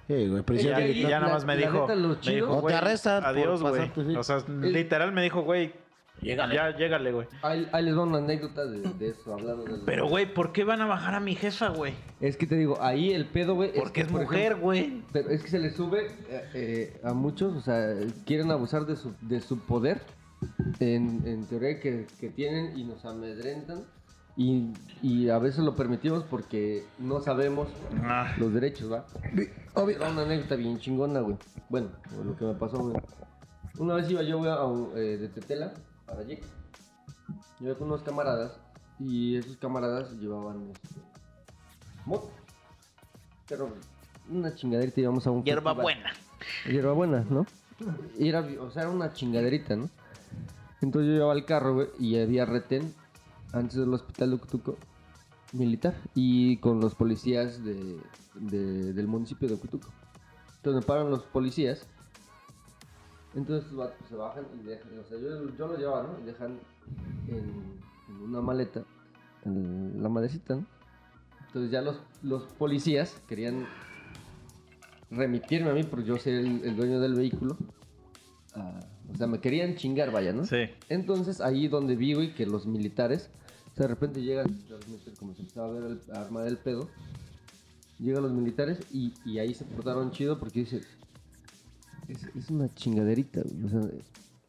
Sí, güey, pero Y ya, y nada más me dijo, neta, me dijo, O te arrestan adiós, güey. sí. O sea, literal me dijo, güey, Llégale. ya, llégale, güey. Ahí, ahí les va una anécdota de, de eso, hablando de Pero, güey, ¿por qué van a bajar a mi jefa, güey? Es que te digo, ahí el pedo, güey. Porque es que, por mujer, güey. Pero es que se le sube eh, eh, a muchos, o sea, quieren abusar de su, de su poder, en, en teoría que, que tienen y nos amedrentan. Y, y a veces lo permitimos porque no sabemos Ah, los derechos, ¿va? Obvio. Era una anécdota bien chingona, güey. Bueno, lo que me pasó, güey. Una vez iba yo, güey, a eh, de Tetela para Yec. Iba con unos camaradas y esos camaradas llevaban este, moto. Pero una chingaderita íbamos a un hierba festival. buena. Hierbabuena, ¿no? Y era, o sea, era una chingaderita, ¿no? Entonces yo llevaba el carro, güey, y había retén antes del hospital de Ucutuco militar y con los policías de, de- del municipio de Ucutuco. Entonces me paran los policías. Entonces vatos se bajan y dejan, o sea, yo, yo lo llevaba, ¿no? Y dejan en, en una maleta, en la madrecita, ¿no? Entonces ya los, los policías querían remitirme a mí porque yo soy el, el dueño del vehículo. Ah, o sea, me querían chingar, vaya, ¿no? Sí. Entonces ahí donde vi, güey, que los militares, o sea, de repente llegan, como se empezaba a ver el a armar el pedo, llegan los militares y, y ahí se portaron chido porque dice, es, es una chingaderita, güey, o sea,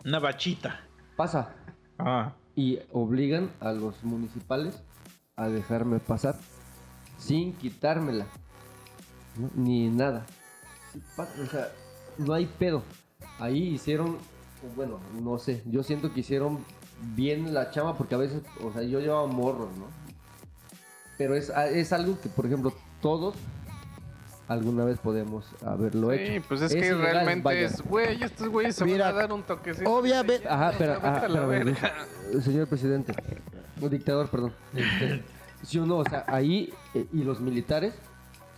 Una bachita. pasa. Ah. Y obligan a los municipales a dejarme pasar sin quitármela, ¿no? ni nada. O sea, no hay pedo. Ahí hicieron, bueno, no sé, yo siento que hicieron bien la chama porque a veces, o sea, yo llevaba morros, ¿no? Pero es, es algo que, por ejemplo, todos alguna vez podemos haberlo Sí, hecho. pues es, que ilegal, realmente vaya. es, güey, estos güeyes se Mira, van a dar un toquecito. obviamente- Ajá, pero, ajá, la verga. [LAUGHS] señor presidente, o dictador, perdón. Este, [LAUGHS] sí o no, o sea, ahí eh, y los militares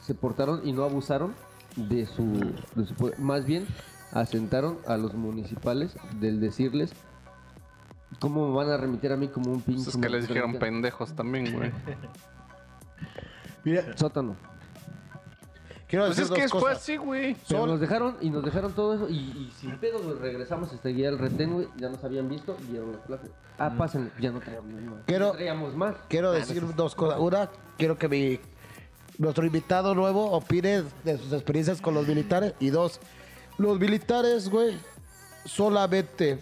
se portaron y no abusaron de su, de su poder. Más bien, asentaron a los municipales del decirles cómo me van a remitir a mí como un pinche. Pues es que les dijeron pendejos también, güey. Mira, Sótano. Quiero Pues decir es que fue cosas. así, güey. Pero Son- nos dejaron y nos dejaron todo eso y, y sin pedo, güey, regresamos hasta guía el retén, güey, ya nos habían visto y dieron la clase. Ah, pasen, ya no traíamos más. Quiero- No traíamos más. Quiero decir dos cosas. Una, quiero que mi nuestro invitado nuevo opine de sus experiencias con los militares. Y dos, los militares, güey, solamente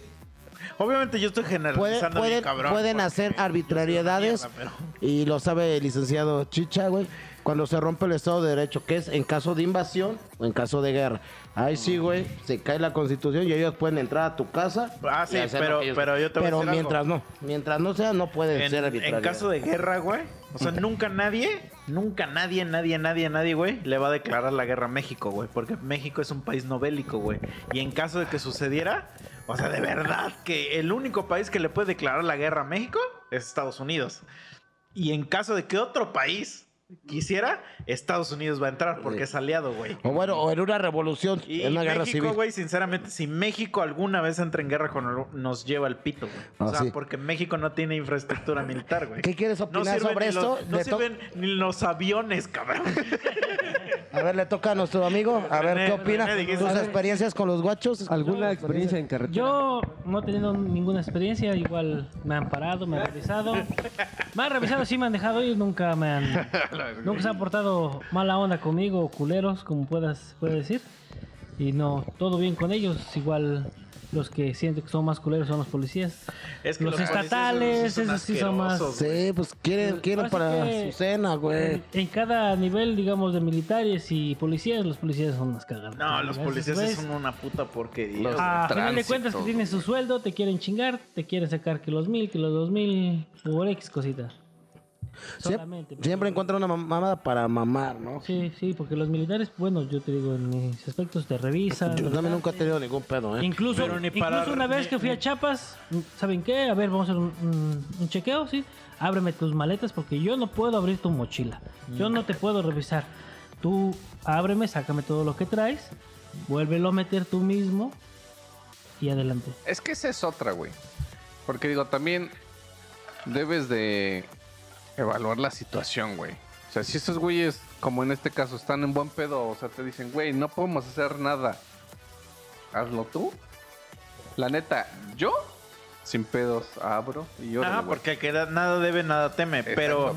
Obviamente yo estoy pueden, generalizando pueden, cabrón. pueden hacer arbitrariedades mierda, pero- y lo sabe el licenciado Chicha, güey. Cuando se rompe el Estado de Derecho, que es en caso de invasión o en caso de guerra. Ahí sí, güey, se cae la constitución y ellos pueden entrar a tu casa. Ah, sí, pero- ellos- pero yo te voy a Pero decir algo. mientras no, mientras no sea, no pueden En, ser en arbitrarios. caso de guerra, güey. O sea, nunca nadie, nunca nadie, nadie, nadie, nadie, güey, le va a declarar la guerra a México, güey. Porque México es un país no bélico, güey. Y en caso de que sucediera, O sea, de verdad que el único país que le puede declarar la guerra a México es Estados Unidos. Y en caso de que otro país quisiera, Estados Unidos va a entrar porque es aliado, güey. O bueno, o en una revolución, Y en una guerra México, civil. güey, sinceramente, si México alguna vez entra en guerra con el- nos lleva al pito, güey. O Ah, sea, sí. porque México no tiene infraestructura militar, güey. ¿Qué quieres opinar sobre esto? los- no sirven ni los aviones, cabrón. A ver, le toca a nuestro amigo. A ver, René, ¿qué opina? René, Sus experiencias con los guachos. ¿Alguna experiencia en carretera? Yo no he tenido ninguna experiencia, igual me han parado, me han revisado. Me han revisado, sí me han dejado ir, nunca me han. Nunca se han portado mala onda conmigo, culeros, como puedas puedes decir. Y no, todo bien con ellos. Igual los que sienten que son más culeros son los policías. Es que Los estatales, son esos sí son más-. Sí, pues quieren, quieren para que- su cena, güey. En, en cada nivel, digamos, de militares y policías, los policías son más cagados. No, los policías sí Pues, son una puta porquería. A final de cuentas que tienen su sueldo, te quieren chingar, te quieren sacar que los mil, que los dos mil, por X cositas. Solamente. Siempre encuentran una mam- mamada para mamar, ¿no? Sí, sí, porque los militares, bueno, yo te digo, en mis aspectos te revisan. Yo también nunca he tenido ningún pedo, ¿eh? Incluso, Pero ni incluso una vez que fui a Chiapas, ¿saben qué? A ver, vamos a hacer un, un- un chequeo, ¿sí? Ábreme tus maletas porque yo no puedo abrir tu mochila. Yo no te puedo revisar. Tú ábreme, sácame todo lo que traes, vuélvelo a meter tú mismo y adelante. Es que esa es otra, güey. Porque digo, también debes de evaluar la situación, güey. O sea, si esos güeyes, como en este caso, están en buen pedo, o sea, te dicen, güey, no podemos hacer nada. Hazlo tú. La neta, yo, sin pedos, abro y yo. Ah, porque que da- nada debe, nada teme. Pero,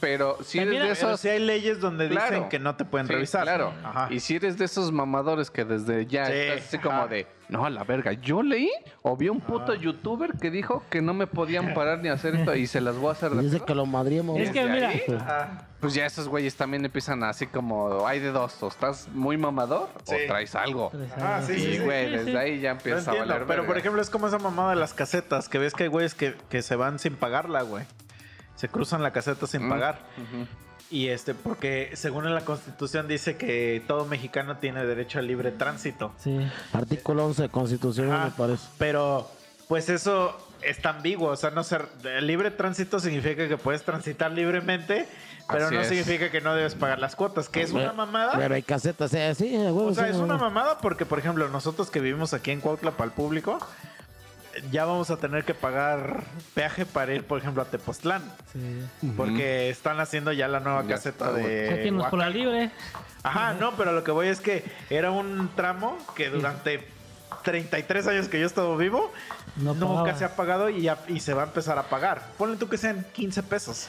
Pero si eres de pero esos. sí hay leyes donde dicen que no te pueden Sí, revisar. Claro. Ajá. Y si eres de esos mamadores que desde ya Sí, estás así como de, no, a la verga, yo leí o vi un puto youtuber que dijo que no me podían [LAUGHS] parar ni hacer esto y se las voy a hacer de Dice pedo. que lo madriemos. Es que mira, ahí, Ajá. Pues ya esos güeyes también empiezan así como, hay de dos, o estás muy mamador Sí. o traes algo. Ah, sí, sí, Y sí. güey, sí, desde ahí ya empieza a entiendo, valer pero por verga. ejemplo es como esa mamada de las casetas, que ves que hay güeyes que, que se van sin pagarla, güey. Se cruzan la caseta sin Mm. pagar. Ujú. Y este, porque según en la constitución dice que todo mexicano tiene derecho al libre tránsito. sí. Artículo 11 de Constitución, Ah, me parece. Pero, pues eso está ambiguo. O sea, no ser libre tránsito significa que puedes transitar libremente, pero Así no es. significa que no debes pagar las cuotas, que es una mamada. Pero hay casetas, eh, sí, a huevo, O sea, sí, es a una mamada porque, por ejemplo, nosotros que vivimos aquí en Cuautla para el público, ya vamos a tener que pagar peaje para ir, por ejemplo, a Tepoztlán. sí. Porque están haciendo ya la nueva Ya caseta de. Sáquenos por la libre. Ajá, no, pero lo que voy es que era un tramo que durante 33 años que yo he estado vivo, No nunca se ha pagado y, ya- y se va a empezar a pagar. Ponle tú que sean 15 pesos,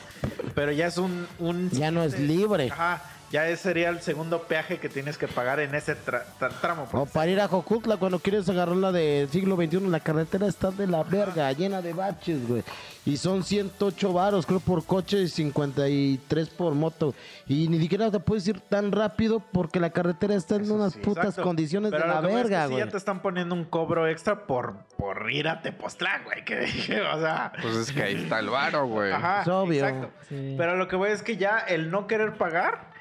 pero ya es un... un Ya no es libre. Ajá, ya ese sería el segundo peaje que tienes que pagar en ese tra- tra- tramo. O para ir a Jocutla, cuando quieres agarrar la del siglo XXI, la carretera está de la verga, llena de baches, güey. Y son 108 varos, creo, por coche y 53 por moto. Y ni siquiera te puedes ir tan rápido porque la carretera está en unas putas Exacto. condiciones Pero de la es que verga, sí güey. ya te están poniendo un cobro extra por, por ir a Tepoztlán, güey. Que dije, o sea... Pues es que ahí está el varo, güey. Ajá, Es obvio. exacto. Sí. Pero lo que voy es que ya el no querer pagar,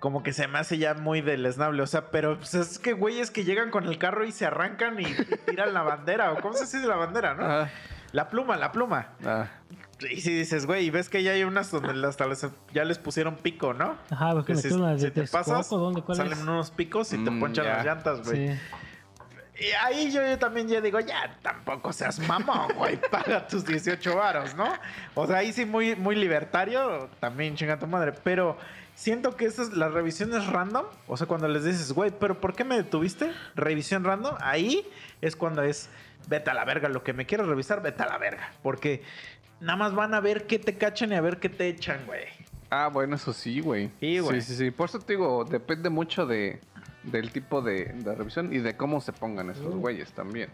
como que se me hace ya muy deleznable. O sea, pero pues, es que güeyes que llegan con el carro y se arrancan y, y tiran la bandera. ¿O cómo se dice la bandera, no? Ah, La pluma, la pluma. ah. Y si dices, güey, y ves que ya hay unas donde hasta les- ya les pusieron pico, ¿no? Ajá, porque si, unas de si te Texcoco, pasas, ¿dónde? ¿Cuál salen es? unos picos y te Mm, ponchan ya. las llantas, güey. Sí. Y ahí yo, yo también ya digo, ya, tampoco seas mamón, güey, [LAUGHS] paga tus 18 varos, ¿no? O sea, ahí sí muy, muy libertario, también chinga tu madre, pero siento que esas, las revisiones random, o sea, cuando les dices, güey, pero ¿por qué me detuviste? Revisión random, ahí es cuando es, vete a la verga, lo que me quieres revisar, vete a la verga, porque nada más van a ver qué te cachan y a ver qué te echan, güey. Ah, bueno, eso sí, güey. Sí, güey. Sí, sí, sí. Por eso te digo, depende mucho de, del tipo de, de revisión y de cómo se pongan esos güeyes también.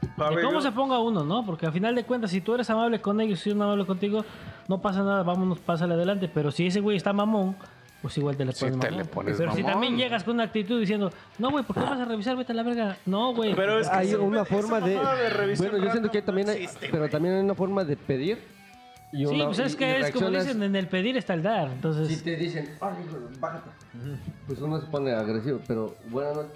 De ver, cómo yo- se ponga uno, ¿no? Porque al final de cuentas, si tú eres amable con ellos, si son amable contigo, no pasa nada, vámonos, pásale adelante. Pero si ese güey está mamón, pues igual te le Sí, pones te mamón. le pones Pero si mamón. también llegas con una actitud diciendo, no, güey, ¿por qué vas a revisar? Vete a la verga. No, güey. Pero es que hay una forma de, revisión bueno yo siento que también hay, existe, pero también hay una forma de pedir y sí, una, pues es que y es como dicen, en el pedir está el dar. Entonces, si te dicen "Ay, hijo, bájate pues uno se pone agresivo pero noches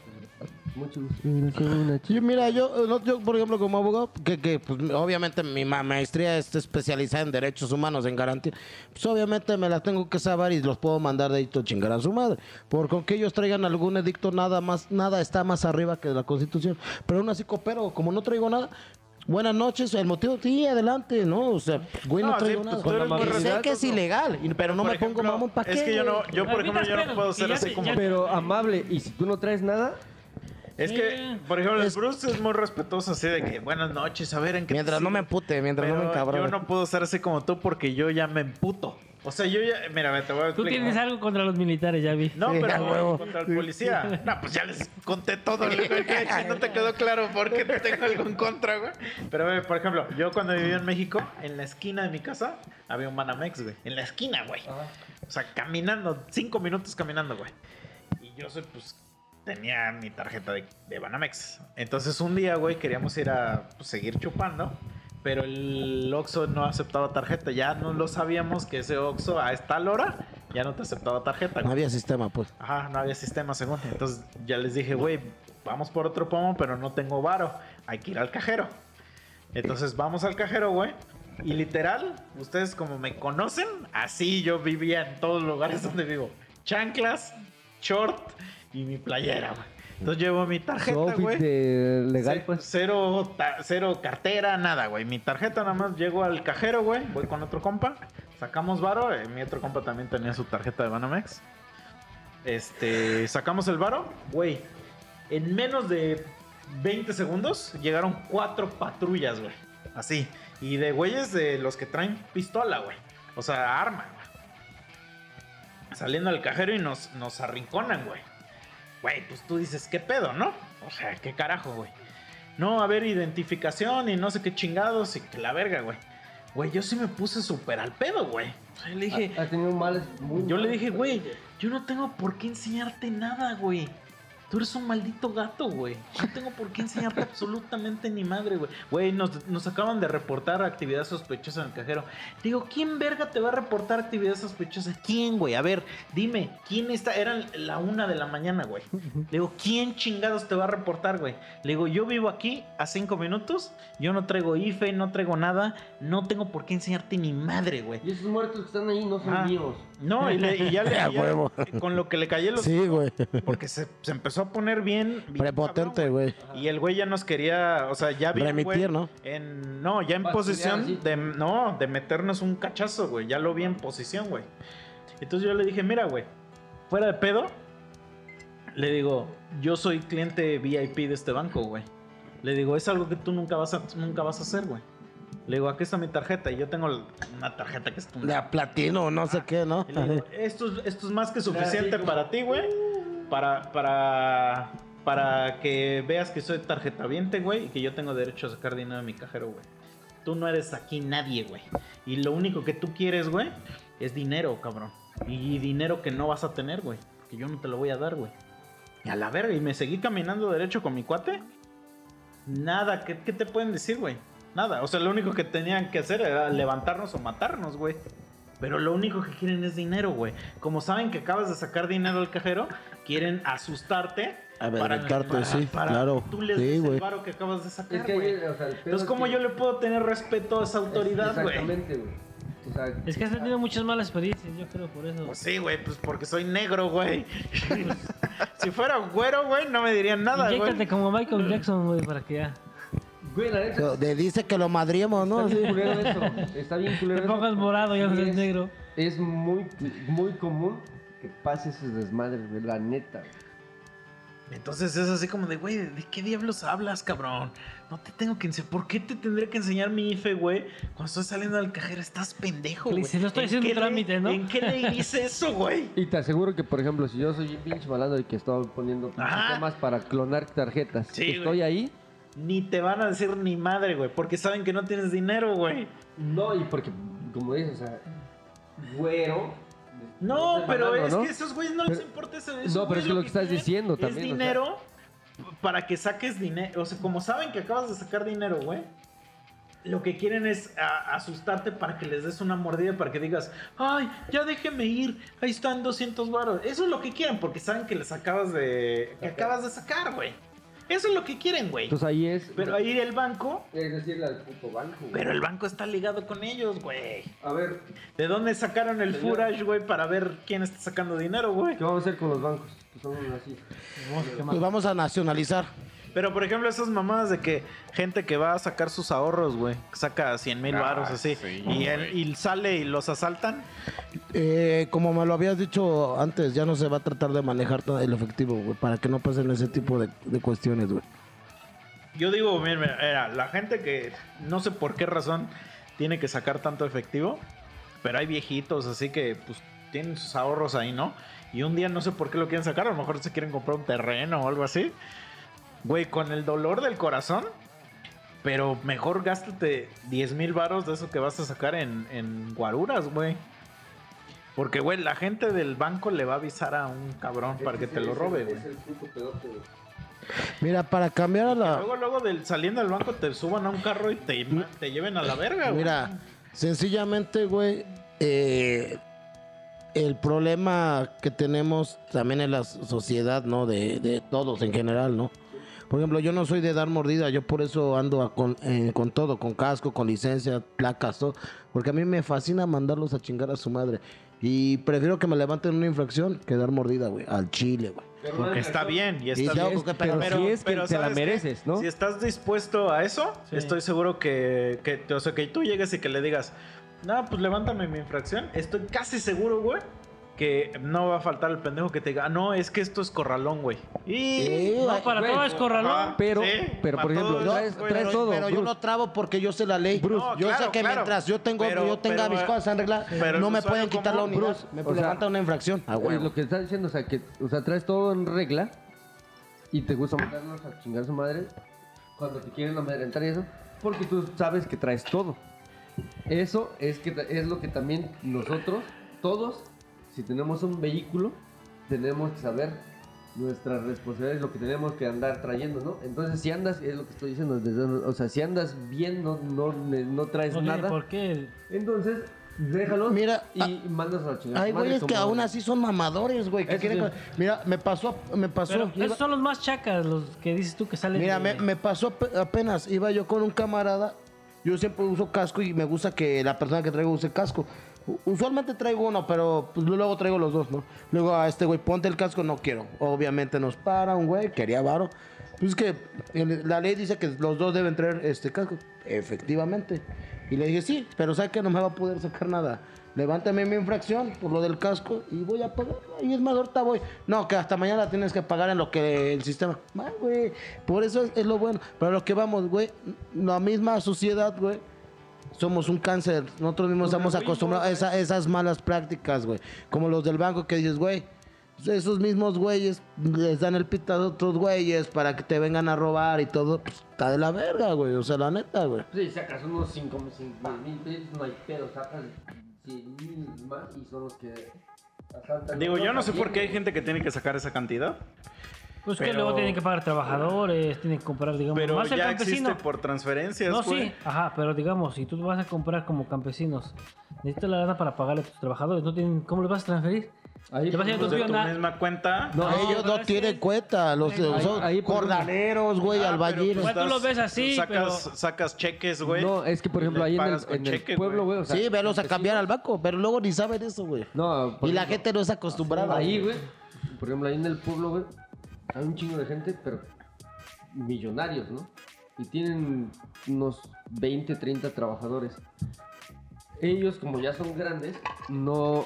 Mucho gusto. Una Sí, mira, yo, no, yo, por ejemplo, como abogado, que, que pues, obviamente mi ma- maestría está especializada en derechos humanos, en garantía, pues obviamente me las tengo que saber y los puedo mandar de ahí todo chingar a su madre. Porque con que ellos traigan algún edicto, nada más, nada está más arriba que la Constitución. Pero aún así coopero, como no traigo nada. Buenas noches, el motivo, sí, adelante, ¿no? O sea, güey, no, No, sí, traigo pues, nada. Y sé que es ilegal, pero no Por me pongo ejemplo, mamón, ¿para qué? Es que yo no, yo por ejemplo, yo no puedo ser así como... Pero amable, y si tú no traes nada, Es que, por ejemplo, el Es- Bruce es muy respetuoso así de que buenas noches, a ver en qué te Mientras no me sirvo?" empute, mientras no me encabrone. Yo no puedo ser así como tú porque yo ya me emputo. O sea, yo ya, mira, ve, te voy a Tú explicar. tienes algo contra los militares, ya vi. No, pero huevo. contra el policía. No, pues ya les conté todo. no te quedó claro por qué tengo algo en contra, güey. Pero, ve, por ejemplo, yo cuando vivía en México, en la esquina de mi casa, había un Banamex, güey. En la esquina, güey. O sea, caminando, cinco minutos caminando, güey. Y yo soy, pues, tenía mi tarjeta de, de Banamex. Entonces un día, güey, queríamos ir a pues, seguir chupando. Pero el Oxxo no aceptaba tarjeta. Ya no lo sabíamos que ese Oxxo a esta hora ya no te aceptaba tarjeta. No había sistema, pues. Ajá, no había sistema según. Entonces ya les dije, güey, vamos por otro pomo, pero no tengo varo. Hay que ir al cajero. Entonces vamos al cajero, güey. Y literal, ustedes como me conocen, así yo vivía en todos los lugares donde vivo. Chanclas, short y mi playera, güey. Entonces llevo mi tarjeta, güey. legal, pues. Cero, ta- cero cartera, nada, güey. Mi tarjeta nada más llego al cajero, güey. Voy con otro compa. Sacamos varo. eh, mi otro compa también tenía su tarjeta de Banamex. Este, sacamos el varo. Güey, en menos de 20 segundos llegaron cuatro patrullas, güey. Así. Y de güeyes de los que traen pistola, güey. O sea, arma, güey. Saliendo al cajero y nos, nos arrinconan, güey. Güey, pues tú dices, ¿qué pedo, no? O sea, ¿qué carajo, güey? No, a ver, identificación y no sé qué chingados y que la verga, güey. Güey, yo sí me puse súper al pedo, güey. O sea, le dije, Ha, ha tenido males muy yo le dije, güey, yo no tengo por qué enseñarte nada, güey. Tú eres un maldito gato, güey. No tengo por qué enseñarte absolutamente ni madre, güey. Güey, nos, nos acaban de reportar actividad sospechosa en el cajero. Digo, ¿quién verga te va a reportar actividad sospechosa? ¿Quién, güey? A ver, dime, ¿quién está? Eran la una de la mañana, güey. Le digo, ¿quién chingados te va a reportar, güey? Le digo, yo vivo aquí a cinco minutos, yo no traigo IFE, no traigo nada, no tengo por qué enseñarte ni madre, güey. Y esos muertos que están ahí no son Ah. míos. No, y, le- y ya le [LAUGHS] A y ya- huevo. con lo que le callé los Sí, güey. porque se, se empezó a poner bien, bien Prepotente, güey. Y el güey ya nos quería, o sea, ya bien, Remitir, güey, ¿no? En, no, ya en posición de, no, de meternos un cachazo, güey. Ya lo vi en posición, güey. Entonces yo le dije, mira, güey, fuera de pedo, le digo, yo soy cliente VIP de este banco, güey. Le digo, es algo que tú nunca vas a, nunca vas a hacer, güey. Le digo, aquí está mi tarjeta. Y yo tengo una tarjeta que es una De a platino, no sé qué, ¿no? y le digo, esto, es- esto es más que suficiente para ti, güey. Para, para, para que veas que soy tarjeta viente, güey. Y que yo tengo derecho a sacar dinero de mi cajero, güey. Tú no eres aquí nadie, güey. Y lo único que tú quieres, güey, es dinero, cabrón. Y dinero que no vas a tener, güey. Que yo no te lo voy a dar, güey. Y a la verga. Y me seguí caminando derecho con mi cuate. Nada, ¿qué, qué te pueden decir, güey? Nada. O sea, lo único que tenían que hacer era levantarnos o matarnos, güey. Pero lo único que quieren es dinero, güey. Como saben que acabas de sacar dinero al cajero, quieren asustarte. Amedrentarte, sí, claro. Tú les Sí, el que acabas de sacar, Es que güey. o sea, Entonces, es ¿cómo que- yo le puedo tener respeto a esa autoridad, güey? Exactamente, güey. O sea, Es que has tenido muchas malas experiencias, yo creo, por eso. Pues sí, güey, pues porque soy negro, güey. [LAUGHS] si fuera güero, güey, no me dirían nada, Inyéctate güey. como Michael Jackson, güey, para que ya. Güey, la neta, De- dice que lo madriemos, ¿no? está bien culero eso. Está bien culero Te eso. pongas morado, ya no es- negro. Es muy, muy común que pase esos desmadres, güey, la neta. Entonces es así como de, güey, ¿de qué diablos hablas, cabrón? No te tengo que enseñar. ¿Por qué te tendré que enseñar mi IFE, güey? Cuando estoy saliendo del cajero, estás pendejo, Le güey. dices, "No estoy ¿En haciendo un trámite, ley- ¿no?" ¿En qué ley dice eso, güey? Y te aseguro que, por ejemplo, si yo soy un pinche malandro y que estoy poniendo Ajá. sistemas para clonar tarjetas, Sí, estoy güey. ahí, Ni te van a decir ni madre, güey, porque saben que no tienes dinero, güey. no, y porque, como dices, o sea, güero. No, es pero es ¿no? que a esos güeyes no les Pero- importa eso. no, pero es lo que estás diciendo Es también, o sea. dinero para que saques dinero. O sea, como saben que acabas de sacar dinero, güey. Lo que quieren es a- asustarte para que les des una mordida, para que digas, ay, ya déjeme ir, ahí están 200 baros. Eso es lo que quieren, porque saben que les acabas de... que acabas de sacar, güey. Eso es lo que quieren, güey. Entonces ahí es. Pero ahí el banco, Es decirle al puto banco. güey. pero el banco está ligado con ellos, güey. A ver, ¿De dónde sacaron el furage, güey, para ver quién está sacando dinero, güey? ¿qué vamos a hacer con los bancos? Que son así. Pues vamos a nacionalizar. Pero, por ejemplo, esas mamadas de que gente que va a sacar sus ahorros, güey, saca 100 mil Ah, baros así, sí, y, él- y sale y los asaltan. Eh, como me lo habías dicho antes, ya no se va a tratar de manejar todo el efectivo, güey, para que no pasen ese tipo de, de cuestiones, güey. Yo digo, mira, mira, era la gente que no sé por qué razón tiene que sacar tanto efectivo, pero hay viejitos, así que pues tienen sus ahorros ahí, ¿no? Y un día no sé por qué lo quieren sacar, a lo mejor se quieren comprar un terreno o algo así. Güey, con el dolor del corazón, pero mejor gástate 10 mil varos de eso que vas a sacar en, en guaruras, güey. Porque, güey, la gente del banco le va a avisar a un cabrón para que te lo robe, güey. Mira, para cambiar a la... Luego, luego del, saliendo del banco te suban a un carro y te, te lleven a la verga, güey. Mira, sencillamente, güey, eh, el problema que tenemos también en la sociedad, ¿no? De, de todos en general, ¿no? Por ejemplo, yo no soy de dar mordida, yo por eso ando a con, eh, con todo, con casco, con licencia, placas, todo, porque a mí me fascina mandarlos a chingar a su madre. Y prefiero que me levanten una infracción que dar mordida, güey, al chile, güey. Porque está bien y está bien. pero, sí es que te la mereces, ¿no? Si estás dispuesto a eso, Sí. estoy seguro que, que, o sea, que tú llegues y que le digas, no, pues levántame mi infracción. Estoy casi seguro, güey, que no va a faltar el pendejo que te diga, "Ah, no, es que esto es corralón, güey. Y... Eh, No, para güey, todo es corralón. Pero- sí, pero, por ejemplo, todo, traes- güey. traes pero, todo, pero yo no trabo porque yo sé la ley. Bruce, yo claro, sé que claro. mientras yo tengo, Pero- yo tenga pero, mis cosas arregladas, no me pueden quitar la unidad. Bruce, me o sea, levantan una infracción. Ah, Es güey. lo que está diciendo, o sea, que o sea, traes todo en regla y te gusta mandarnos a chingar a su madre cuando te quieren amedrentar y eso, porque tú sabes que traes todo. Eso es, que, es lo que también nosotros, todos, si tenemos un vehículo, tenemos que saber nuestras responsabilidades, lo que tenemos que andar trayendo, ¿no? Entonces, si andas, es lo que estoy diciendo, desde- o sea, si andas bien, no, no, no traes No nada, por qué. entonces, déjalos Mira, y mandas a la chingada. Hay güeyes que aún así son mamadores, güey. Que quieren... sí. Mira, me pasó, me pasó. Pero iba- esos son los más chacas, los que dices tú que salen. Mira, de- me, me pasó ap- apenas. Iba yo con un camarada. Yo siempre uso casco y me gusta que la persona que traigo use casco. Usualmente traigo uno, pero pues, luego traigo los dos, ¿no? Luego a este güey, ponte el casco, no quiero. Obviamente nos para un güey, quería varo. Pues es que la ley dice que los dos deben traer este casco. Efectivamente. Y le dije, sí, pero ¿sabe que no me va a poder sacar nada? Levántame mi infracción por lo del casco y voy a pagar. Y es más, ahorita voy. No, que hasta mañana tienes que pagar en lo que el sistema. Ah, güey. Por eso es, es lo bueno. Pero lo que vamos, güey. La misma sociedad, güey. Somos un cáncer. Nosotros mismos estamos acostumbrados a esa- esas malas prácticas, güey. Como los del banco que dices, güey. Esos mismos güeyes les dan el pita a otros güeyes para que te vengan a robar y todo. Pues, está de la verga, güey. O sea, la neta, güey. Sí, sacas unos 5 mil pesos, no hay pedo, sacas 100 mil más y son los que asaltan. Digo, yo no sé por qué hay gente que tiene que sacar esa cantidad, Pues que luego tienen que pagar trabajadores, tienen que comprar, digamos, pero más el ya campesino. existe por transferencias, No, güey. sí, ajá, pero digamos, si tú vas a comprar como campesinos, necesitas la lana para pagarle a tus trabajadores, no tienen, ¿cómo le vas a transferir? Ahí, Te vas a ir a Pues tu de tu na- misma cuenta. No, Ellos no tienen cuenta. Los Ahí- son ahí, por jornaleros, güey, Ah, albañiles. pues tú lo das- ves así, sacas, pero- sacas cheques, güey. No, es que por ejemplo ahí en el, el pueblo, güey. o sea, sí, velos a cambiar al banco, pero luego ni saben eso, güey. No, Y la gente no es acostumbrada. Ahí, güey. Por ejemplo, ahí en el pueblo, güey. Hay un chingo de gente, pero millonarios, ¿no? Y tienen unos 20, 30 trabajadores. Ellos, como ya son grandes, no,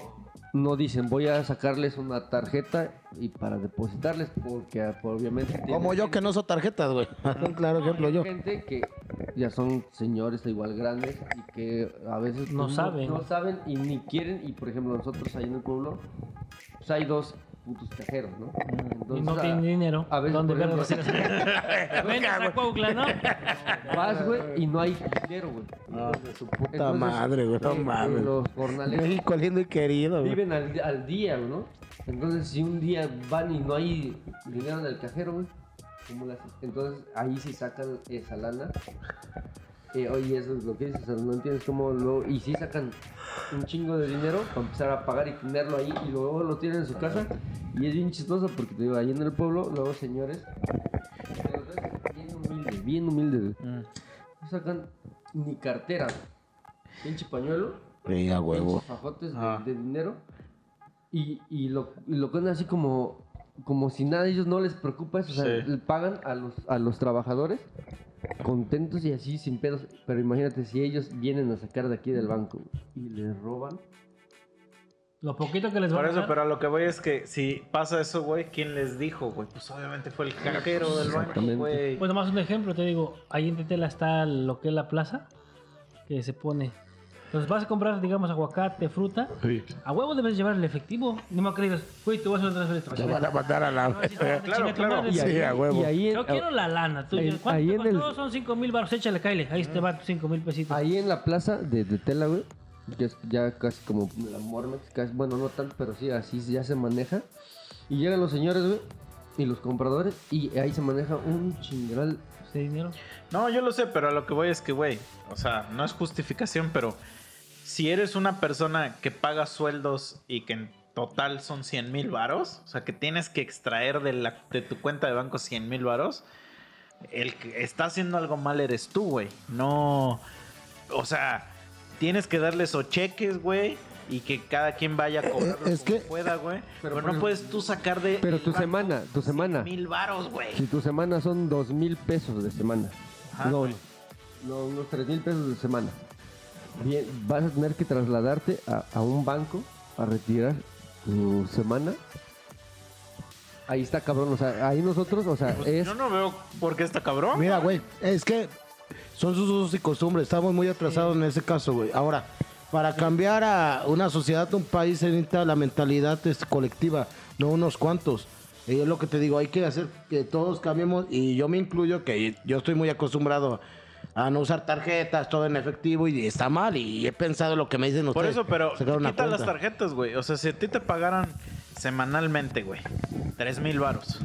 no dicen voy a sacarles una tarjeta y para depositarles, porque ah, obviamente. tienen Como yo que no uso tarjetas, güey. Un [LAUGHS] claro ejemplo yo. gente que ya son señores igual grandes y que a veces No pues, saben. no, saben y ni quieren y por ejemplo nosotros ahí en el pueblo pues hay dos putos cajeros no y no tienen dinero. a veces, ¿Dónde vas a [LAUGHS] [LAUGHS] Cuautla, ¿no? vas güey y no hay dinero güey Puta Entonces, madre, güey. No eh, mames. los jornaleros México lindo y querido, güey. viven al, al día ¿no? entonces si un día van y no hay dinero en el cajero güey ¿cómo le haces? entonces ahí sí sacan esa lana eh, oye, eso es lo que dices, o sea, no entiendes cómo lo... Y sí sacan un chingo de dinero para empezar a pagar y tenerlo ahí y luego lo tienen en su casa y es bien chistoso porque te digo, ahí en el pueblo, luego señores, bien humildes, bien humildes, güey. no sacan ni cartera, pinche pañuelo, Sí, a huevo. pinches fajotes de, Ah. de dinero y, y lo, y lo ponen así como, como si nada, a ellos no les preocupa eso, o sea, Sí. le pagan a los, a los trabajadores contentos y así sin pedos, pero imagínate si ellos vienen a sacar de aquí del banco y les roban. Lo poquito que les va Por a eso, dar, pero a lo que voy es que si pasa eso, güey, ¿quién les dijo, güey? Pues obviamente fue el cajero del banco, güey. Pues nomás un ejemplo, te digo, ahí en Tetela está lo que es la plaza, que se pone. Entonces vas a comprar, digamos, aguacate, fruta. A huevo debes llevar el efectivo. Ni más que digas, güey, te voy a hacer una transferencia. Te van a mandar a la... No, si Claro, claro. Sí, a huevo. y ahí en, Yo quiero la lana. Tú, Ahí- ¿Cuánto ahí en el- costó? Son 5 mil baros. Échale, Kyle. Ahí te va tus 5 mil pesitos. ahí en la plaza de, de Tela, güey, es ya casi como la Mormex, casi- bueno, no tanto, pero sí, así ya se maneja. Y llegan los señores, güey, y los compradores, y ahí se maneja un chingal. Ese dinero. No, yo lo sé, pero a lo que voy es que, güey, o sea, no es justificación, pero si eres una persona que paga sueldos y que en total son 100 mil varos, o sea, que tienes que extraer de, la, de tu cuenta de banco 100 mil varos, el que está haciendo algo mal eres tú, güey. No, o sea, tienes que darles o cheques, güey. Y que cada quien vaya a cobrarlo es como que- pueda, güey. Pero no puedes tú sacar de. Pero tu semana, tu semana. mil varos, güey. Si tu semana son dos mil pesos de semana. Ajá, no, no, unos tres mil pesos de semana. Bien, vas a tener que trasladarte a, a un banco a retirar tu semana. Ahí está cabrón, o sea, ahí nosotros, o sea, Pues es... Yo no veo por qué está cabrón. Mira, güey, es que son sus usos y costumbres. Estamos muy atrasados en ese caso, güey. Ahora, para cambiar a una sociedad, un país, se necesita la mentalidad es, colectiva, no unos cuantos. Y es lo que te digo, hay que hacer que todos cambiemos. Y yo me incluyo, que yo estoy muy acostumbrado a no usar tarjetas, todo en efectivo, y está mal. Y he pensado lo que me dicen Por ustedes. eso, pero quita las tarjetas, güey. O sea, si a ti te pagaran semanalmente, güey, tres mil varos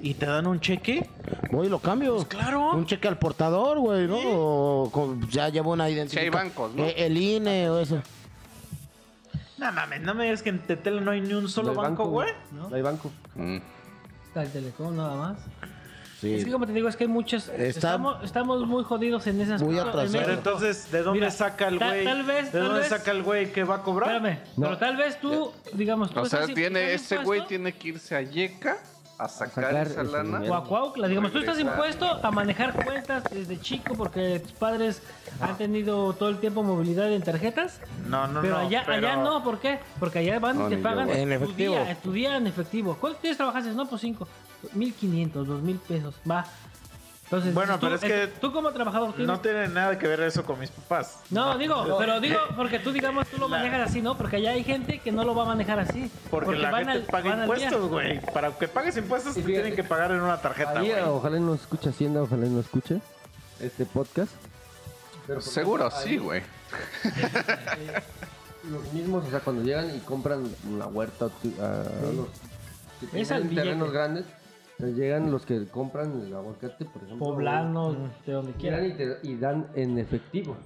y te dan un cheque, Voy y lo cambio. Pues claro. Un cheque al portador, güey, ¿no? O con- ya llevo una identidad. bancos, ¿no? el INE o eso. no mames, no me digas que en Tetela no hay ni un solo no hay banco, güey. ¿no? No hay banco. Mm. Está el telecom nada más. Sí. Es que como te digo, es que hay muchas... Está- Estamos, estamos muy jodidos en esas Muy cosas. Pero entonces, ¿de dónde Mira, saca el güey? tal vez- ¿De tal dónde vez- saca el güey que va a cobrar? Espérame, No. pero tal vez tú, digamos... tú O sea, tiene, ese güey impuesto- tiene que irse a Yeca a sacar, sacar esa lana. a digamos, tú estás impuesto a manejar cuentas desde chico porque tus padres han tenido todo el tiempo movilidad en tarjetas. No, no, pero no. allá, pero- allá no, ¿por qué? Porque allá van No, y te yo, pagan güey. En tu efectivo. día, tu día en efectivo. ¿Cuántos días trabajaste? No, pues cinco. 1500, 2000 pesos, va. Entonces, Bueno, tú, pero es que tú como trabajador tienes... No tiene nada que ver eso con mis papás. No, digo, pero digo, porque tú digamos, tú lo La- manejas así, ¿no? Porque allá hay gente que no lo va a manejar así. Porque, la van gente al- paga van impuestos, güey. Para que pagues impuestos te tienen que pagar en una tarjeta, güey. ojalá no escuche Hacienda, ojalá no escuche este podcast. Pero, Seguro ejemplo, sí, güey. [LAUGHS] Los mismos, o sea, cuando llegan y compran una huerta tu- a los que Es al terrenos grandes, llegan los que compran el aguacate, por ejemplo. Poblanos, de donde quieran. y, te- y dan en efectivo.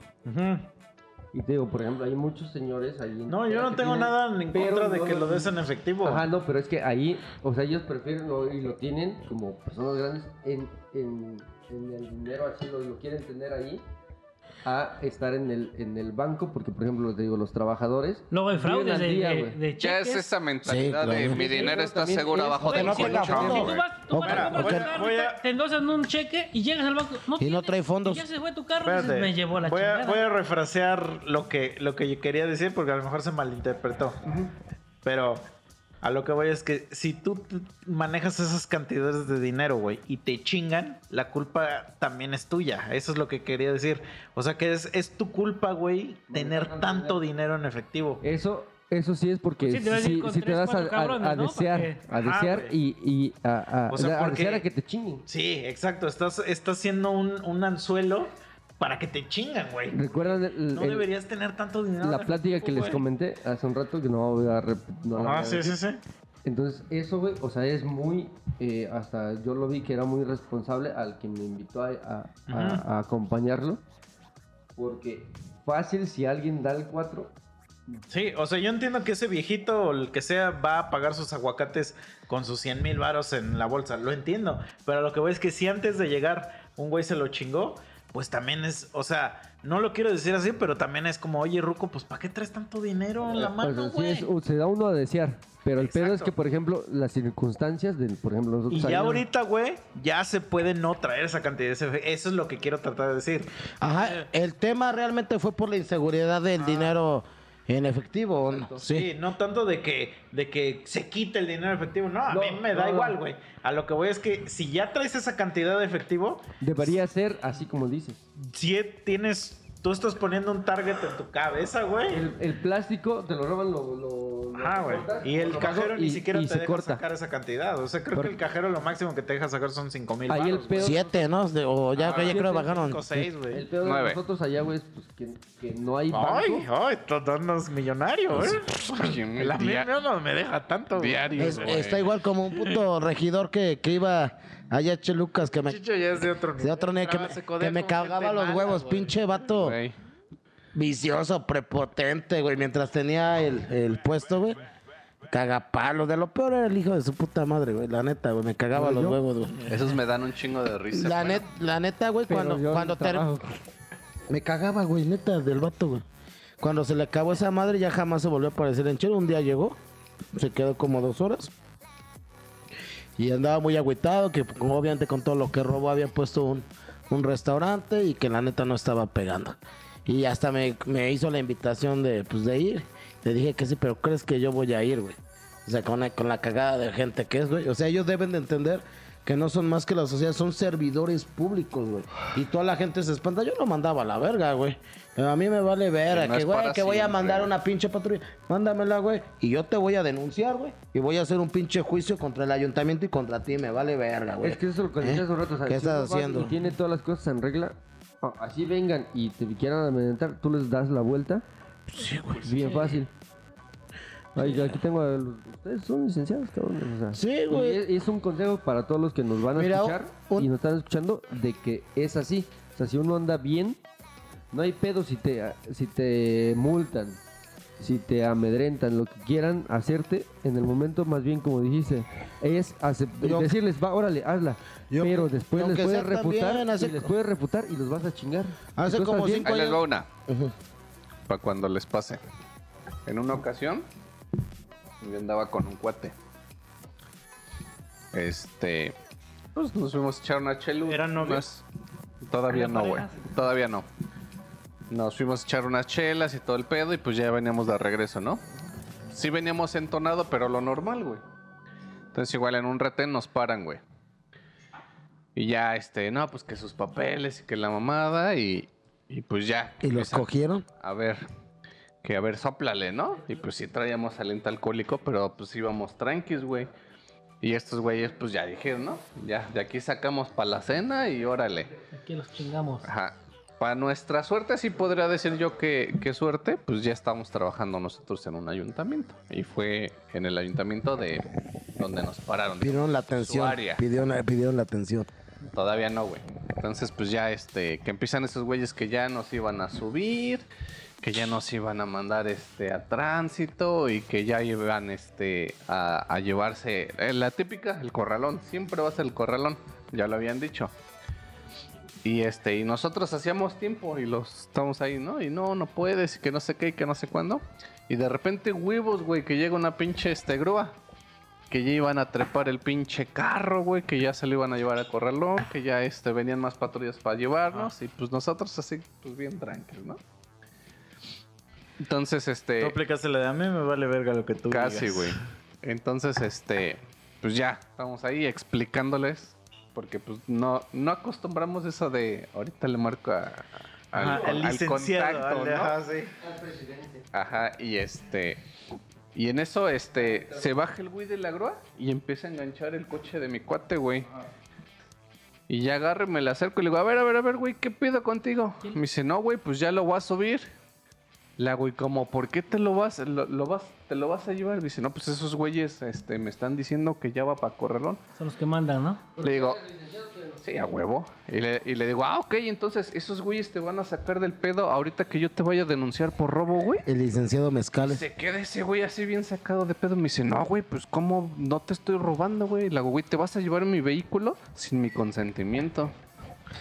Y te digo, por ejemplo, hay muchos señores ahí. en No, yo no tengo tienen- nada en contra de no que lo- lo des en efectivo. Ajá, no, pero es que ahí, o sea, ellos prefieren lo, y lo tienen como personas grandes en, en, en el dinero, así lo, lo quieren tener ahí, a estar en el, en el banco, porque por ejemplo, te digo, los trabajadores. Luego hay fraudes de, día, de, Ya es esa mentalidad Sí, de mi dinero está seguro es- abajo Oye, de no mi tenga colchón, tú vas, te- endosan un cheque y llegas al banco. No Y no tiene, trae fondos. y ya se fue tu carro y Espérate. dices, me llevó la voy, a, voy a refrasear lo que, lo que yo quería decir porque a lo mejor se malinterpretó. Pero a lo que voy es que si tú manejas esas cantidades de dinero, güey, y te chingan, la culpa también es tuya. Eso es lo que quería decir. O sea que es, es tu culpa, güey, tener tanto dinero en efectivo. Eso, eso sí es porque Sí, te si, te das a, cuatro a- cabrones, a ¿no? desear, a desear y, y a, a- O sea, a porque- desear a que te chinguen. Sí, exacto. Estás, estás siendo un, un anzuelo para que te chingan, güey. ¿Recuerdan el- No el- deberías tener tanto dinero. la plática que les güey. comenté hace un rato que no voy a no Ah, sí, sí, sí. Entonces, eso, güey, o sea, es muy. eh, hasta yo lo vi que era muy responsable al que me invitó a, a- a- a acompañarlo. Porque fácil, si alguien da el 4, Sí, o sea, yo entiendo que ese viejito o el que sea va a pagar sus aguacates con sus 100 mil varos en la bolsa. Lo entiendo. Pero lo que voy es que si antes de llegar un güey se lo chingó, pues también es, o sea, no lo quiero decir así, pero también es como, oye, Ruco, pues ¿para qué traes tanto dinero en la mano, sí güey? es- uh, se da uno a desear. Pero el pedo es que, por ejemplo, las circunstancias de, por ejemplo, nosotros Y ya ahorita, güey, ya se puede no traer esa cantidad de ese- Eso es lo que quiero tratar de decir. Ajá, el tema realmente fue por la inseguridad del dinero en efectivo. Sí. Sí. no tanto de que, de que se quite el dinero efectivo. No, a No, mí me da no. igual, güey. A lo que voy es que si ya traes esa cantidad de efectivo, Debería ser así como dices. si tienes. Tú estás poniendo un target en tu cabeza, güey. El, el plástico te lo roban, lo. lo, lo Ajá, güey. Y el cajero paso ni y- siquiera y te se deja corta. sacar esa cantidad. O sea, creo que el cajero lo máximo que te deja sacar son 5 mil Ahí el pedo. Siete, ¿no? De- o ya, Ah, ya creo que bajaron. 5 6, El güey. pedo de Nueve. nosotros allá, güey, es pues, que, que no hay banco. Ay, ay, todos millonarios, ¿eh? Oye, La dia- mía no me deja tanto. güey. Diario, Es- güey. está igual como un puto regidor que, que iba allá a Chelucas, que me, Chicho ya es de otro de otro nivel, que me, que me cagaba los huevos, pinche vato. Güey. vicioso, prepotente, güey. Mientras tenía el, el puesto, güey. Cagapalo. De lo peor era el hijo de su puta madre, güey. La neta, güey. Me cagaba los huevos, güey. Esos me dan un chingo de risa. La, net, la neta, güey, Pero cuando, cuando ter-. Me cagaba, güey, neta, del vato, güey. Cuando se le acabó esa madre, ya jamás se volvió a aparecer en Chelo. Un día llegó, se quedó como dos horas. Y andaba muy agüitado, que obviamente con todo lo que robó había puesto un, un restaurante y que la neta no estaba pegando. Y hasta me, me hizo la invitación de, pues, de ir. Le dije que sí, pero ¿crees que yo voy a ir, güey? O sea, con con la cagada de gente que es, güey. O sea, ellos deben de entender que no son más que la sociedad, son servidores públicos, güey. Y toda la gente se espanta. Yo lo mandaba a la verga, güey. A mí me vale ver, Que no güey, que voy a mandar una pinche patrulla. Mándamela, güey. Y yo te voy a denunciar, güey. Y voy a hacer un pinche juicio contra el ayuntamiento y contra ti. Me vale verga, güey. Es que eso es lo que decía ¿Eh? hace un rato. o sea, ¿Qué si estás haciendo? Y tiene todas las cosas en regla. Así vengan y te quieran amedrentar, tú les das la vuelta. Sí, güey. Bien fácil. Ay, aquí tengo a los- Ustedes son licenciados, cabrones. O sea, Sí, y güey. es, es un consejo para todos los que nos van a Mira, escuchar un- y nos están escuchando de que es así. O sea, si uno anda bien, no hay pedo si te, si te multan, si te amedrentan, lo que quieran hacerte. En el momento, más bien, como dijiste, es acep- Yo- decirles, va, órale, hazla. Yo- pero después yo les puedes sea refutar también, hace y les puedes refutar y los vas a chingar. Hace ¿Tú estás como bien? cinco Ahí les años- va una. Para cuando les pase. En una ocasión, yo andaba con un cuate. Este. Pues nos fuimos a echar una chelu. ¿Eran novios? Todavía ¿Eran no, güey. Todavía no. Nos fuimos a echar unas chelas y todo el pedo y pues ya veníamos de regreso, ¿no? Sí veníamos entonado, pero lo normal, güey. Entonces igual en un retén nos paran, güey. Y ya, este, no, pues que sus papeles y que la mamada y, y pues ya. ¿Y los cogieron? a ver, que a ver, sóplale, ¿no? Y pues sí traíamos aliento alcohólico, pero pues íbamos tranquis, güey. Y estos güeyes pues ya dijeron, ¿no? Ya, de aquí sacamos para la cena y órale. Aquí los chingamos. Ajá. Para nuestra suerte, sí podría decir yo que, que suerte, pues ya estamos trabajando nosotros en un ayuntamiento. Y fue en el ayuntamiento de donde nos pararon. Pidieron la atención. Pidieron, pidieron la atención. Todavía no, güey. Entonces, pues ya, este, que empiezan esos güeyes que ya nos iban a subir, que ya nos iban a mandar, este, a tránsito y que ya iban, este, a, a llevarse, eh, la típica, el corralón. Siempre va a ser el corralón, ya lo habían dicho. Y este, y nosotros hacíamos tiempo y los estamos ahí, ¿no? Y no, no puedes, y que no sé qué, y que no sé cuándo. Y de repente, huevos, güey, que llega una pinche este grúa. Que ya iban a trepar el pinche carro, güey, que ya se lo iban a llevar al corralón, que ya este venían más patrullas para llevarnos, y pues nosotros así, pues bien tranquilos, ¿no? Entonces, Tú este. aplicaste la de a mí, me vale verga lo que tú Casi, digas. güey. Entonces, este, pues ya, estamos ahí explicándoles, porque pues no, no acostumbramos eso de, ahorita le marco a, al, Ajá, el al licenciado, contacto, al- ¿no? ajá, sí. Ajá, y este, y en eso, este, se baja el güey de la grúa y empieza a enganchar el coche de mi cuate, güey. Y ya agarro y me le acerco y le digo, a ver, a ver, a ver, güey, ¿qué pido contigo? Me dice, no, güey, pues ya lo voy a subir. Le hago, ¿y cómo? ¿Por qué te lo vas, lo, lo vas, te lo vas a llevar? Dice, no, pues esos güeyes este, me están diciendo que ya va para corralón. Son los que mandan, ¿no? Le digo, sí, a huevo. Y le, y le digo, ah, ok, entonces esos güeyes te van a sacar del pedo ahorita que yo te vaya a denunciar por robo, güey. El licenciado Mezcales. Se queda ese güey así bien sacado de pedo. Me dice, no, güey, pues cómo no te estoy robando, güey. Hago, güey, te vas a llevar mi vehículo sin mi consentimiento.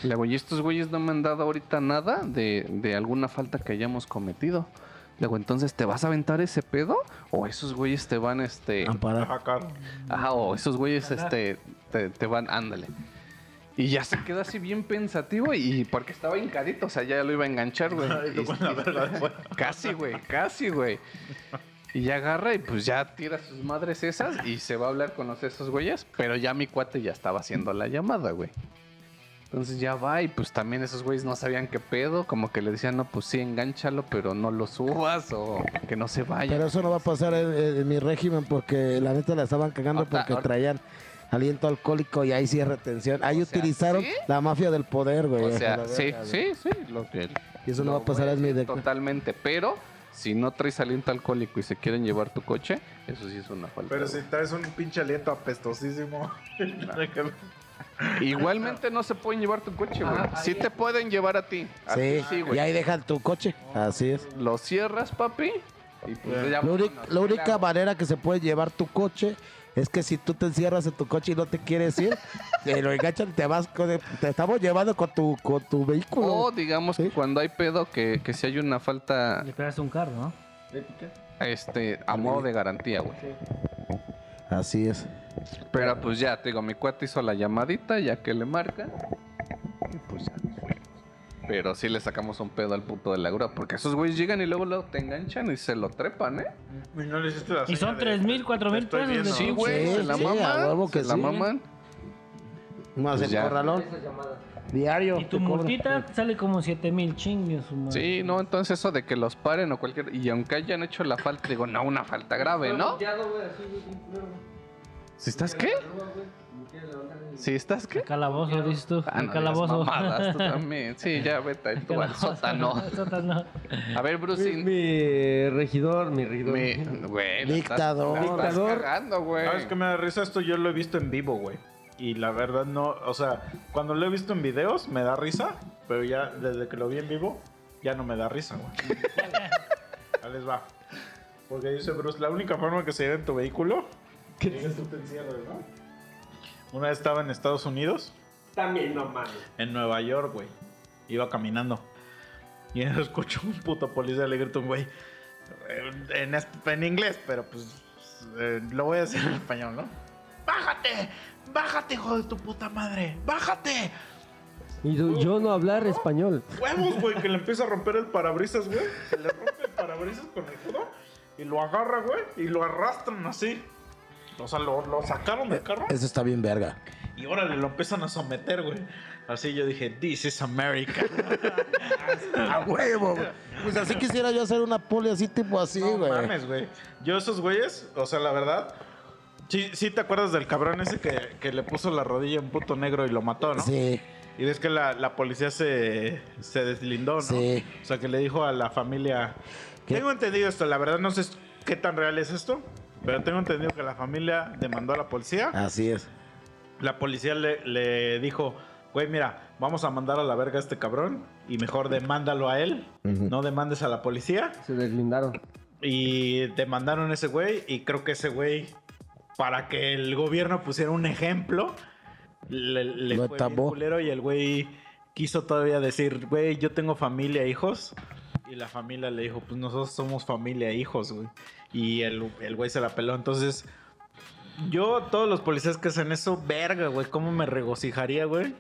Le hago, y estos güeyes no me han dado ahorita nada de, de alguna falta que hayamos cometido. Le hago, entonces, ¿te vas a aventar ese pedo? ¿O esos güeyes te van, este... Amparar. Ajá, Ajá, o esos güeyes, este, te, te van, ándale. Y ya se queda así bien pensativo y porque estaba hincadito, o sea, ya lo iba a enganchar, güey. Y la fuera. Casi, güey, casi, güey. Y ya agarra y pues ya tira sus madres esas y se va a hablar con los esos güeyes, pero ya mi cuate ya estaba haciendo la llamada, güey. Entonces ya va y pues también esos güeyes no sabían qué pedo, como que le decían, no, pues sí, engánchalo, pero no lo subas o que no se vaya. Pero eso no va a pasar en, en mi régimen porque la neta la estaban cagando porque traían aliento alcohólico y ahí sí es retención. Ahí O sea, utilizaron ¿sí? la mafia del poder, güey. O sea, sí, sí, sí. Lo que, Y eso no va a pasar en mi de- Totalmente, pero si no traes aliento alcohólico y se quieren llevar tu coche, eso sí es una falta. Pero si traes un pinche aliento apestosísimo. [LAUGHS] Igualmente no se pueden llevar tu coche, güey. Sí te pueden llevar a ti. A Sí, ti sí, y güey. ahí dejan tu coche. Así es. Lo cierras, papi. Y pues ya La, vámonos. la única manera que se puede llevar tu coche es que si tú te encierras en tu coche y no te quieres ir, te [LAUGHS] lo enganchan y te vas con te estamos llevando con tu con tu vehículo. O digamos Sí. que cuando hay pedo, que, que si hay una falta Le pegas un carro, ¿no? este a modo de garantía, güey. Así es. Pero pues ya, te digo, mi cuate hizo la llamadita, ya que le marca. Y pues ya nos fuimos. Pero sí le sacamos un pedo al puto de la grúa, porque esos güeyes llegan y luego, luego te enganchan y se lo trepan, ¿eh? Y no le hiciste la Y seña son 3 mil, 4 mil pesos. de. Sí, güey, Sí, se la sí, maman. que se la sí. maman. Más Pues el ya. corralón Esas llamadas. Diario. Y tu multita sale como 7 mil madre. Sí, no, entonces eso de que los paren o cualquier... Y aunque hayan hecho la falta, digo, no, una falta grave, ¿no? ¿Si estás qué? ¿Si estás qué? Calabozo, dices tú. Ah, el no, calabozo. mamadas, tú [LAUGHS] también. Sí, ya vete ahí tú al sótano. [LAUGHS] sótano. A ver, Bruce. mi regidor, mi regidor. Mi, güey, la estás- Dictador. estás Dictador. cagando, güey. ¿Sabes qué me da risa? Esto yo lo he visto en vivo, güey. Y la verdad no, o sea, cuando lo he visto en videos me da risa, pero ya desde que lo vi en vivo ya no me da risa, güey. [LAUGHS] Ahí les va. Porque dice Bruce, la única forma que se lleve en tu vehículo es que tú te encierres, ¿no? Una vez estaba en Estados Unidos, También, no mames. en Nueva York, güey. Iba caminando. Y en [LAUGHS] eso escucho un puto policía le grita a un güey. eh, En, en inglés, pero pues eh, lo voy a decir en español, ¿no? ¡Bájate! ¡Bájate, hijo de tu puta madre! ¡Bájate! Y yo- no hablar español. Huevos, güey, que le empieza a romper el parabrisas, güey. Que le rompe el parabrisas con el codo. Y lo agarra, güey. Y lo arrastran así. O sea, lo, lo sacaron del carro. Eso está bien verga. Y órale, lo empiezan a someter, güey. Así yo dije, this is America. [LAUGHS] A huevo. güey. Pues así quisiera yo hacer una poli así tipo así, no güey. mames, güey. Yo esos güeyes, o sea, la verdad... Sí, sí te acuerdas del cabrón ese que, que le puso la rodilla en puto negro y lo mató, ¿no? Sí. Y ves que la, la policía se, se deslindó, ¿no? Sí. O sea, que le dijo a la familia... ¿Qué? Tengo entendido esto, la verdad no sé qué tan real es esto, pero tengo entendido que la familia demandó a la policía. Así es. La policía le, le dijo, güey, mira, vamos a mandar a la verga a este cabrón y mejor demándalo a él, no demandes a la policía. Se deslindaron. Y demandaron a ese güey y creo que ese güey, para que el gobierno pusiera un ejemplo, le, le Lo fue bien tapó. culero y el güey quiso todavía decir, güey, yo tengo familia e hijos. Y la familia le dijo, pues nosotros somos familia e hijos, güey. Y el, el güey se la peló. Entonces, yo, todos los policías que hacen eso, verga, güey, ¿cómo me regocijaría, güey?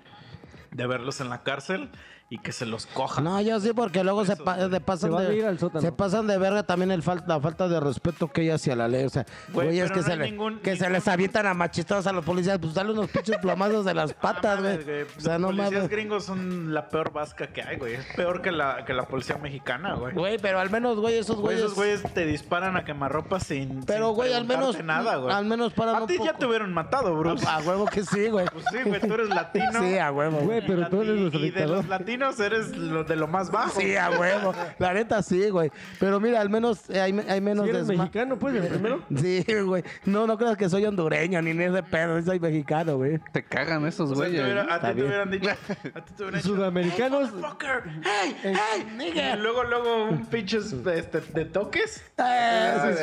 De verlos en la cárcel y que se los cojan. No, yo sí, porque luego se, Eso, pa- de pasan Se a de, se pasan de verga también el fal- la falta de respeto que hay hacia la ley. O sea, Güey, güey, es que, no se, le- ningún- que se ningún- les avientan a machistados a los policías. Pues dale unos pinches plomazos de las [LAUGHS] patas, No güey. O sea, Los no policías mames. gringos son la peor vasca que hay, güey. Es peor que la, que la policía mexicana, güey. Güey, pero al menos, güey, esos Güey, güeyes. esos güeyes te disparan a quemarropa sin. Pero, sin güey, al menos. nada, güey. Al menos para A ti ya te hubieran matado, Bruce. A huevo que sí, güey. Pues sí, güey, tú eres latino. [LAUGHS] Sí, a huevo. Güey, pero tú eres Y- de los latinos eres lo de lo más bajo. Sí, a huevo. La neta sí, güey. Pero mira, al menos eh, hay, hay menos Si eres desma- mexicano, pues, el primero. [LAUGHS] Sí, güey. No, no creas que soy hondureño ni ni de pedo. Soy mexicano, güey. Te cagan esos O sea, güeyes. hubiera- ¿no? a Está ti te bien. hubieran dicho. [LAUGHS] A ti te hubieran dicho. Sudamericanos. "Hey, motherfucker, hey, hey, Y luego, luego un pinche este, de toques. Eh, ah, sí, de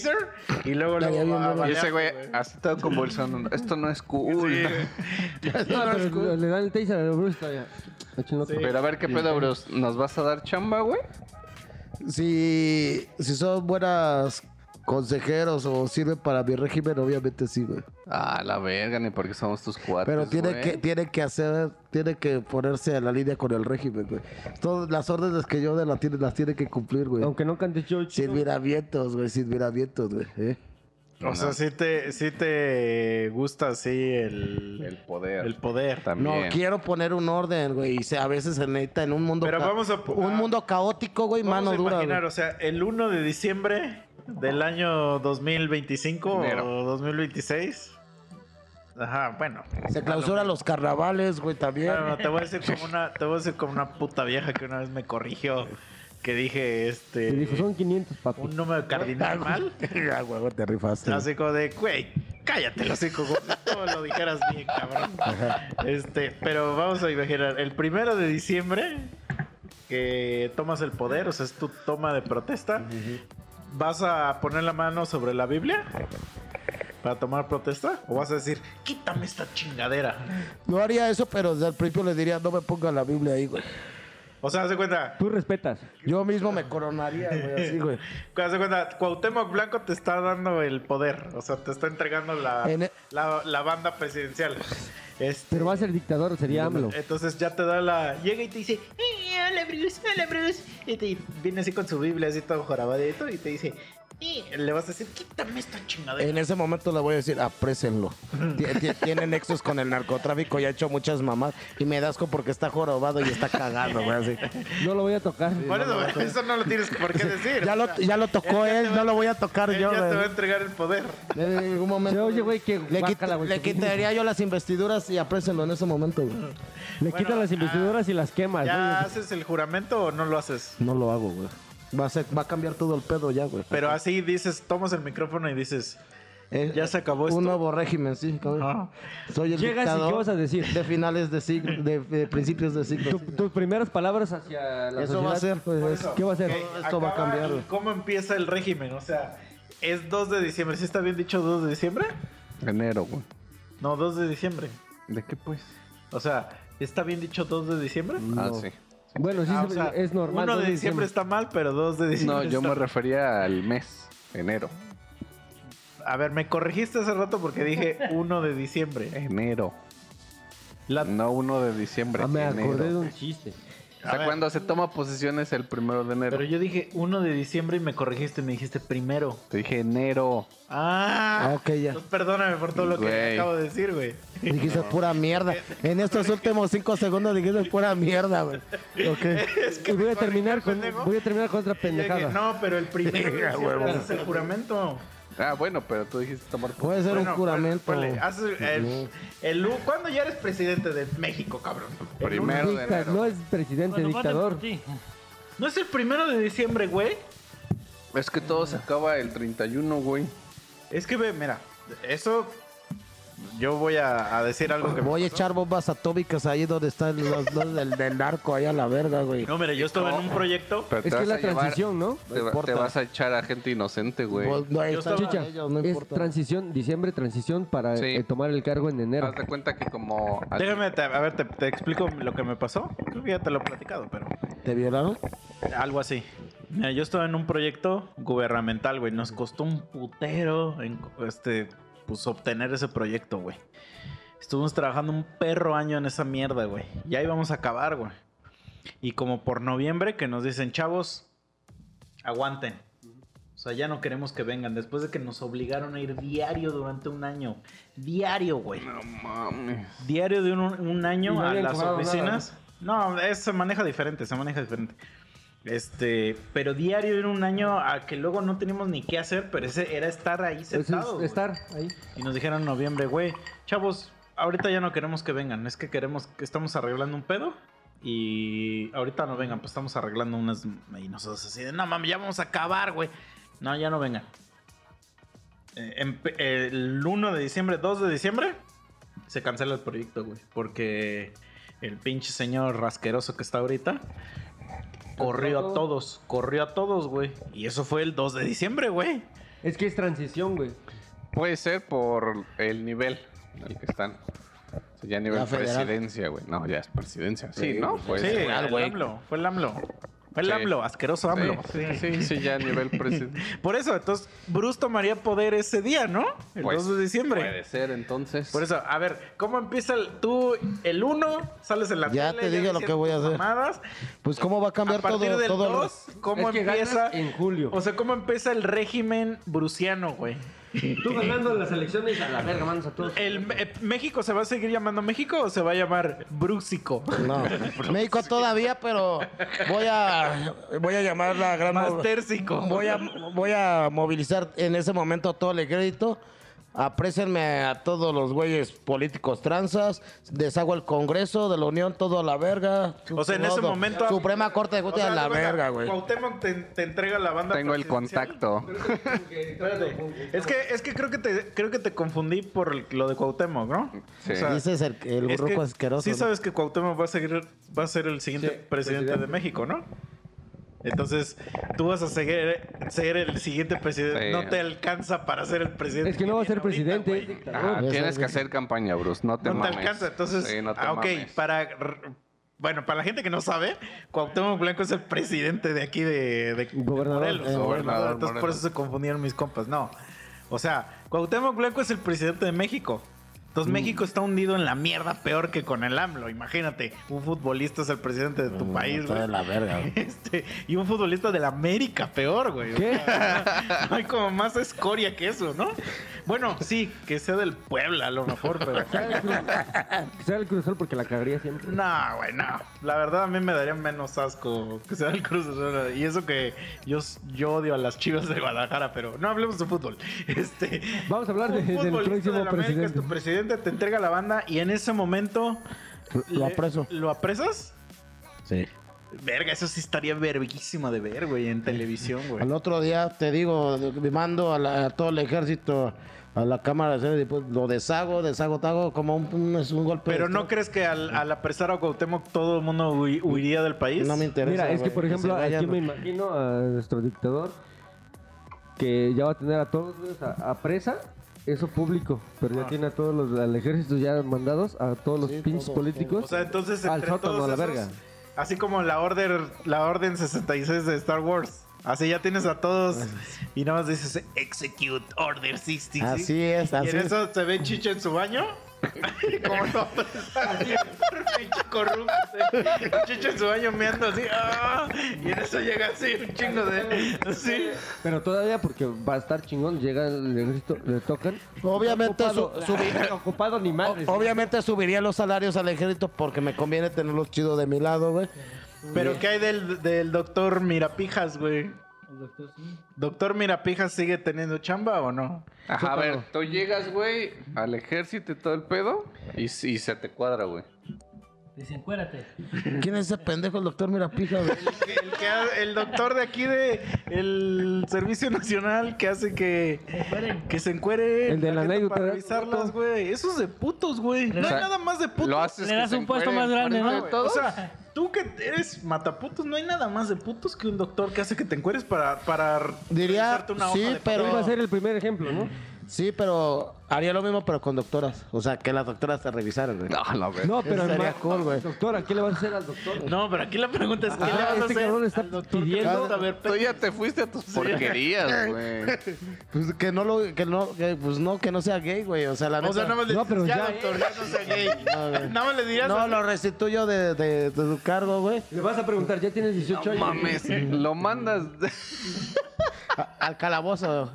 sí, taser. Y luego, luego. bien, a bueno. Y ese güey así todo convulsionando. Esto no es cool. Sí. [LAUGHS] No, pero le dan el taser a Bruce todavía. Otro. Pero a ver qué pedo, bros. ¿Nos vas a dar chamba, güey? Si, si son buenas consejeros o sirven para mi régimen, obviamente sí, güey. Ah, la verga, ni porque somos tus cuates. Pero tiene güey. que, tiene que hacer, tiene que ponerse a la línea con el régimen, güey. Todas las órdenes que yo de la tiene, las tiene que cumplir, güey. Aunque no cantes yo, Sin miramientos, güey, sin miramientos, güey. ¿eh? O sea, sí te, sí te gusta así el, El poder. el poder. No, También. quiero poner un orden, güey. Y se- a veces se necesita en un mundo, Pero vamos a- un mundo caótico, güey, Vamos mano a dura. imaginar, güey. o sea, el 1 de diciembre del año 2025 Enero. o 2026. Ajá, bueno. Se clausuran los carnavales, güey, también. No, no, te voy a decir como una, te voy a decir como una puta vieja que una vez me corrigió que dije este Te dijo, son 500, papi. un número cardinal mal. [LAUGHS] Ah, güey, te rifaste. Como de, güey, cállate hocico, como lo dijeras bien, cabrón. Este, pero vamos a imaginar, el primero de diciembre que tomas el poder, o sea, es tu toma de protesta, ¿vas a poner la mano sobre la Biblia? ¿Para tomar protesta? ¿O vas a decir, quítame esta chingadera? No haría eso, pero desde el principio le diría, no me ponga la Biblia ahí, güey. O sea, haz de cuenta, Tú respetas. Yo mismo me coronaría, güey, así, güey. [LAUGHS] haz de cuenta, Cuauhtémoc Blanco te está dando el poder, o sea, te está entregando la, En e- la, la banda presidencial. Este, Pero va a ser dictador, sería AMLO. Entonces ya te da la. Llega y te dice, "Eh, hola Bruce, hola Bruce. Y te viene así con su Biblia, así todo jorabadito, y te dice, Le vas a decir, quítame esta chingadera. En ese momento le voy a decir, aprésenlo. Tie- tie- Tiene nexos con el narcotráfico y ha hecho muchas mamás. Y me da asco porque está jorobado y está cagando, güey, así. No lo voy a tocar. Por eso, eso no lo tienes por qué decir. Ya lo, ya lo tocó él él, va- no lo voy a tocar él yo, ya te va a entregar el poder. En Se momento. oye, güey, que Le, quita- güey, le que- quitaría yo las investiduras y aprésenlo en ese momento, güey. Le Bueno, las investiduras y las quemas. ¿Ya ¿no? haces el juramento o no lo haces? No lo hago, güey. Va a, ser- va a cambiar todo el pedo ya, güey. Pero así dices, tomas el micrófono y dices, Eh, ya se acabó esto. Un nuevo régimen, sí, cabrón. Soy el Llegas y dictador ¿qué vas a decir? de finales de siglo, de, de principios de siglo. Tu- tus primeras palabras hacia la Eso va a sociedad, ser, pues, ¿Qué va a ser? Ok, Esto va a cambiar, y. ¿Cómo empieza el régimen? O sea, es 2 de diciembre. ¿Sí está bien dicho 2 de diciembre? Enero, güey. No, 2 de diciembre. ¿De qué pues? O sea, ¿está bien dicho 2 de diciembre? Ah, sí. Bueno, sí, Ah, o se- sea, es normal. 1 2 de diciembre está mal, pero 2 de diciembre No, yo está me refería al mes, enero. A ver, me corregiste hace rato porque dije [LAUGHS] 1 de diciembre. Enero. La- No 1 de diciembre. Ah, me enero. acordé de un chiste. O A sea, cuando se toma posesión es el primero de enero. Pero yo dije 1 de diciembre y me corregiste, me dijiste primero. Te dije enero. Ah, Ah, ok, ya. Entonces, perdóname por todo lo que Güey. acabo de decir, güey. Dijiste pura mierda. En estos últimos cinco segundos dijiste pura mierda, güey. Ok. [LAUGHS] Es Y voy a terminar con, voy a terminar con otra Y dije, pendejada. no, pero el primero [LAUGHS] haces el juramento. Ah, bueno, pero tú dijiste tomar. Puede ser Bueno, un juramento. el, el, ¿Cuándo ya eres presidente de México, cabrón? Primero de Dicta- enero. no es presidente, Bueno, dictador. ¿No es el primero de diciembre, güey? Es que todo se acaba el 31, güey. Es que ve, mira, eso yo voy a, a decir algo que me Voy a pasó. echar bombas atómicas ahí donde están los dos del, del narco, ahí a la verga, güey. No, mira, yo estaba en un proyecto. Pero Es te que es vas la a llevar- transición, ¿no? Te, va- importa. te vas a echar a gente inocente, güey. Pues, no, ahí Yo están estaba- Chicha, ellos, no es importa. transición, diciembre, transición para Sí. eh, tomar el cargo en enero. Haz de cuenta que como... Déjame, te- a ver, te, te explico lo que me pasó. Creo que ya te lo he platicado, pero ¿Te violaron? algo así. Mira, yo estaba en un proyecto gubernamental, güey. Nos costó un putero en, este, pues, obtener ese proyecto, güey. Estuvimos trabajando un perro año en esa mierda, güey. Ya íbamos a acabar, güey. Y como por noviembre que nos dicen, chavos, aguanten. O sea, ya no queremos que vengan. Después de que nos obligaron a ir diario durante un año. Diario, güey. No mames. Diario de un, un año no a las oficinas. No, es- se maneja diferente, se maneja diferente. Este, pero diario era un año a que luego no teníamos ni qué hacer, pero ese era estar ahí Eso es sentados. güey. estar ahí. Y nos dijeron en noviembre, güey, chavos, ahorita ya no queremos que vengan, es que queremos que estamos arreglando un pedo Y ahorita no vengan, pues estamos arreglando unas. Y nosotros así de, no mames, ya vamos a acabar, güey. No, ya no vengan. Eh, el 1 de diciembre, 2 de diciembre, se cancela el proyecto, güey. Porque el pinche señor rasqueroso que está ahorita corrió a todos, corrió a todos, güey. Y eso fue el 2 de diciembre, güey. Es que es transición, güey. Puede ser por el nivel en el que están. O sea, ya a nivel La federal. presidencia, güey. No, ya es presidencia. Sí, ¿no? Pues, sí, real, el. AMLO, fue el AMLO. Fue el Sí. AMLO, asqueroso AMLO. Sí, sí, sí, sí, ya a nivel presidencia. [LAUGHS] Por eso, entonces, Bruce tomaría poder ese día, ¿no? El Pues, 2 de diciembre. Puede ser, entonces. Por eso, a ver, ¿cómo empieza el, tú el 1? Sales en la Ya tele, te digo lo que voy a hacer. mamadas. Pues cómo va a cambiar a partir todo, del todo el- 2, ¿cómo Es que empieza? en julio. O sea, ¿cómo empieza el régimen bruciano, güey? Tú ganando las elecciones a la verga, mandas a todos. ¿El, eh, ¿México se va a seguir llamando México o se va a llamar Brúsico? No, México todavía, pero voy a voy a llamar la gran Mastérsico. voy a voy a movilizar en ese momento todo el crédito. Aprécenme a todos los güeyes políticos transas, deshago el Congreso de la Unión, todo a la verga. O sea, en ese todo. momento- Suprema Corte de O Justicia sea, a la verga, güey. Cuauhtémoc te, te entrega la banda Tengo el contacto. [LAUGHS] Es que, es que creo que te creo que te confundí por lo de Cuauhtémoc, ¿no? Sí. Dices el, el es que asqueroso. Sí ¿no? sabes que Cuauhtémoc va a seguir va a ser el siguiente Sí, presidente, presidente. de México, ¿no? Entonces, tú vas a seguir, ser el siguiente presidente. Sí. No te alcanza para ser el presidente. Es que no va a ser ahorita, presidente. Ah, tienes que hacer campaña, Bruce. No te No te alcanza. Entonces, Sí, no te ah, ok, mames. para... Bueno, para la gente que no sabe, Cuauhtémoc Blanco es el presidente de aquí de, de Gobernador. Morelos. Eh, gobernador, Entonces, por eso se confundieron mis compas. No. O sea, Cuauhtémoc Blanco es el presidente de México. Entonces Mm. México está hundido en la mierda peor que con el AMLO. Imagínate, un futbolista es el presidente de tu Mm, país, güey. de la verga, güey. [LAUGHS] Este, y un futbolista de la América peor, güey. [LAUGHS] Hay como más escoria que eso, ¿no? Bueno, sí, que sea del Puebla a lo mejor, pero... Que [LAUGHS] sea el Cruz porque la cagaría siempre. No, güey, no. La verdad a mí me daría menos asco que sea el Cruz. Y eso que yo, yo odio a las chivas de Guadalajara, pero no hablemos de fútbol. Este, Vamos a hablar de- del próximo de la América presidente. Es tu presidente, te entrega la banda y en ese momento... Lo apreso. ¿Lo apresas? Sí. Verga, eso sí estaría verguísimo de ver, güey, en televisión, güey. Al otro día, te digo, me mando a, la- a todo el ejército a la Cámara de Senadores, pues, lo deshago, deshago, tago como un, un- es un golpe. Pero de ¿no crees que al, al apresar a Cuauhtémoc todo el mundo hui- huiría del país? No me interesa. Mira, es que por ejemplo, aquí me imagino a nuestro dictador que ya va a tener a todos a presa, eso público, pero ya tiene a todos los al ejército ya mandados, a todos los Sí, pinches todos, políticos. O sea, entonces Al entre sótano, todos a la esos, verga. Así como la orden, la orden 66 de Star Wars. Así ya tienes a todos y nada más dices Execute Order 66. Así es, Y así en es. eso se ve Chicha en su baño. Como no, pinche corrupto. Chicha en su baño meando así. ¡ah! Y en eso llega así un chingo de. Así. Pero todavía porque va a estar chingón, llega el ejército, le tocan. Obviamente, ocupado, su- subi- [LAUGHS] ocupado ni madres. obviamente subiría los salarios al ejército porque me conviene tenerlos chidos de mi lado, güey. Pero ¿qué hay del, del doctor Mirapijas, güey? El doctor sí. ¿Doctor Mirapijas sigue teniendo chamba o no? Ajá, a ver, tú llegas, güey, al ejército y todo el pedo y, y se te cuadra, güey. Desencuérate. ¿Quién es ese pendejo, el doctor Mirapija, güey? El, que ha- el doctor de aquí de el Servicio Nacional que hace que, Encueren. que se encuere El de la para revisarlas, güey. Eso es de putos, güey. No O sea, hay nada más de putos. Lo haces Le que das se un puesto más grande, ¿no? O sea, tú que eres mataputos, no hay nada más de putos que un doctor que hace que te encueres para, para Diría, una hoja sí, de pero- va a ser el primer ejemplo, ¿no? Sí, pero haría lo mismo, pero con doctoras. O sea, que las doctoras te revisaran, güey. No, no, güey. No, pero Sería cool, güey. Doctora, ¿qué le vas a hacer al doctor? No, pero aquí la pregunta es: ¿qué le vas a este hacer cabrón está al doctor que pidiendo- gusta ver Tú ya te fuiste a tus porquerías, [LAUGHS] güey. Pues que no lo, que no, que, pues no, que no sea gay, güey. O sea, la O sea, neta. nada más le No, pero ya, ya, doctor, ya no sea gay. [LAUGHS] Nada más le dirías No, lo restituyo de, de, de su cargo, güey. Le vas a preguntar, ¿ya tienes 18 años? Mames, lo mandas. [LAUGHS] A- Al calabozo,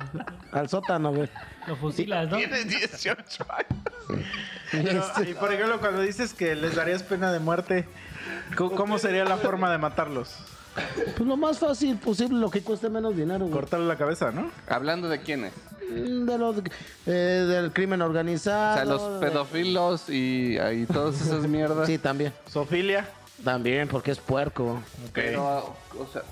al sótano, güey. Lo fusilas, ¿no? Tienes 18 años. Este, y por ejemplo, cuando dices que les darías pena de muerte, ¿cómo, sería la forma de matarlos? Pues lo más fácil posible, lo que cueste menos dinero, güey. Cortarle la cabeza, ¿no? Hablando de quiénes. Mm, De los, eh, del crimen organizado. O sea, los pedófilos y, y todas esas mierdas. Sí, también. Sofilia. También, porque es puerco. Pero, o sea,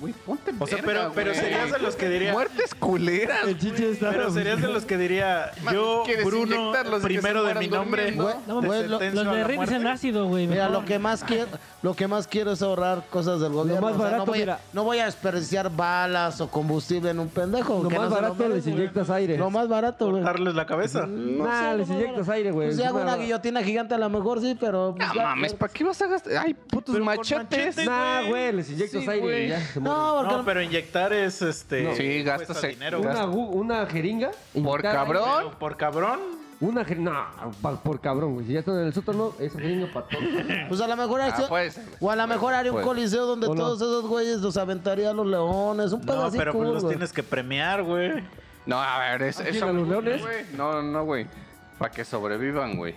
güey, ponte O sea, verga, pero, pero güey. serías de los que diría. Muertes culeras. El chiche está. Pero serías de los que diría. Yo, ¿Quieres Bruno, inyectarlos y que primero se de mi mueran nombre. durmiendo? No, te güey, lo- sentencio Los a en ácido, güey. Mira, mejor. lo que más quiero, lo que más quiero es ahorrar cosas del gobierno. más O sea, barato, no, voy a, mira. no voy a desperdiciar balas o combustible en un pendejo. Lo que más no se lo barato les inyectas aire. Lo más barato, güey. Cortarles la cabeza. No nah, les más inyectas aire, güey. Pues si hago Una- guillotina gigante a lo mejor sí, pero... pues, No ya, mames, ¿para qué vas a gastar? Ay, putos Pero con machetes. machetes. Nah, güey. güey, les inyectas Sí, aire güey. No, porque... No, pero inyectar es este. Sí, cuesta gastas- dinero. Una- Una, jeringa. Por cabrón. Pero por cabrón. Una jeringa. No, pa- por cabrón, güey. Si ya están en el sótano, esa jeringa para todos. [LAUGHS] Pues a lo mejor... Ah. O a lo mejor haría un coliseo donde ¿O no? todos esos güeyes los aventaría a los leones. Un pedo No, pero cool, pues los güey. tienes que premiar, güey. No, a ver, es, ¿A quién, eso. a los leones? güey. No, no, güey. Para que sobrevivan, güey.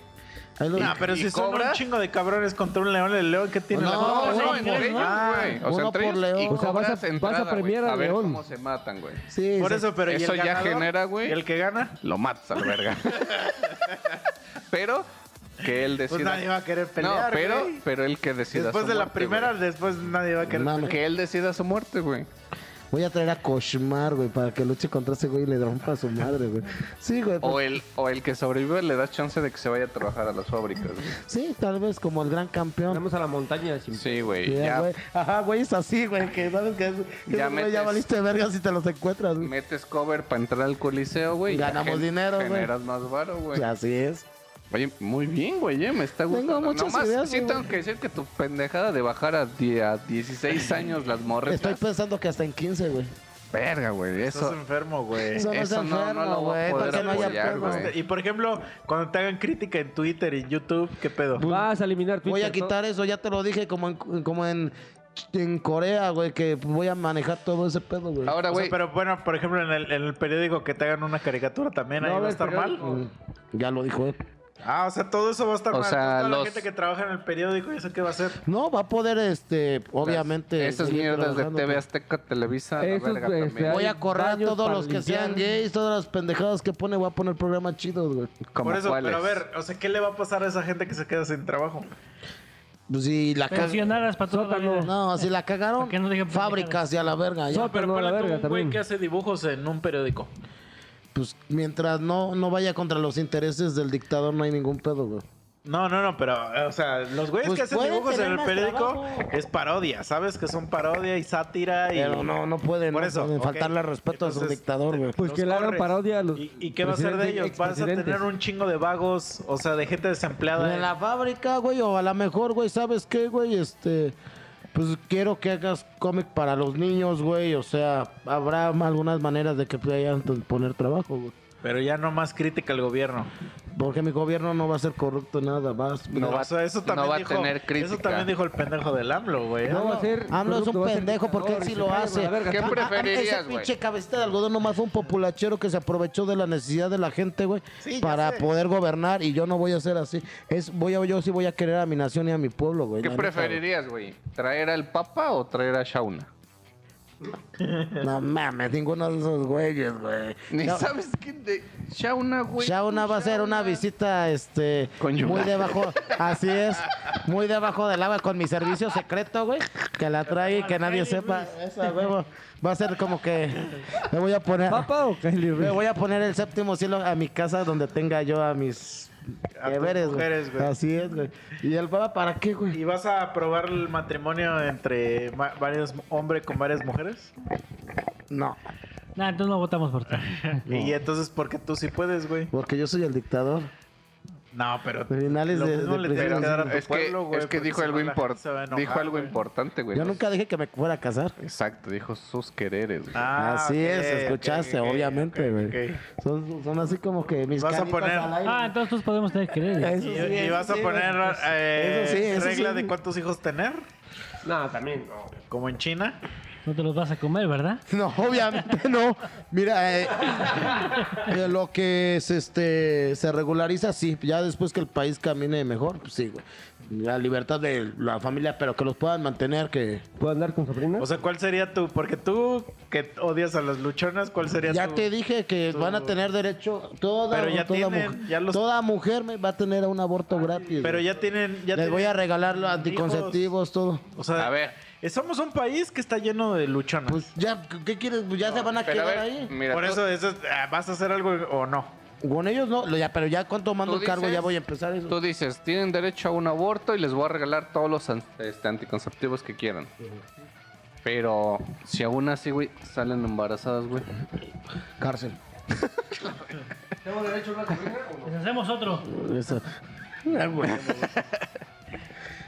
No, pero ¿Y si son cobra? un chingo de cabrones contra un león, el león que tiene No, la no, no, entre ellos, Ah, güey. O sea, uno entre por león. y O sea, vas a- vas a entrada, güey. premiar al A ver león. cómo se matan, güey. Sí, Por sí. eso, pero ¿y el Eso ya ganador? genera, güey. ¿Y el que gana? Lo matas a la verga. [LAUGHS] pero que él Pues decida. nadie va a querer no, pelear, pero, güey. pero él que decida. Después su de la muerte, primera, güey. después nadie va a querer pelear. Que él decida su muerte, güey. Voy a traer a Koshmar, güey, para que luche contra ese güey y le rompa a su madre, güey. Sí, güey. O pues, el, o el que sobrevive le das chance de que se vaya a trabajar a las fábricas, güey. sí, tal vez como el gran campeón. Vamos a la montaña sin Sí, güey. Ya güey. Ajá, güey, es así, güey, que sabes que, es, que Ya güey ya metes- valiste verga si te los encuentras, güey. metes cover para entrar al coliseo, güey. y Ganamos gen- dinero, güey. Generas más varo, güey. Así es. Oye, muy bien, güey, eh, me está Tengo gustando. muchas Nomás ideas, sí güey. tengo que decir que tu pendejada de bajar a, die- a 16 años las morretas. Estoy pensando que hasta en 15, güey. Verga, güey, Estás eso. enfermo, güey. Eso no es Eso no- no enfermo, lo voy a güey, poder para que no haya apoyar, pedo. güey. Y por ejemplo, cuando te hagan crítica en Twitter y YouTube, ¿qué pedo? Vas a eliminar Twitter. Voy a ¿no? quitar eso, ya te lo dije, como en, como en, en Corea, güey, que voy a manejar todo ese pedo, güey. Ahora, O sea, güey, pero bueno, por ejemplo, en el, en el periódico que te hagan una caricatura también, No, ahí va a estar mal. Mm, Ya lo dijo él. Ah, o sea, todo eso va a estar O mal. sea, Entonces, toda los- la gente que trabaja en el periódico, ¿y eso qué va a hacer? No, va a poder, este, obviamente. esas mierdas de TV. Azteca, Televisa, la verga este, también. Voy a correr todos para los que sean gays, todas las pendejadas que pone, voy a poner programas chidos, güey. ¿Cómo Por eso, cuáles? pero a ver, o sea, ¿qué le va a pasar a esa gente que se queda sin trabajo? Pues si la cagaron. Pensionadas para toda la Sótano. vida. No, si la cagaron, ¿Para no fábricas y a la verga. Ya. No, pero verga un güey que hace dibujos en un periódico. Pues mientras no, no vaya contra los intereses del dictador, no hay ningún pedo, güey. No, no, no, pero, o sea, los güeyes Pues que hacen dibujos en el periódico trabajo. es parodia, ¿sabes? Que son parodia y sátira y... Pero no, no pueden, Por no eso, pueden ok. faltarle respeto a su dictador, güey. Pues que le hagan parodia a los ¿Y, y qué va a hacer de ellos? Vas a tener un chingo de vagos, o sea, de gente desempleada. En la fábrica, güey, o a lo mejor, güey, ¿sabes qué, güey? Este, pues quiero que hagas cómic para los niños, güey. O sea, habrá algunas maneras de que puedan poner trabajo, güey. Pero ya no más crítica al gobierno. Porque mi gobierno no va a ser corrupto nada más. No va- o sea, eso también no va a dijo, tener crítica. Eso también dijo el pendejo del AMLO, güey. No va a ser. AMLO es un pendejo porque él sí lo hace. verga. ¿Qué preferirías, Ese güey? pinche cabecita de algodón nomás fue un populachero que se aprovechó de la necesidad de la gente, güey, Sí, para sé. poder gobernar y yo no voy a ser así. Es voy a, yo sí voy a querer a mi nación y a mi pueblo, güey. ¿Qué preferirías, güey? ¿Traer al Papa o traer a Shauna? No mames, ninguno de esos güeyes, güey. Ni No, sabes quién de Shauna, güey. Shauna va a ser una visita, este, Conyugal. muy debajo, así es, muy debajo del agua con mi servicio secreto, güey, que la trae y que nadie sepa. Esa, huevo, va a ser como que me voy a poner, ¿Papa o Kylie me voy a poner el séptimo cielo a mi casa donde tenga yo a mis A deberes, güey. mujeres, güey. Así es, güey. ¿Y el papá para qué, güey? ¿Y vas a aprobar el matrimonio entre ma- varios hombres con varias mujeres? No, Nah, entonces no votamos por ti. [LAUGHS] Y entonces, ¿por qué tú sí puedes, güey? porque yo soy el dictador. No, pero Finales de- de le tienes que dar a tu Es que, es que porque dijo algo, no la gente impor- se va a enojar, dijo algo importante, güey. Yo nunca dije que me fuera a casar. Exacto, dijo sus quereres, güey. Ah, así es, escuchaste, obviamente, güey. Son, son así como que mis Vas a poner- al aire. Ah, entonces todos podemos tener. Eso ¿Y, sí, y eso vas a sí, poner pues, eh, eso sí, eso regla sí. de cuántos hijos tener? No, también no. Como en China. No te los vas a comer, ¿verdad? [LAUGHS] No, obviamente no. Mira, eh, eh, lo que es, este, se regulariza, sí. Ya después que el país camine mejor, pues sí, güey. La libertad de la familia, pero que los puedan mantener, que... ¿Puedo andar con Sabrina? O sea, ¿cuál sería tu? Porque tú que odias a las luchonas, ¿cuál sería Ya tu? te dije que van a tener derecho, toda, Pero ya toda, tienen, mujer, ya los- toda mujer me va a tener un aborto gratis. Pero güey. ya tienen, ya Les voy a regalar los hijos. anticonceptivos, todo. O sea, A ver. Eh, somos un país que está lleno de luchonas. Pues ya, ¿qué quieres? Pues ya se van a quedar ver, ahí. mira, Por eso, eso es- ah, ¿vas a hacer algo o no? Con ellos no, ya, pero ya cuánto mando el cargo, dices- ya voy a empezar eso. Tú dices, tienen derecho a un aborto y les voy a regalar todos los este, anticonceptivos que quieran. Pero si aún así, güey, salen embarazadas, güey. Cárcel. [LAUGHS] ¿Tengo derecho a una no? Les hacemos otro. Eso. [LAUGHS] [LAUGHS]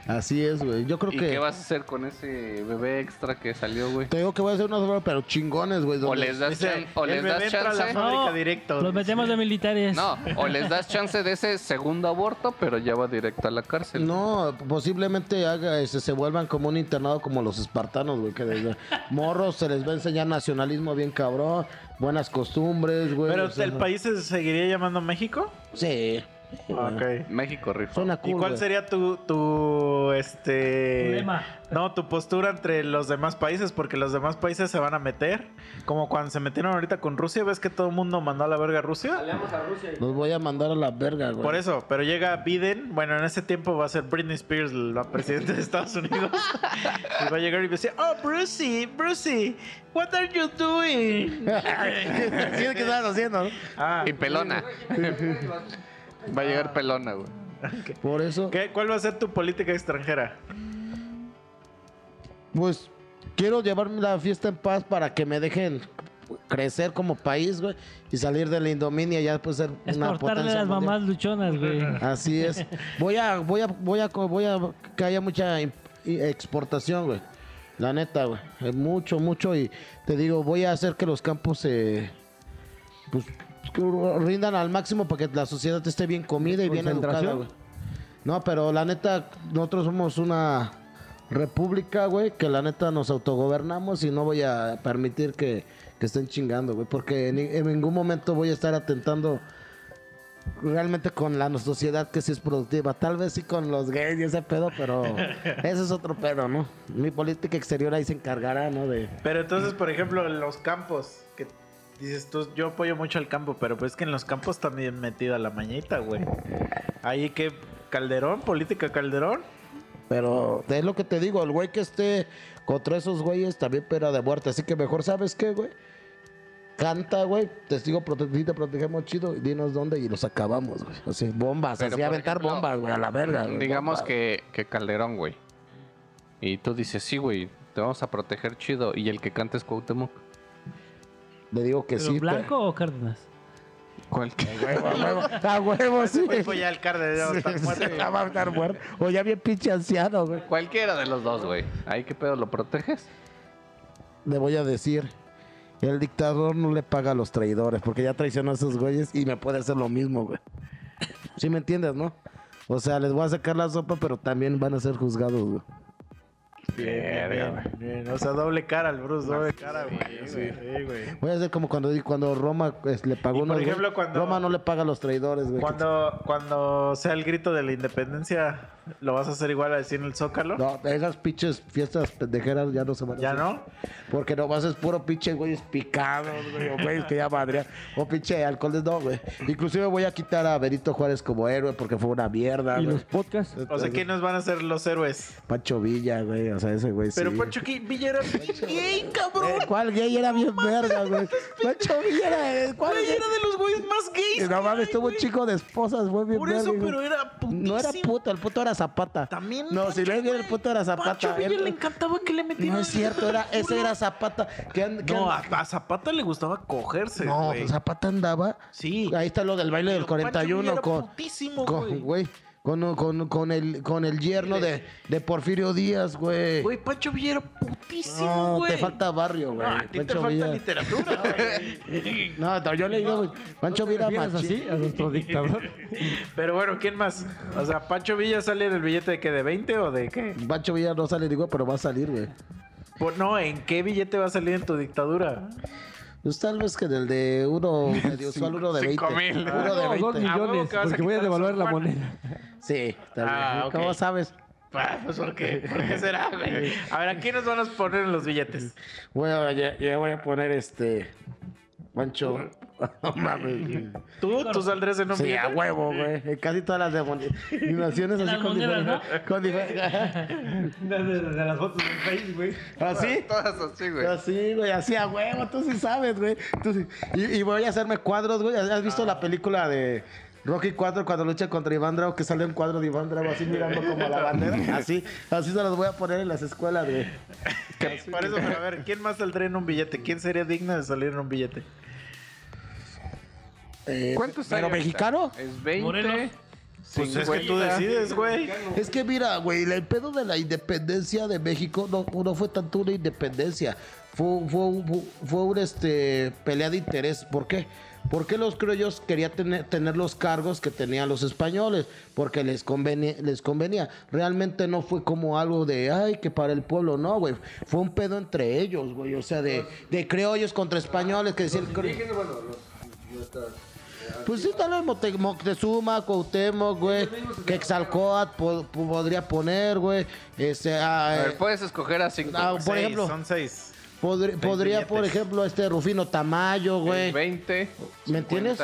Así es, güey. Yo creo ¿Y que. qué vas a hacer con ese bebé extra que salió, güey? Te digo que voy a hacer unos pero chingones, güey. O donde- les das, Dice, o el les bebé das entra a la chance. fábrica. Fábrica directo. Los metemos de militares. No, o les das chance de ese segundo aborto, pero ya va directo a la cárcel. No, posiblemente haga, este, se vuelvan como un internado como los espartanos, güey, que desde [LAUGHS] morros se les va a enseñar nacionalismo bien cabrón, buenas costumbres, güey. Pero o sea, el país se seguiría llamando México. Sí. Ok. México rifa. Suena ¿Y cuál güey. sería tu, tu, este... Lema. No, tu postura entre los demás países, porque los demás países se van a meter. Como cuando se metieron ahorita con Rusia, ¿ves que todo el mundo mandó a la verga a Rusia? Aliamos a Rusia y Los voy a mandar a la verga, güey. Por eso, pero llega Biden, bueno, en ese tiempo va a ser Britney Spears la presidenta de Estados Unidos. [LAUGHS] y va a llegar y va a decir, oh, Brucey, Brucey, what are you doing? [LAUGHS] ¿Qué estabas haciendo, no? Ah, Y pelona. Va a llegar pelona, güey. Por eso, ¿qué? ¿cuál va a ser tu política extranjera? pues, quiero llevarme la fiesta en paz para que me dejen crecer como país, güey, y salir de la indominia y ya después ser una Exportarle potencia las mundial. mamás luchonas, güey. Así es. Voy a, voy a, voy a, voy a que haya mucha exportación, güey. La neta, güey. Mucho, mucho. Y te digo, voy a hacer que los campos se, pues, rindan al máximo para que la sociedad esté bien comida y bien educada. No, pero la neta, nosotros somos una república, güey, que la neta nos autogobernamos y no voy a permitir que, que estén chingando, güey, porque en, en ningún momento voy a estar atentando realmente con la sociedad que sí es productiva. Tal vez sí con los gays y ese pedo, pero [LAUGHS] ese es otro pedo, ¿no? Mi política exterior ahí se encargará, ¿no? De... Pero entonces, por ejemplo, en los campos, que dices tú, yo apoyo mucho al campo, pero pues que en los campos también metida la mañita, güey. Ahí que Calderón, política Calderón. Pero es lo que te digo, el güey que esté contra esos güeyes también pera de muerte. Así que mejor, ¿sabes qué, güey? Canta, güey. Testigo prote- te protegemos chido. y Dinos dónde y los acabamos, güey. Así, bombas. Pero, así aventar ejemplo, bombas, güey, a la verga. Digamos que, que Calderón, güey. Y tú dices, sí, güey, te vamos a proteger chido. Y el que canta es Cuauhtémoc. Le digo que ¿Pero sí. blanco o Cárdenas? ¿Cuál? pero- A huevo, a huevo, [LAUGHS] sí. Güey, pues ya el Cárdenas ya. Sí, va a estar muerto. O ya bien pinche anciano, güey. Cualquiera de los dos, güey. ¿Ahí qué pedo lo proteges? Le voy a decir. El dictador no le paga a los traidores porque ya traicionó a esos güeyes y me puede hacer lo mismo, güey. ¿Sí me entiendes, no? O sea, les voy a sacar la sopa, pero también van a ser juzgados, güey. Bien, bien, bien. O sea, doble cara al Bruce, doble cara, güey. Sí, güey. Voy a hacer como cuando, cuando Roma pues, le pagó Y, por ejemplo, cuando- Roma no le paga a los traidores, güey. Cuando, cuando sea el grito de la independencia, ¿lo vas a hacer igual a decir en el Zócalo? No, esas pinches fiestas pendejeras ya no se van a ¿Ya hacer. no? Porque nomás es puro pinche güeyes picados, güey, o güeyes que ya madre. O pinche alcohol de no, güey. Inclusive voy a quitar a Benito Juárez como héroe porque fue una mierda, ¿Y güey. los podcasts? O sea, ¿quiénes van a ser los héroes? Pancho Villa, güey. O sea, ese güey Pero sí. Pancho. Villa era gay, cabrón. Eh, ¿Cuál gay era bien verga, güey? Pancho Villa era... eh, ¿Cuál Güey, gay? era de los güeyes más gays. No mames, tuvo un chico de esposas, güey, bien Por eso, verga, pero era putísimo. No era puto, el puto era Zapata. También. No, si le viene el puto era Pancho Zapata. Villa Él- le encantaba que le metieran. No es cierto, era, [LAUGHS] ese era Zapata. An- No, a, an- a Zapata le gustaba cogerse, no, güey. Zapata andaba. Sí. Ahí está lo del baile del Pero Pancho Villa 41 era con, putísimo, con, güey. Con, con, con el, con el yerno de, de Porfirio Díaz, güey. Güey, Pancho Villa era putísimo, No, güey. te falta barrio, güey. No, a ti te falta Villa. literatura, [LAUGHS] güey. No, no, yo le digo, güey. Pancho Villa ¿Refieres machín. así a nuestro dictador? [LAUGHS] Pero bueno, ¿quién más? O sea, ¿Pancho Villa sale en el billete de qué? ¿De 20 o de qué? Pancho Villa no sale, digo, pero va a salir, güey. Pues no, ¿en qué billete va a salir en tu dictadura? Pues tal vez que en el de uno [LAUGHS] medio usual, uno de 20. Cinco mil. Uno de No, dos 20. Ah, huevo millones, a porque voy a devaluar la moneda. Sí, también. Ah, ok. ¿Cómo sabes? Ah, Pues ¿por qué? ¿Por qué será, güey? A ver, aquí nos van a poner en los billetes. Bueno, ya, ya voy a poner este. Pancho. [LAUGHS] No mames. ¿Tú? ¿Tú saldrías en un Sí, billete? a huevo, güey. En casi todas las denominaciones así con monedas, diferente- con diferente. [LAUGHS] De, de- de las fotos del Face, güey. ¿Así? Todas así, güey. Así, güey, así a huevo, tú sí sabes, güey. Tú sí- Y, y voy a hacerme cuadros, güey. ¿Has visto la película de Rocky 4 cuando lucha contra Iván Drago? Que sale un cuadro de Iván Drago así mirando como a la bandera. [LAUGHS] Así, así se los voy a poner en las escuelas, güey. Por eso, pero a ver, ¿quién más saldría en un billete? ¿Quién sería digno de salir en un billete? Eh, ¿Cuántos ¿Pero hay mexicano? Es 20. Morelos. Pues es que tú 50. decides, güey. Es que mira, güey, el pedo de la independencia de México no, no fue tanto una independencia, fue, fue, un- fue una este, pelea de interés. ¿Por qué? Porque los criollos querían tener, tener los cargos que tenían los españoles, porque les convenía, les convenía. Realmente no fue como algo de, ay, que para el pueblo, no, güey. Fue un pedo entre ellos, güey. O sea, de, de criollos contra españoles, que decían... Bueno, los, Pues sí, tal vez Mote- Moctezuma, Cuauhtémoc, güey. Quexalcóatl po- po- podría poner, güey. Este, ah, A ver, eh, puedes escoger a 5. Ah, por Seis, ejemplo, Son seis. podri- podría, por ejemplo, este Rufino Tamayo, güey. 20. ¿Me entiendes?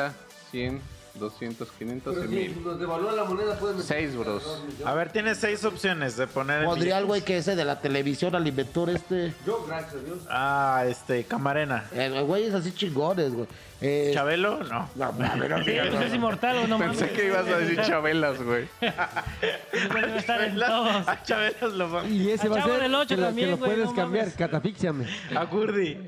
100, 200, 500 y Pero si 1000. nos devalúan la moneda, pueden meter. 6, bros. A ver, tienes seis opciones de poner en Podría el güey que ese de la televisión, al inventor este. Yo, gracias a Dios. Ah, este, Camarena. Eh, güey, es así chingones, güey. Eh, ¿Chabelo? No. no, mames, no, Sí, pues es inmortal, güey, no mames. Pensé que ibas a decir chabelas, güey. Debe estar en todos. A Chabelas lo va. Y ese A va a Chavo ser del Ocho que, lo- que también, lo güey, puedes no cambiar, mames. catafíxiame. A Gurdi.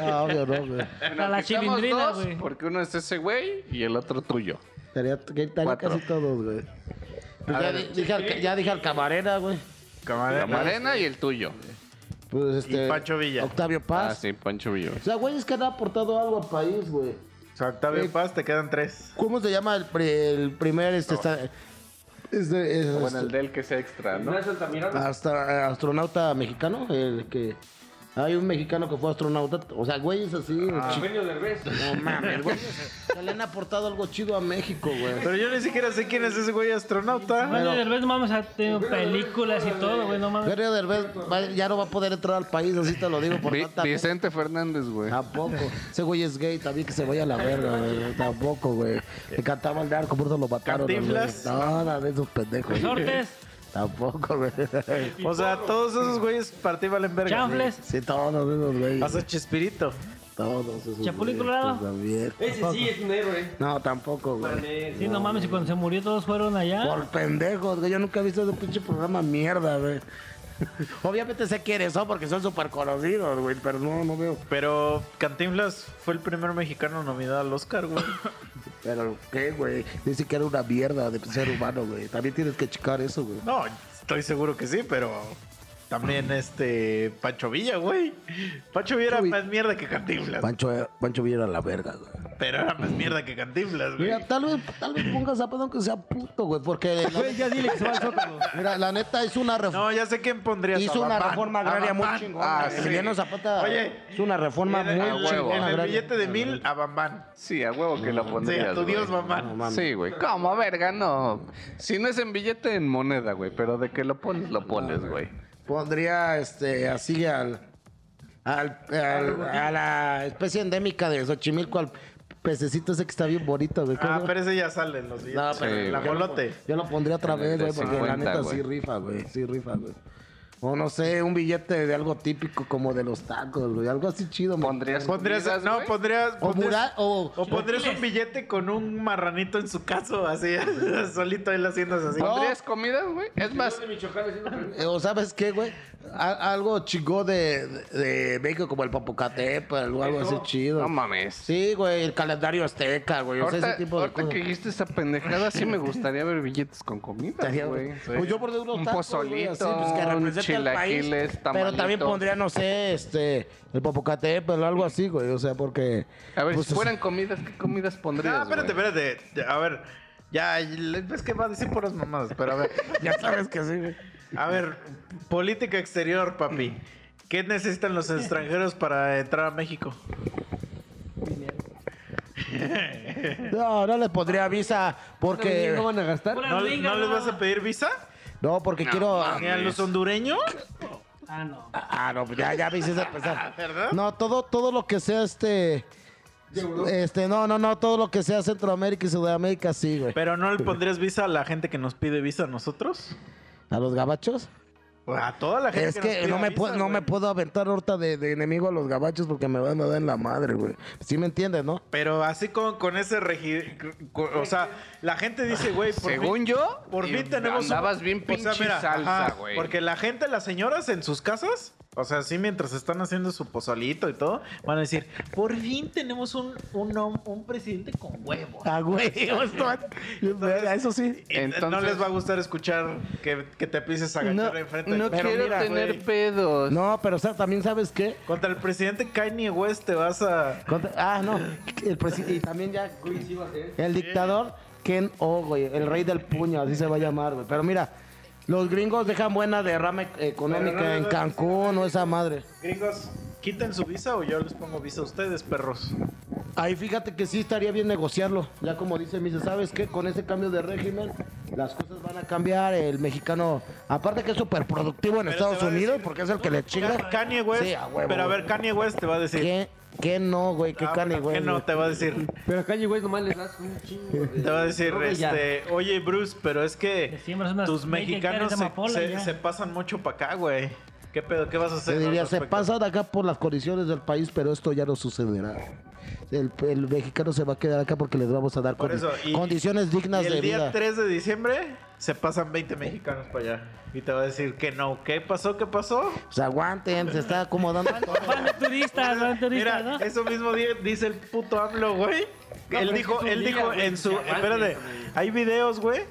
no, obvio, no, güey. A la quitamos chilindrina, dos, güey. Porque uno es ese güey y el otro tuyo. Estaría, estaría Cuatro. casi todos, güey. Pues A ya, ver, di- dije al, ya dije al camarera, güey. Camarena. La Marena y el tuyo. Pues este. Y Pancho Villa. Octavio Ah, Paz. sí, Pancho Villa. O sea, güey, es que han aportado algo al país, güey. O sea, Octavio Eh, Paz, te quedan tres. ¿Cómo se llama el, pri- el primer este, esta- este, es- Bueno, el del que sea extra, ¿no? Ignacio Altamirano. hasta astronauta mexicano? El que hay un mexicano que fue astronauta, o sea, güey, es así, chi- Eugenio Derbez. no mames, güey. Se le han aportado algo chido a México, güey. Pero yo ni siquiera sé quién es ese güey astronauta. Bueno, Derbez, no mames, ha tenido películas y todo, güey, no mames. Mario Derbez va- ya no va a poder entrar al país, así te lo digo por Vi- tanta- Vicente Fernández, güey. Tampoco. Ese güey es gay, también que se vaya a la verga, güey. Tampoco, güey. Le cantaba el narco, por eso lo mataron. güey. Nada de esos pendejos. Resortes, Tampoco, güey. [LAUGHS] O sea, todos esos güeyes partí valen verga. chanfles. Sí, todos esos güeyes. Hasta Chespirito. Todos esos. Chapulín güeyes Colorado. También. Ese sí es un héroe. No, tampoco, güey. Sí, no mames, y cuando se murió todos fueron allá. Por pendejos, güey. Yo nunca he visto ese pinche programa mierda, güey. [LAUGHS] Obviamente sé quiénes son porque son súper conocidos, güey. Pero no, no veo. Pero Cantinflas fue el primer mexicano nominado al Oscar, güey. [LAUGHS] Pero, ¿qué, güey? Dice que era una mierda de ser humano, güey. También tienes que checar eso, güey. No, estoy seguro que sí, pero también este Pancho Villa, güey. Pancho Villa era más mierda que Cantinflas. Pancho, Pancho Villa era la verga, güey. Pero era más mierda que Cantinflas, güey. Mira, tal vez, tal vez pongas a pedo aunque sea puto, güey, porque la, [LAUGHS] Güey, ya dile que se va al zócalo. mira, la neta hizo una reforma. No, ya sé quién pondría Hizo una reforma agraria muy chingona. Ah, sí. Emiliano Zapata Oye, hizo una reforma muy chingona. en el billete de mil a Bambán. Sí, a huevo que lo Sí, pondrías, a tu dios Bambán. Sí, güey. ¿Cómo, verga? No. Si no es en billete, en moneda, güey. Pero de que lo pones, lo pones, güey. Pondría este así al, al, al- a la especie endémica de Xochimilco al pececito ese que está bien bonito, güey. ¿Cómo Ah, pero ese ya sale en los No, billetes. pero Sí, el güey. ajolote. Yo lo pondría otra vez, güey, porque la 50, neta güey. sí rifa, güey. Sí rifa, güey. O no sé, un billete de algo típico como de los tacos, güey. Algo así chido. ¿Pondrías Pondrías, comidas, no, güey? pondrías, O pondrías- mural, o... o pondrías un billete con un marranito en su caso, así, [LAUGHS] solito él haciéndose así. ¿Pondrías comidas, güey? Es más, Eh, O sabes qué, güey, A- algo chingó de, de, de México como el Popocatépetl o algo así chido. no mames. Sí, güey, el calendario azteca, güey. O sea, Ahorita, ese tipo de ahorita cosas. que dijiste esa pendejada, sí me gustaría ver billetes con comida, güey. Pues yo por unos Un tacos, güey, pozolito, así, pues, que al país. chilaquiles, Pero también pondría, no sé, este, el Popocatépetl o algo así, güey. O sea, porque... A ver, pues, si fueran comidas, ¿qué comidas pondrías, No, espérate, güey? espérate. A ver, ya, es que va a decir puras mamadas, pero a ver. [LAUGHS] Ya sabes que sí, güey. A ver, política exterior, papi. ¿Qué necesitan los extranjeros para entrar a México? No, no le pondría visa porque... ¿No van a gastar? ¿No, no les vas a pedir visa? No, porque quiero... ¿Ni a los hondureños? Ah, no. Ah, no, ya, ya me hiciste pensar. ¿Verdad? No, todo, todo lo que sea este... Este, no, no, no, todo lo que sea Centroamérica y Sudamérica, sí, güey. ¿Pero no le pondrías visa a la gente que nos pide visa a nosotros? ¿A los gabachos? A toda la gente Es que no me, puedo, no me puedo aventar ahorita de, de enemigo a los gabachos porque me van a dar en la madre, güey. ¿Sí me entiendes, no? Pero así con, con ese regi... con- O sea, la gente dice, güey, por Según fin- yo, por fin tenemos... un- andabas bien o sea, pinche mira, salsa, ajá, güey. Porque la gente, las señoras en sus casas, o sea, sí mientras están haciendo su pozolito y todo, van a decir, por fin tenemos un, un, un presidente con huevos. Ah, güey. [LAUGHS] [LAUGHS] Eso sí. No Entonces- les va a gustar escuchar que, que te empieces a No, enfrente. no Pero quiero mira, tener güey. pedos. No, pero o sea, también sabes qué. Contra el presidente Kanye West te vas a... Contra- ah, no. El presi- y también ya. El dictador Ken O, güey. El rey del puño, así se va a llamar, güey. Pero mira, los gringos dejan buena derrama ec- económica no, en no, no, Cancún o esa madre. Gringos, quiten su visa o yo les pongo visa a ustedes, perros. Ahí fíjate que sí estaría bien negociarlo. Ya como dice, me dice, ¿sabes qué? Con ese cambio de régimen, las cosas van a cambiar. El mexicano, aparte que es súper productivo en Pero Estados Unidos, decir- porque es el que le chinga. Kanye West, Sí, a huevo, pero a ver. Kanye West te va a decir... ¿Qué? ¿Qué no, güey? ¿Qué Ah, Kanye, ¿por güey? qué no? Te va a decir... Pero a Kanye West nomás les das un chingo de... Te va a decir, ya. este, oye Bruce, pero es que Le unas tus 20 mexicanos hectáreas de se, amapola se- y ya. se pasan mucho para acá, güey. ¿Qué pedo? ¿Qué vas a hacer? Se diría, se respecto? pasa de acá por las condiciones del país, pero esto ya no sucederá. El, el mexicano se va a quedar acá porque les vamos a dar condi- eso, y- condiciones dignas Y el de día vida. 3 de diciembre se pasan 20 mexicanos para allá. Y te va a decir que no. ¿Qué pasó? ¿Qué pasó? Pues aguanten, se está acomodando. Van de turistas, van de turistas, Mira, ¿no? eso mismo di- dice el puto AMLO, güey. No, él pero dijo, él día, dijo en su... Espérate, hay videos, güey,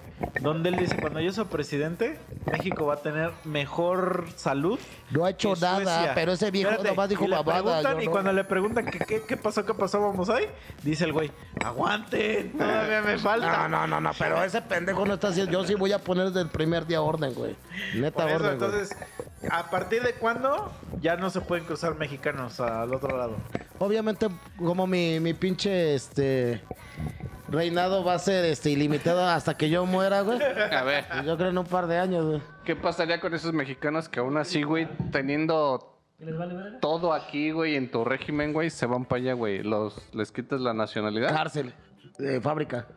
donde él dice, cuando yo sea presidente, México va a tener mejor salud. No ha hecho nada, pero ese viejo Espérate, nomás dijo y babada. y cuando le preguntan que qué, qué pasó, qué pasó, vamos ahí, dice el güey, aguanten, todavía me falta. No, no, no, no, pero ese pendejo no está haciendo. Yo sí voy a poner desde el primer día orden, güey. Neta eso, orden, güey. entonces, ¿a partir de cuándo ya no se pueden cruzar mexicanos al otro lado? Obviamente, como mi, mi pinche este reinado va a ser este ilimitado hasta que yo muera, güey. A ver, Yo creo en un par de años, güey. ¿qué pasaría con esos mexicanos que aún así, güey, teniendo ¿Que les vale verga? todo aquí, güey, en tu régimen, güey, se van para allá, güey? Los, ¿Les quitas la nacionalidad? Cárcel, fábrica.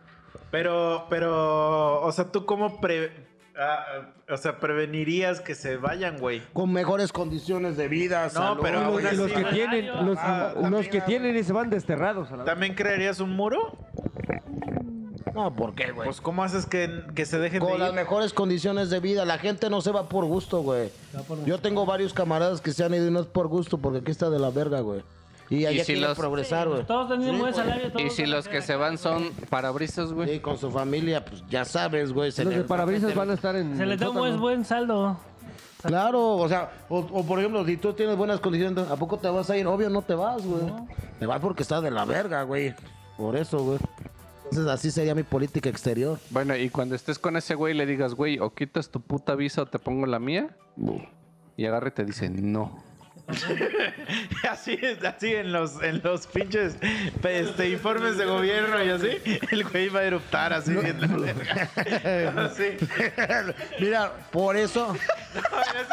Pero, pero, o sea, ¿tú cómo pre... ah, o sea, prevenirías que se vayan, güey? Con mejores condiciones de vida, No, salud, pero los así, que tienen, los, Ah, los también, que ah, tienen y se van desterrados a la ¿También crearías un muro? No, ¿por qué, güey? Pues, ¿cómo haces que, que se dejen de Con las ir? mejores condiciones de vida. La gente no se va por gusto, güey. Por Yo tengo varios camaradas que se han ido y no es por gusto, porque aquí está de la verga, güey. Y allá si los- progresar, güey. Todos tienen un buen salario. todos Y si los que se van son parabrisas, güey. Sí, con su familia, pues ya sabes, güey. se Los de parabrisas van a estar en. Se les da un buen, saldo. Claro, o sea, o, o por ejemplo, si tú tienes buenas condiciones, ¿a poco te vas a ir? Obvio no te vas, güey. Te vas porque estás de la verga, güey. Por eso, güey. Entonces así sería mi política exterior. Bueno, y cuando estés con ese güey le digas, güey, o quitas tu puta visa o te pongo la mía. Y agarre y te dice, no. [LAUGHS] Así, así en los, en los pinches este, informes de gobierno y así, el güey va a eruptar así bien la verga. [LAUGHS] Así. Mira, por eso, [LAUGHS] No,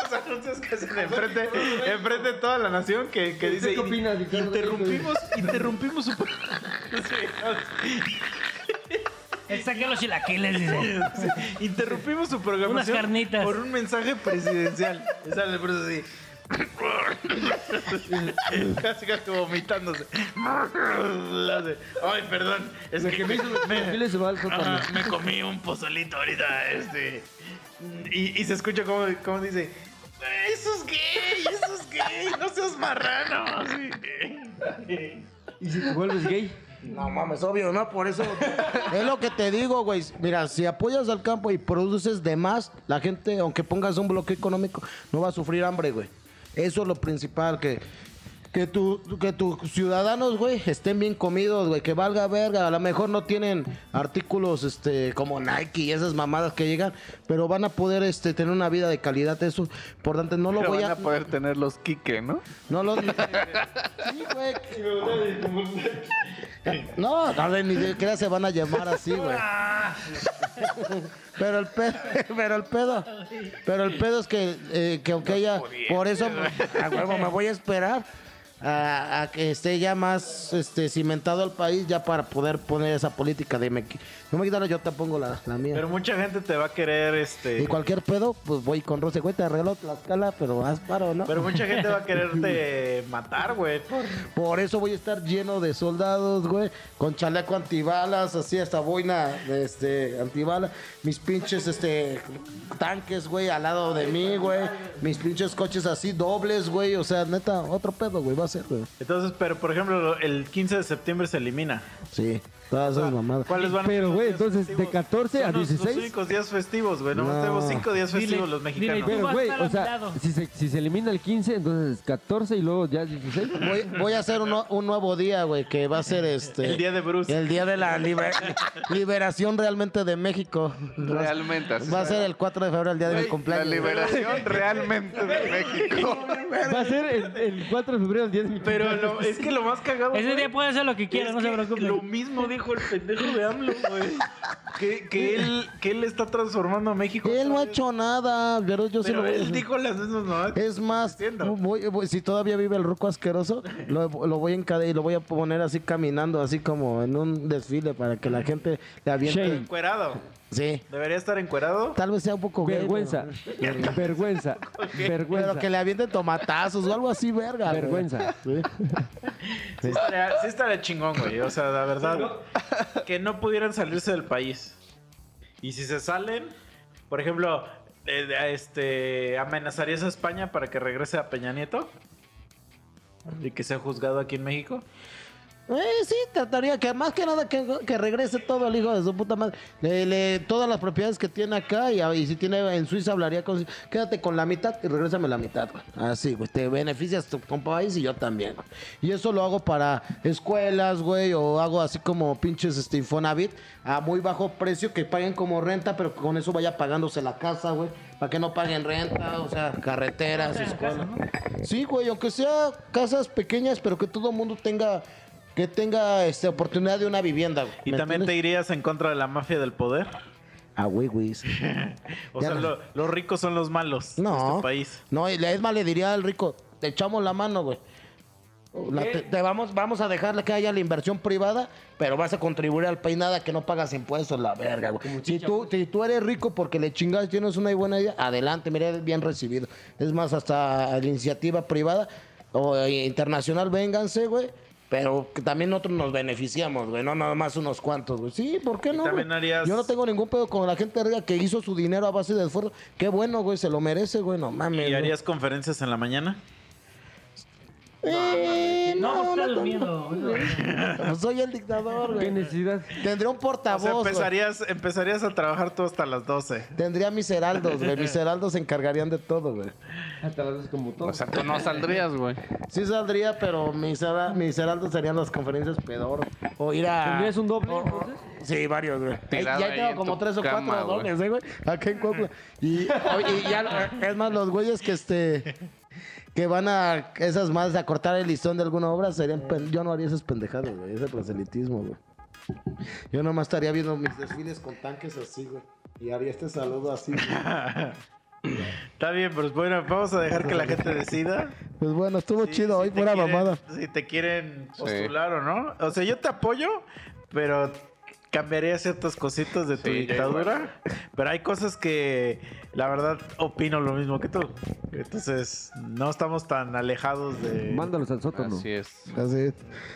esos anuncios que hacen enfrente, enfrente de toda la nación que, que dice qué opinas, interrumpimos, interrumpimos su pro- Saqué los chilaquiles, dice. Interrumpimos su programación Unas carnitas. por un mensaje presidencial. Sale por eso así. [LAUGHS] casi casi vomitándose. Hace, Ay, perdón. Es que me, va al sótano. Ajá, me comí un pozolito ahorita, este. Y, y se escucha como, como dice. Eso es gay, eso es gay, no seas marrano. así. Y si te vuelves gay. no mames, obvio, ¿no? Por eso es lo que te digo, güey. Mira, si apoyas al campo y produces de más, la gente, aunque pongas un bloque económico, no va a sufrir hambre, güey. Eso es lo principal que Que, tu, que tus ciudadanos, güey, estén bien comidos, güey, que valga verga. A lo mejor no tienen artículos este, como Nike y esas mamadas que llegan, pero van a poder este, tener una vida de calidad. Eso, por tanto, no lo Pero voy van a. a poder tener los Kike, ¿no? No lo. [LAUGHS] sí, güey. No, no, ni siquiera se van a llamar así, güey. Pero el pedo, pero el pedo, pero el pedo es que, eh, que aunque ella, por eso, a huevo, me voy a esperar a, a que esté ya más este, cimentado el país ya para poder poner esa política de me, no me quitan, yo te pongo la, la mía. Pero mucha gente te va a querer, este. y cualquier pedo, pues voy con Rose, güey, te arreglo la escala, pero haz paro, ¿no? Pero mucha gente va a quererte [LAUGHS] matar, güey. por- Por eso voy a estar lleno de soldados, güey, con chaleco antibalas, así hasta boina este antibalas, mis pinches este tanques, güey, al lado de mí, güey, mis pinches coches así dobles, güey, o sea, neta, otro pedo, güey, güey. Entonces, pero por ejemplo, el 15 de septiembre se elimina. Sí, todas esas mamadas. ¿Cuáles van a Pero, güey, entonces, de festivos? 14 a Son los- 16. Los únicos días festivos, güey. No, No. tenemos cinco días festivos Dile- los dile, mexicanos. Pero, vas güey, o sea, si se, si se elimina el 15, entonces 14 y luego ya 16. Voy, voy a hacer un, un nuevo día, güey, que va a ser este... El día de Bruce. El día de la liber- liberación realmente de México. Realmente así. Va a ser el 4 de febrero, el día de mi Güey, La cumpleaños. liberación realmente de [LAUGHS] México. Va a ser el, el 4 de febrero, el día de mi Pero cumpleaños. lo- es que lo más cagado. Ese güey, día puede hacer lo que es quiera, no se que preocupe. Lo mismo dijo el pendejo de AMLO, güey. Que, que, él, que él está transformando a México. Él no ha hecho nada, pero yo sí Pero lo él dijo las mismas mamadas. Es más, voy- voy- si todavía vive el ruco asqueroso, lo, lo voy a encadenar y lo voy a poner así caminando, así como en un desfile para que la gente le aviente. Shame. Encuerado. Sí, Debería estar encuerado. tal vez sea un poco gay, Vergüenza. [LAUGHS] Vergüenza. pero, Vergüenza. pero que le avienten tomatazos o algo así, verga. güey. Vergüenza. Sí. Sí estaría, sí estaría chingón, güey. O sea, la verdad, que no pudieran salirse del país. Y si se salen, por ejemplo, eh, este, ¿amenazarías a España para que regrese a Peña Nieto? Y que sea juzgado aquí en México. Eh, sí, trataría que más que nada que, que regrese todo el hijo de su puta madre. Le- le- todas las propiedades que tiene acá y, y si tiene en Suiza hablaría con... Quédate con la mitad y regrésame la mitad, güey. Así, güey. Te beneficias tu país y yo también, güey. Y eso lo hago para escuelas, güey, o hago así como pinches este, Infonavit a muy bajo precio que paguen como renta, pero que con eso vaya pagándose la casa, güey. Para que no paguen renta, o sea, carreteras, escuelas. Sí, güey, aunque sea casas pequeñas, pero que todo el mundo tenga que tenga este, oportunidad de una vivienda. güey. Y ¿Me también te entiendes? irías en contra de la mafia del poder. Ah, güey, güey. sí. [LAUGHS] O Ya sea, no. lo- los ricos son los malos de No. este país. No, y le- es más, le diría al rico, te echamos la mano, güey. La- te, te vamos, vamos a dejarle que haya la inversión privada, pero vas a contribuir al país nada que no pagas impuestos, la verga, güey. Si tú, si tú eres rico porque le chingas, tienes una buena idea, adelante, mira, eres bien recibido. Es más, hasta la iniciativa privada o eh, internacional, vénganse, güey. Pero que también nosotros nos beneficiamos, güey, no nada más unos cuantos, güey. Sí, ¿por qué no? también harías- Yo no tengo ningún pedo con la gente rica que hizo su dinero a base de esfuerzo. Qué bueno, güey, se lo merece, güey, no mames. ¿Y güey. harías conferencias en la mañana? Eh, No, no, está no, durmiendo. no, soy el dictador, ¿Qué güey. necesidad? Tendría un O sea, portavoz, güey. empezarías, empezarías a trabajar tú hasta las 12. Tendría mis heraldos, güey. Mis heraldos se encargarían de todo, güey. Hasta las veces como todo. O sea, tú no saldrías, güey. Sí saldría, pero mis, mis heraldos serían las conferencias pedor. O ir a... ¿Tendrías un doble, o- entonces? Sí, varios, güey. Ya ahí tengo en como tres o cama, cuatro dobles, ¿eh, güey? Acá en Cuautla. Y, y ya, es más, los güeyes que este... Que van a esas más a cortar el listón de alguna obra serían... Yo no haría esas pendejadas, güey. Ese proselitismo, güey. Yo nomás estaría viendo mis desfiles con tanques así, güey. Y haría este saludo así. güey. [LAUGHS] Está bien, pues bueno, vamos a dejar que la gente decida. Pues bueno, estuvo Sí, chido. si Hoy fuera quieren- mamada. Si te quieren Sí. postular o no. O sea, yo te apoyo, pero cambiaría ciertas cositas de tu Sí, dictadura. Pero hay cosas que la verdad opino lo mismo que tú. Entonces, no estamos tan alejados de. Mándalos al sótano. Así es. Así.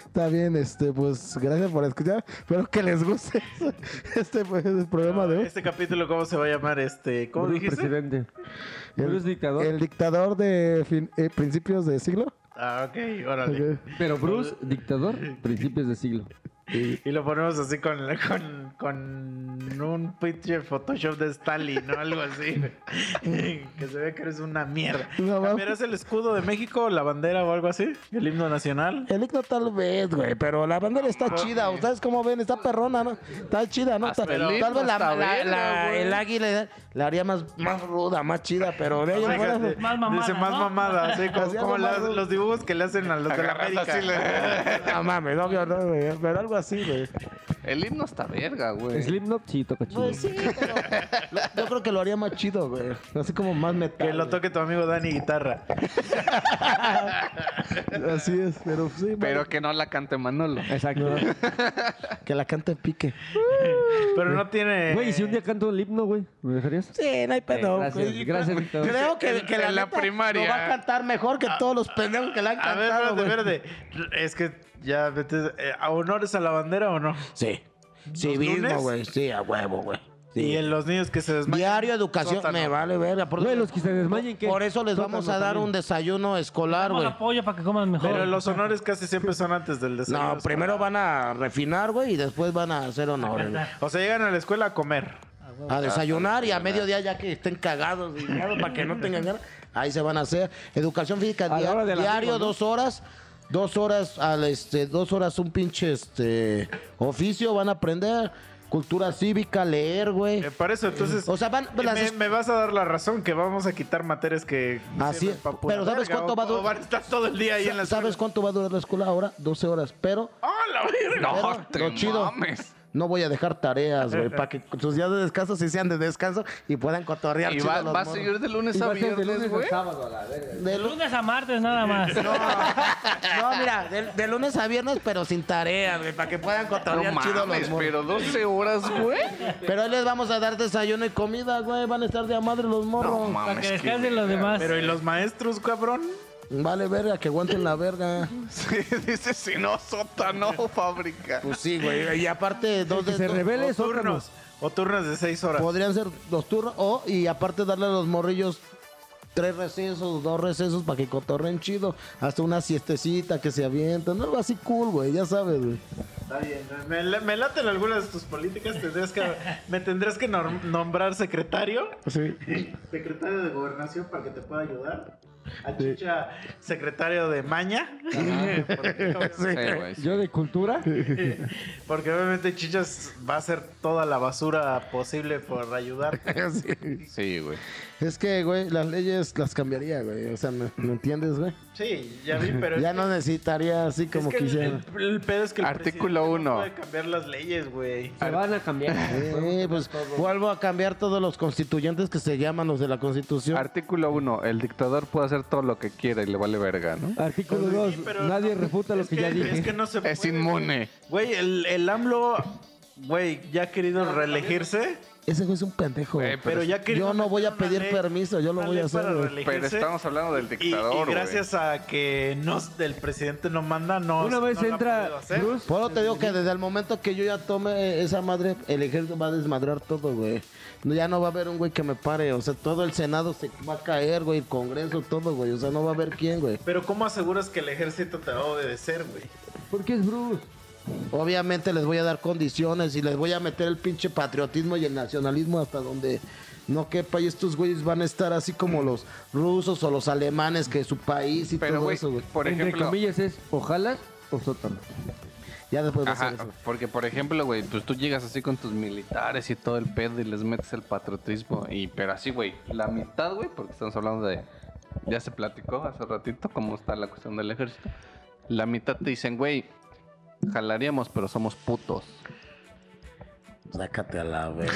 Está bien, este, pues gracias por escuchar. Espero que les guste [LAUGHS] este pues, el programa de hoy. Este capítulo, ¿cómo se va a llamar? Este, ¿Cómo Bruce dijiste? presidente. Bruce dictador. El dictador de fin- eh, principios de siglo. Ah, ok, órale. Ok. Pero Bruce dictador, principios de siglo. Y lo ponemos así con, con, con un pinche Photoshop de Stalin, ¿no? Algo así. [LAUGHS] que se ve que eres una mierda. No, ¿Cambiarás el escudo de México, la bandera o algo así? ¿El himno nacional? El himno tal vez, güey, pero la bandera está chida. ¿Ustedes cómo ven? Está perrona, ¿no? Está chida, ¿no? Hasta Tal, el tal himno vez la, está la- güey. el águila la haría más, más ruda, más chida, pero de ahí en fuera, Fíjate, Más mamada, Dice más ¿no? mamada, así como, las- los dibujos que le hacen a los de la América. así le- [LAUGHS] No mames, obvio no, güey. Pero algo así, güey. El himno está verga, güey. Slipknot sí toca chido. Pues sí, pero lo- yo creo que lo haría más chido, güey. Así como más metal. Que lo güey. toque tu amigo Dani guitarra. [LAUGHS] Así es, pero sí, Pero que no la cante Manolo. Exacto. que la cante pique. Pero no tiene. Güey, ¿y si un día canto el himno, güey? ¿Me dejarías? Sí, no hay pedo. gracias, güey. gracias, Víctor. Creo que, que la, En la neta primaria. Lo va a cantar mejor que todos los pendejos que la han A ver, cantado, espérate, güey. espérate. Es que ya vete. eh, ¿A honores a la bandera o no? Sí. ¿Los Civismo, güey. Sí, a huevo, güey. Sí. Y en los niños que se desmayan. Diario educación, sótano. me vale verga. Por, Güey, los que se desmayen, ¿qué? por eso les vamos a dar también. un desayuno escolar, güey. apoyo para que coman mejor. Pero los honores casi siempre son antes del desayuno. No, primero van a refinar, güey, y después van a hacer honores. güey. O sea, llegan a la escuela a comer. A desayunar y a mediodía ya que estén cagados y nada, para que no tengan ganas, ahí se van a hacer. Educación física A la dia- diario, dos horas. Dos horas al este, dos horas un pinche este oficio, van a aprender. Cultura cívica, leer, güey. Eh, para eso, entonces. O sea, van- eh, las me, me vas a dar la razón que vamos a quitar materias que. Así es. Pero ¿sabes verga, cuánto o- va a dur- o van a estar todo el día ahí en la ¿Sabes escuela? cuánto va a durar la escuela ahora? 12 horas. Pero ¡Ah, la verga! No, Pero, te lo chido. mames. No voy a dejar tareas, güey, para que sus días de descanso sí sean de descanso y puedan cotorrear Y chido va, los va a seguir de lunes Y a va a ser de viernes, lunes güey. a sábado a la verga. De De lu- lunes a martes nada más. [LAUGHS] No, mira, de, de lunes a viernes, pero sin tareas, güey, para que puedan No cotorrear chido los mames, morros. pero 12 horas, güey. Pero hoy les vamos a dar desayuno y comida, güey. Van a estar de a madre los morros. No Para que descansen los demás. Pero ¿y los maestros, cabrón? Vale, verga, que aguanten la verga. [LAUGHS] Sí, dice si no, sótano, fábrica. Pues sí, güey. Y aparte, dos Que de se dos- revele O Sótano. turnos. O turnos de seis horas. Podrían ser dos turnos. O, y aparte, darle a los morrillos tres recesos, dos recesos para que cotorren chido. Hasta una siestecita que se avientan. Algo así cool, güey. Ya sabes, güey. Está bien. Me, me laten algunas de tus políticas. Tendrías que, me tendrías que nombrar secretario. Sí. Secretario de gobernación para que te pueda ayudar. A Chicha, secretario de Maña. [LAUGHS] Porque. Yo de cultura. [LAUGHS] porque obviamente Chichas va a hacer toda la basura posible por ayudar. [LAUGHS] Sí. Sí, güey. Es que, güey, las leyes las cambiaría, güey. O sea, ¿me, me entiendes, güey? Sí, ya vi, pero. [LAUGHS] Ya no necesitaría así que- como es que el- quisiera. El, el pedo es que el Artículo presidente no uno. puede cambiar las leyes, güey. Se van a cambiar. Sí, pues vuelvo a cambiar todos los constituyentes que se llaman los de la Constitución. Artículo 1. El dictador puede hacer todo lo que quiera y le vale verga, ¿no? Artículo 2. Sí, pero Nadie no- refuta lo es que, ya dije. Es que no se Es puede, inmune. Güey, el, el AMLO, güey, ya ha querido reelegirse, Ese güey es un pendejo. Güey, pero ya yo no voy a pedir ley- permiso, yo lo voy a hacer. Pero estamos hablando del Y, y dictador, güey. gracias a que no, el presidente no manda, no. Una vez no entra. Cruz. Por eso te digo que desde el momento que yo ya tome esa madre, el ejército va a desmadrar todo, güey. No, Ya no va a haber un güey que me pare. O sea, todo el Senado se va a caer, güey. El Congreso, todo, güey. O sea, no va a haber quién, güey. Pero ¿cómo aseguras que el ejército te va a obedecer, güey? Porque es Bruce. Obviamente les voy a dar condiciones y les voy a meter el pinche patriotismo y el nacionalismo hasta donde no quepa. Y estos güeyes van a estar así como los rusos o los alemanes, que su país y Pero, todo güey, eso, güey. por Entre ejemplo... comillas es ojalá o sótano. Ya después va a Ajá, ser eso. porque por ejemplo, güey, pues tú llegas así con tus militares y todo el pedo y les metes el patriotismo y pero así, güey, la mitad, güey, porque estamos hablando de ya se platicó hace ratito cómo está la cuestión del ejército. La mitad te dicen, güey, jalaríamos, pero somos putos. Sácate a la verga.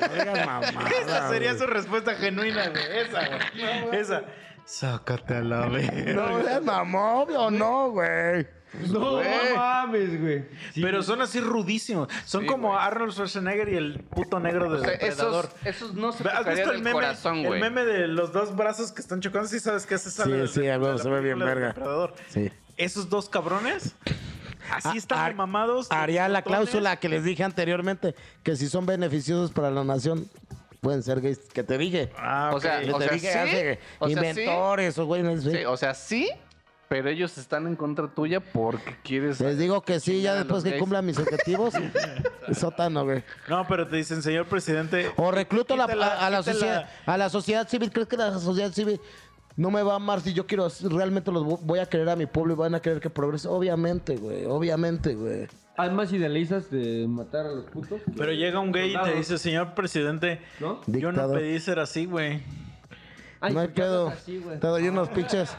No digas [LAUGHS] mamada, Esa sería güey. su respuesta genuina, güey. Esa, güey. Esa. Sácate a la verga. No seas mamón, obvio o no, güey. No, Güey. mames, güey. Sí. Pero son así rudísimos. Son Sí, como güey. Arnold Schwarzenegger y el puto negro de O sea, Depredador. esos, esos no se ¿Has visto el meme, corazón, el meme de los dos brazos que están chocando? Sí sabes que ese sale Sí, del- sí, se ve bien del verga. Depredador. Sí. Esos dos cabrones, así Ah, están Ar- mamados. Haría la cláusula que les dije anteriormente, que si son beneficiosos para la nación, pueden ser gays, que te dije. Ah, O sea, Que o te sea, dije sí, hace o sea, sí. inventores o güey, no sé. Sí, o sea, sí, Pero ellos están en contra tuya porque quieres. Les digo que sí, ya después que gays. cumplan mis objetivos, [LAUGHS] sótano, güey. No, pero te dicen, señor presidente. O recluto a la- a, a la sociedad, a la sociedad civil. ¿Crees que la sociedad civil no me va a amar si yo quiero, realmente los vo- voy a querer a mi pueblo y van a querer que progrese? Obviamente, güey, obviamente, güey. Hay más idealistas de matar a los putos. Pero llega un gay y te dice, señor presidente, ¿No? yo no pedí ser así, güey. Ay, no hay ¿por qué pedo. así? Te doy unos pinches.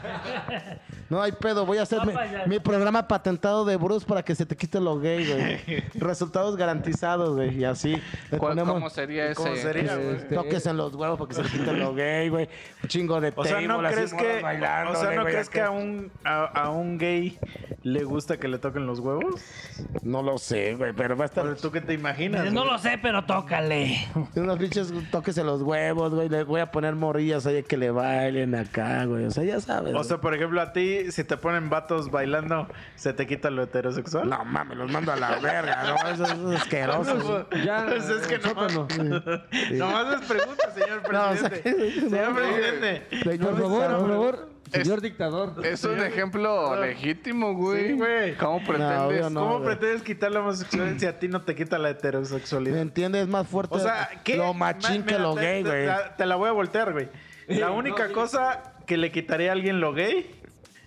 No hay pedo. Voy a hacer mi, programa patentado de Bruce para que se te quite lo gay, güey. [LAUGHS] Resultados garantizados, güey. Y así. le ¿Cuál- ponemos ¿Cómo sería ese? ¿Cómo sería, güey? Este- Toques en los huevos para que se le quite lo gay, güey. Un chingo de O sea, ¿no crees que, o sea, ¿no crees que a un, a, a un gay le gusta que le toquen los huevos? No lo sé, güey, pero va a estar... Pero tú qué te imaginas. No güey? lo sé, pero tócale. Unos pinches toques en los huevos, güey. Le voy a poner morrillas ahí que le bailen acá, güey. O sea, ya sabes. O sea, por ejemplo, a ti, si te ponen vatos bailando, ¿se te quita lo heterosexual? no mames, los mando a la verga, ¿no? Eso, eso es asqueroso. Ya, Pues es que no. sótano. Nomás [LAUGHS] es pregunta, señor No, o sea, presidente. señor presidente. Señor, Por favor, no, por no, favor, señor dictador. Es un ejemplo legítimo, güey. Sí, güey. ¿Cómo pretendes? obvio no. ¿Cómo güey. pretendes quitar la homosexualidad si a ti no te quita la ¿Me heterosexualidad? entiendes? Es más fuerte O sea, ¿qué? lo machín Ma- que mira, lo te- gay, te- güey. Te, te la voy a voltear, güey. La [LAUGHS] única cosa que le quitaría a alguien lo gay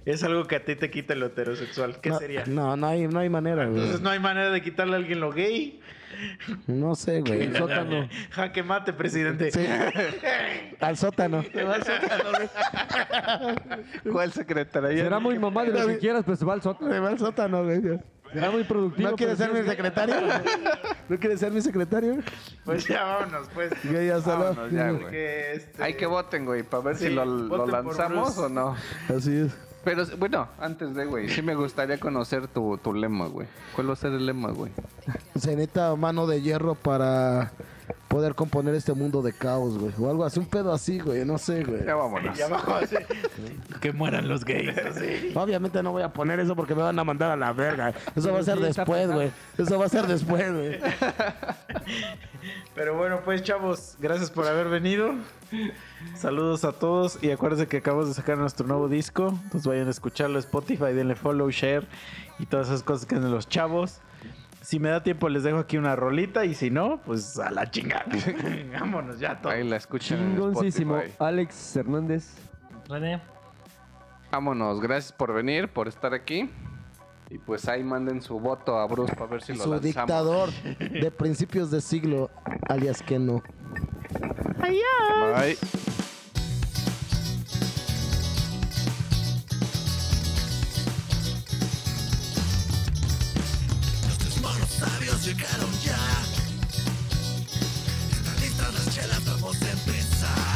es algo que a ti te quite lo heterosexual. ¿Qué no, sería? No, no hay, no hay manera, güey. Entonces no hay manera de quitarle a alguien lo gay. No sé, güey. El [LAUGHS] sótano. Jaque mate, presidente. Sí. [LAUGHS] Al sótano. ¿Cuál secretaría? Será muy mamá de lo que quieras, pero se va al sótano. Se va al sótano, güey. Será muy productivo. ¿No quieres ser mi secretario? [LAUGHS] ¿No quieres ser mi secretario? Pues ya vámonos, pues. [LAUGHS] Ya solo. Vámonos ya, güey. Este, Hay que voten, güey, para ver Sí, si lo, lo lanzamos o no. Así es. Pero bueno, antes de, güey, sí me gustaría conocer tu, tu lema, güey. ¿Cuál va a ser el lema, güey? Se necesita mano de hierro para poder componer este mundo de caos, güey. O algo así, un pedo así, güey. No sé, güey. Ya vámonos. Ya así. [LAUGHS] que mueran los gays. [LAUGHS] así. Obviamente no voy a poner eso porque me van a mandar a la verga. Eso va a ser Sí, después, güey. Eso va a ser después, güey. Pero bueno, pues chavos, gracias por haber venido. Saludos a todos y acuérdense que acabamos de sacar nuestro nuevo disco. Entonces vayan a escucharlo Spotify, denle follow, share y todas esas cosas que hacen los chavos. Si me da tiempo les dejo aquí una rolita y si no, pues a la chingada. [LAUGHS] Vámonos ya todos. Ahí la escuchan en Chingoncísimo. Spotify. Alex Hernández. René. Vámonos, gracias por venir, por estar aquí. Y pues ahí manden su voto a Bruce para ver si lo Su lanzamos. dictador [LAUGHS] de principios de siglo, alias que no. Bye. Monos sabios llegaron ya. Están listas las chelas, vamos a empezar.